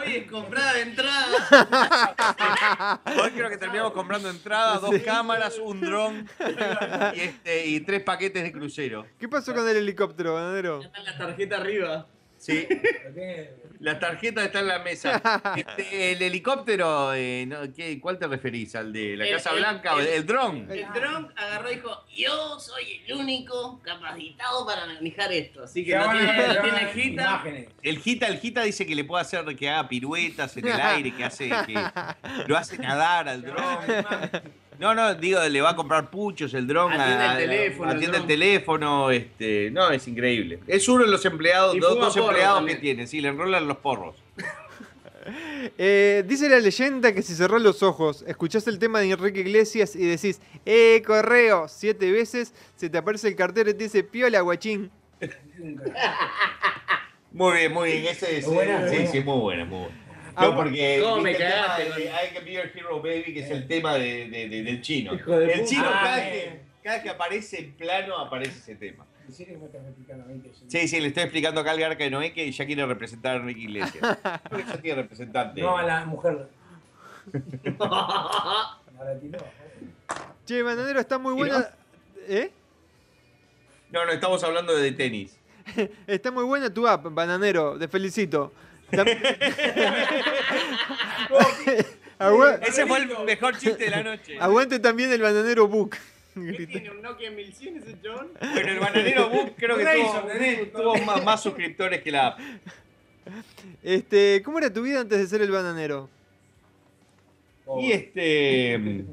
Speaker 9: hoy es comprada de entrada. [laughs]
Speaker 7: Hoy creo que terminamos comprando entradas, dos cámaras, un dron [laughs] y, este, y tres paquetes de crucero.
Speaker 6: ¿Qué pasó con el helicóptero, bananero?
Speaker 9: Está la tarjeta arriba.
Speaker 7: Sí. [laughs] La tarjeta está en la mesa. [laughs] Este, el helicóptero, eh, no, ¿qué- ¿cuál te referís? ¿Al de la
Speaker 9: El-
Speaker 7: Casa
Speaker 9: el-
Speaker 7: Blanca o el,
Speaker 9: el-
Speaker 7: el dron?
Speaker 9: El dron agarró y dijo, yo soy el único capacitado para manejar esto. Así que no tiene, no gita.
Speaker 8: imágenes.
Speaker 7: El Gita, el Gita dice que le puede hacer que haga piruetas en el [laughs] aire, que hace que lo hace nadar al dron. No, no, digo, le va a comprar puchos el dron.
Speaker 9: Atiende
Speaker 7: a-
Speaker 9: el teléfono, el
Speaker 7: Atiende el teléfono, este, no, es increíble. Es uno de los empleados, dos, dos empleados
Speaker 9: también.
Speaker 7: que tiene, sí, le enrolan los porros. [laughs]
Speaker 6: Eh, dice la leyenda que si cerrás los ojos, escuchás el tema de Enrique Iglesias y decís, ¡eh, correo! Siete veces, se te aparece el cartero y te dice, piola, guachín. [laughs]
Speaker 7: Muy bien, muy bien, ese es,
Speaker 8: Muy buena,
Speaker 7: sí,
Speaker 8: buena.
Speaker 7: sí, muy buena, muy buena. No, porque
Speaker 9: ¿cómo me
Speaker 7: tema
Speaker 9: cagaste con-
Speaker 7: I Can Be Your Hero Baby, que es el tema de, de- de- del chino.
Speaker 9: Hijo de
Speaker 7: el
Speaker 9: puta.
Speaker 7: chino, cada,
Speaker 8: Ah,
Speaker 7: que,
Speaker 8: eh.
Speaker 7: cada que aparece en plano, aparece ese tema. Sí, sí, le estoy explicando acá al Garca de Noé que ya quiere representar a Enrique Iglesias. [laughs] Ya tiene representante.
Speaker 8: No a la mujer. [laughs]
Speaker 6: Che, Bananero, está muy buena... ¿Eh?
Speaker 7: No, no, estamos hablando de tenis. [laughs]
Speaker 6: Está muy buena tu app, Bananero, te felicito. [laughs]
Speaker 7: Ese fue el mejor chiste de la noche.
Speaker 6: Aguante también el Bananero Book.
Speaker 9: ¿Qué tiene un Nokia 1100 ese chabón?
Speaker 7: Bueno, el bananero Book creo que tuvo, tuvo más, más suscriptores que la app.
Speaker 6: Este, ¿Cómo era tu vida antes de ser el Bananero?
Speaker 7: Y este.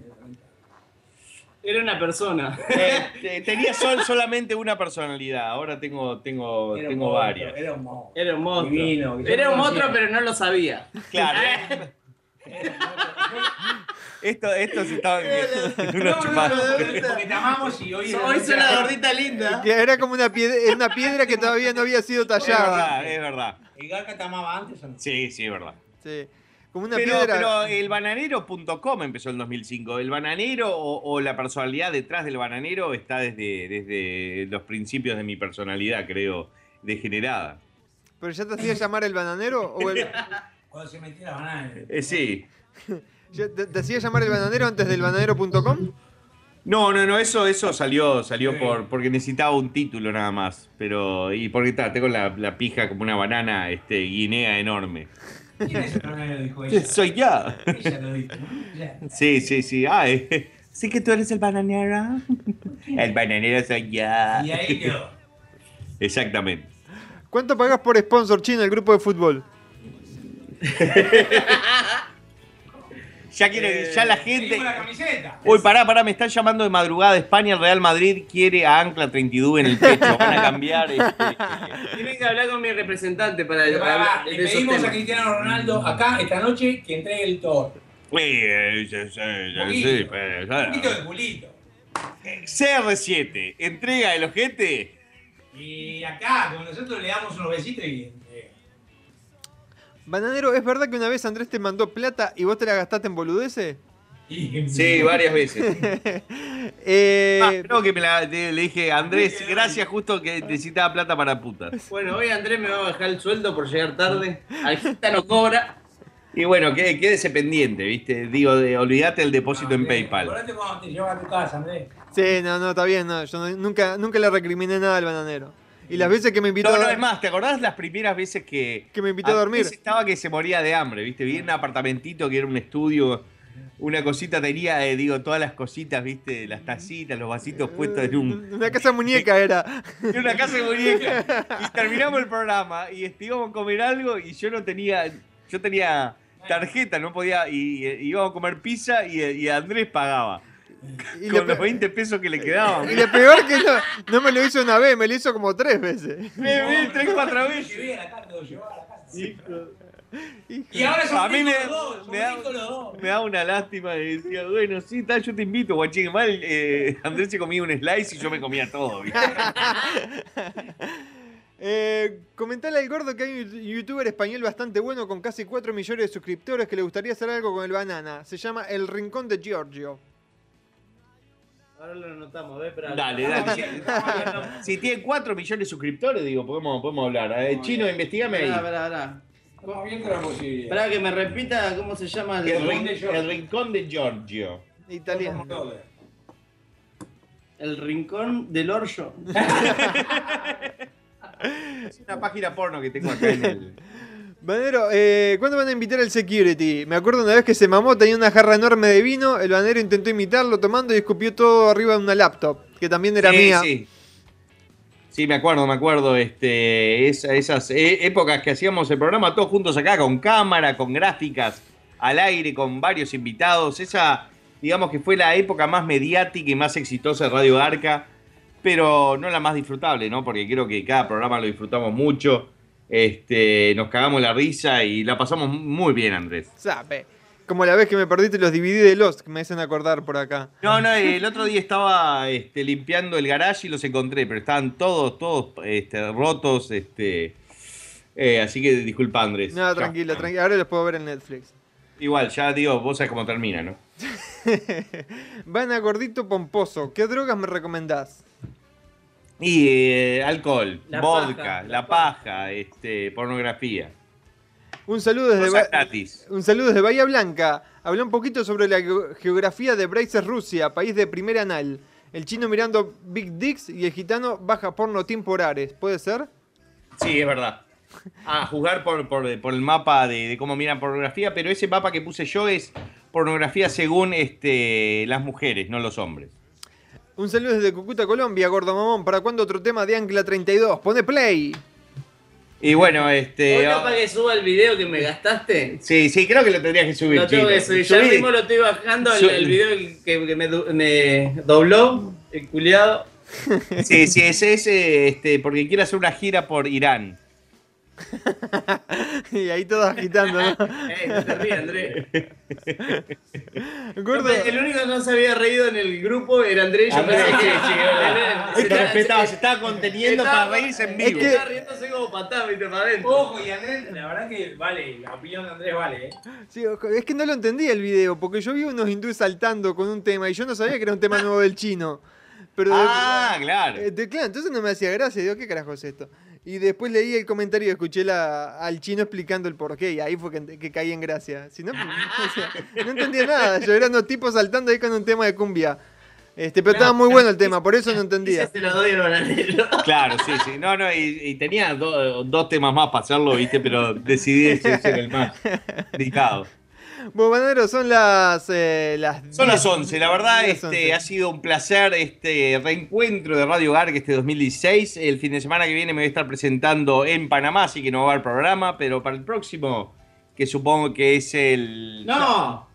Speaker 9: Era una persona.
Speaker 7: este, [laughs] tenía sol, solamente una personalidad, ahora tengo, tengo,
Speaker 8: Era un
Speaker 7: tengo
Speaker 8: monstruo,
Speaker 7: varias.
Speaker 8: Era un monstruo.
Speaker 9: Era un monstruo.
Speaker 8: Divino,
Speaker 9: Era un monstruo, pero no lo sabía.
Speaker 7: Claro. [laughs] Esto, esto se estaba en una
Speaker 8: No, no,
Speaker 7: chupada.
Speaker 8: porque te amamos y hoy.
Speaker 9: Hoy soy la gordita linda.
Speaker 6: Que era como una piedra, una piedra que todavía no había sido
Speaker 7: Es
Speaker 6: tallada.
Speaker 7: verdad, es verdad.
Speaker 8: ¿El Garca te amaba antes o no?
Speaker 7: Sí, sí, es verdad.
Speaker 6: Sí. Como una
Speaker 7: Pero,
Speaker 6: piedra.
Speaker 7: pero el bananero.com empezó en 2005. El bananero o, o la personalidad detrás del bananero está desde, desde los principios de mi personalidad, creo, degenerada.
Speaker 6: ¿Pero ya te hacía llamar el bananero? ¿O el- [laughs]
Speaker 8: Cuando se metía la banana.
Speaker 7: Eh, sí. [laughs]
Speaker 6: te, te hacía llamar el bananero antes del bananero.com?
Speaker 7: No, no, no, eso, eso salió, salió
Speaker 8: Sí.
Speaker 7: por, porque necesitaba un título nada más. Pero, y porque ta, tengo la, la pija como una banana este, guinea enorme.
Speaker 8: ¿Quién es el bananero? Dijo ella.
Speaker 7: Soy yo.
Speaker 8: Ella lo dijo.
Speaker 7: Sí, sí, sí. Eh, sí que tú eres el bananero. El bananero soy yo.
Speaker 8: Y ahí quedó.
Speaker 7: Exactamente.
Speaker 6: ¿Cuánto pagás por sponsor chino el grupo de fútbol? [laughs]
Speaker 7: Ya quiere, ya la gente.
Speaker 8: Seguimos la camiseta.
Speaker 7: Uy, pará, pará, me están llamando de madrugada de España. El Real Madrid quiere a Ancla 32 en el pecho. Van a cambiar. este, [laughs]
Speaker 9: Tienen que hablar con mi representante para,
Speaker 8: Pero
Speaker 9: para
Speaker 8: le
Speaker 9: esos
Speaker 8: pedimos a. Cristiano Ronaldo acá esta noche que entregue el Thor.
Speaker 7: eh, sí, sí, sí, sí, pero,
Speaker 8: Un poquito de culito.
Speaker 7: CR7, entrega el ojete.
Speaker 8: Y acá, con nosotros le damos unos besitos y.
Speaker 6: Bananero, ¿es verdad que una vez Andrés te mandó plata y vos te la gastaste en boludeces? [laughs]
Speaker 7: Sí, varias veces. [laughs]
Speaker 6: Eh,
Speaker 7: Ah, creo que me la- le le dije, Andrés, gracias, justo que necesitaba plata para putas.
Speaker 9: Bueno, hoy Andrés me va a bajar el sueldo por llegar tarde. [laughs] Algita no cobra.
Speaker 7: Y bueno, qué- quédese pendiente, ¿viste? Digo, de, olvídate el depósito en
Speaker 8: Andrés,
Speaker 7: PayPal.
Speaker 8: Acordate cuando te llevas a tu casa, Andrés.
Speaker 6: sí, no, no, está bien, no. Yo no- nunca, nunca le recriminé nada al bananero. Y las veces que me invitó
Speaker 7: No, no, es más, ¿te acordás las primeras veces que...
Speaker 6: que me invitó a dormir?
Speaker 7: Estaba que se moría de hambre, ¿viste? Vi en un apartamentito que era un estudio, una cosita tenía, eh, digo, todas las cositas, ¿viste? Las tacitas, los vasitos puestos en un...
Speaker 6: Una casa muñeca era.
Speaker 7: En [laughs] una casa de muñeca. Y terminamos el programa y este, íbamos a comer algo y yo no tenía... Yo tenía tarjeta, no podía... Y, y íbamos a comer pizza y, y Andrés pagaba.
Speaker 6: Y
Speaker 7: con los 20 pesos que le quedaban.
Speaker 6: y lo peor que no, no me lo hizo una vez, me lo hizo como tres veces. [laughs]
Speaker 7: Me vi tres, cuatro veces.
Speaker 8: Y ahora son
Speaker 7: A mí me,
Speaker 8: dos, son
Speaker 7: me da,
Speaker 8: ricos los dos.
Speaker 7: me da una lástima y decía, bueno, sí, tal, yo te invito, guachín. Mal, eh, Andrés se comía un slice y yo me comía todo. [laughs]
Speaker 6: Eh, comentale al gordo que hay un youtuber español bastante bueno con casi 4 millones de suscriptores que le gustaría hacer algo con el banana. Se llama El Rincón de Giorgio.
Speaker 9: Ahora lo anotamos, a ver, espera.
Speaker 7: Dale, dale. Si tiene 4 millones de suscriptores, digo, podemos, podemos hablar. Eh, Chino, investigame ahí.
Speaker 9: Esperá, esperá, esperá.
Speaker 8: Estamos viendo la posibilidad.
Speaker 9: Esperá que me repita cómo se llama el...
Speaker 7: El,
Speaker 8: Rincón
Speaker 7: rin-
Speaker 8: de Giorgio.
Speaker 7: el rincón de Giorgio.
Speaker 6: Italiano.
Speaker 9: El rincón del orjo. [laughs]
Speaker 7: Es una página porno que tengo acá en el. [laughs]
Speaker 6: Banero, eh, ¿cuándo van a invitar al security? Me acuerdo una vez que se mamó, tenía una jarra enorme de vino, el banero intentó imitarlo tomando y escupió todo arriba de una laptop, que también era
Speaker 7: Sí,
Speaker 6: mía.
Speaker 7: Sí. Sí, me acuerdo, me acuerdo. Este, esa- esas eh, épocas que hacíamos el programa todos juntos acá, con cámara, con gráficas, al aire, con varios invitados. Esa, digamos que fue la época más mediática y más exitosa de Radio Arca, pero no la más disfrutable, ¿no? Porque creo que cada programa lo disfrutamos mucho. Este, nos cagamos la risa y la pasamos muy bien, Andrés.
Speaker 6: Sabe. Como la vez que me perdiste los DVD de Lost, que me hacen acordar por acá.
Speaker 7: No, no, el otro día estaba este, limpiando el garage y los encontré, pero estaban todos, todos este, rotos, este, eh, así que disculpa Andrés.
Speaker 6: No, tranquilo, tranquilo. Ahora los puedo ver en Netflix.
Speaker 7: Igual, ya digo, vos sabés cómo termina, ¿no? [laughs]
Speaker 6: Van a gordito pomposo. ¿Qué drogas me recomendás?
Speaker 7: Y eh, alcohol,
Speaker 6: La
Speaker 7: vodka,
Speaker 6: paja,
Speaker 7: la paja, este, pornografía.
Speaker 6: Un saludo desde
Speaker 7: Cosas
Speaker 6: Ba-
Speaker 7: gratis.
Speaker 6: un saludo desde Bahía Blanca. Habló un poquito sobre la ge- geografía de Braces, Rusia, país de primer anal. El chino mirando Big Dicks y el gitano baja porno temporales. ¿Puede ser?
Speaker 7: Sí, es verdad. A jugar por, por- por el mapa de, de cómo miran pornografía, pero ese mapa que puse yo es pornografía según este, las mujeres, no los hombres.
Speaker 6: Un saludo desde Cucuta, Colombia, Gordo Mamón. ¿Para cuándo otro tema de Ancla 32? Pone play.
Speaker 7: Y bueno, este.
Speaker 11: ¿Vos no para que suba el video que me gastaste?
Speaker 7: Sí, sí, creo que lo tendrías que subir.
Speaker 11: Lo tengo que subir. Ya
Speaker 7: Subí.
Speaker 11: mismo lo estoy bajando el, video que, que me, me dobló, el culiado.
Speaker 7: Sí, sí, ese es este, porque quiere hacer una gira por Irán. [laughs]
Speaker 6: y ahí todos agitando, ¿no? [laughs]
Speaker 11: Ey, no te rías, Andrés. [laughs]
Speaker 6: Gordo.
Speaker 11: El único que no se había reído en el grupo era Andrés. Yo pensé que
Speaker 7: es. Se
Speaker 11: está-
Speaker 7: lo respetaba, se estaba conteniendo para reírse en vivo.
Speaker 11: Se estaba riéndose como patada, viste, para adentro.
Speaker 8: Ojo, y Andrés, la verdad que vale, la opinión de Andrés vale, ¿eh?
Speaker 6: Sí, ojo, es que no lo entendí el video, porque yo vi unos hindúes saltando con un tema y yo no sabía que era un tema nuevo del chino. Pero
Speaker 7: Ah, claro.
Speaker 6: Eh, de- claro, entonces no me hacía gracia, digo, ¿qué carajo es esto? Y después leí el comentario y escuché la- al chino explicando el porqué, y ahí fue que, que caí en gracia. Si no, [laughs] o sea, no entendía nada, yo eran unos tipos saltando ahí con un tema de cumbia. Este, pero estaba muy bueno el tema, por eso no entendía.
Speaker 11: Se lo doy bananero. [laughs]
Speaker 7: Claro, sí, sí. No, no, y, y tenía do- dos temas más para hacerlo, viste, pero decidí ser el más dedicado.
Speaker 6: Bueno, son las, eh, las
Speaker 7: Son las
Speaker 6: 10,
Speaker 7: 11, la verdad,
Speaker 6: 10,
Speaker 7: este,
Speaker 6: 11.
Speaker 7: ha sido un placer este reencuentro de Radio Garg este 2016. El fin de semana que viene me voy a estar presentando en Panamá, así que no va a haber programa, pero para el próximo, que supongo que es el...
Speaker 11: ¡No!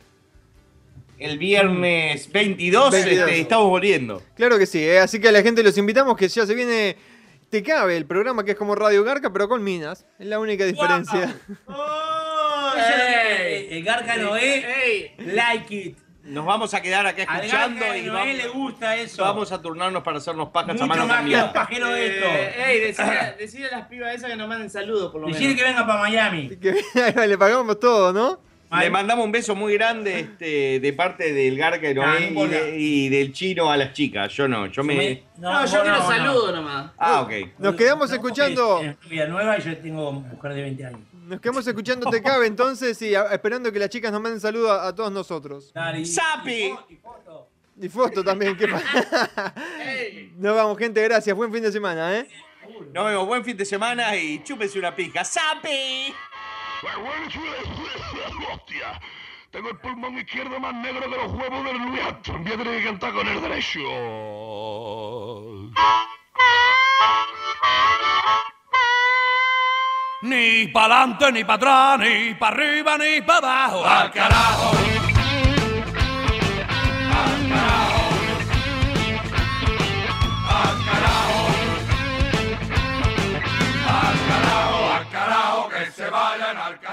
Speaker 7: El viernes 22,
Speaker 6: 22.
Speaker 7: este, estamos volviendo.
Speaker 6: Claro que sí, eh, así que a la gente los invitamos que ya se viene Te Cabe, el programa que es como Radio Garca, pero con minas. Es la única diferencia.
Speaker 8: Ey, el Garca Noé, like it.
Speaker 7: Nos vamos a quedar acá
Speaker 8: Al
Speaker 7: escuchando
Speaker 8: Garca
Speaker 7: y
Speaker 8: Noé
Speaker 7: vamos,
Speaker 8: le gusta eso.
Speaker 7: vamos a turnarnos para hacernos pajas a
Speaker 8: Mucho
Speaker 7: mano
Speaker 8: más que los
Speaker 7: cambiada.
Speaker 8: pajeros de esto.
Speaker 11: Eh, ey, decile, [coughs] decile a las pibas esas que nos manden saludos, por lo menos.
Speaker 8: Decirle que venga para Miami.
Speaker 6: Que [laughs] le pagamos todo, ¿no?
Speaker 7: Le mandamos un beso muy grande [laughs] este, de parte del Garca de Noé
Speaker 8: Ah, no
Speaker 7: y, de- y del chino a las chicas. Yo no, yo me.
Speaker 11: No, yo quiero saludos nomás.
Speaker 7: Ah, ok.
Speaker 6: Nos quedamos escuchando.
Speaker 8: Es Villanueva y yo tengo mujer de 20 años.
Speaker 6: Nos quedamos escuchando Te Cabe entonces y a- esperando que las chicas nos manden saludos a, a todos nosotros.
Speaker 7: ¡Sapi!
Speaker 6: Y foto también. ¿qué pasa? Nos vamos, gente, gracias. Buen fin de semana, ¿eh?
Speaker 7: Nos vemos, buen fin de semana y chúpense una pija. ¡Sapi!
Speaker 12: Hostia, tengo el pulmón izquierdo más negro que los huevos del Luis Armstrong. Voy a tener que cantar con el derecho. [laughs]
Speaker 13: Ni pa'lante, ni para atrás, ni para arriba, ni para abajo. ¡Al carajo! ¡Al carajo! ¡Al carajo! ¡Al carajo! ¡Al carajo! ¡Que se vayan al!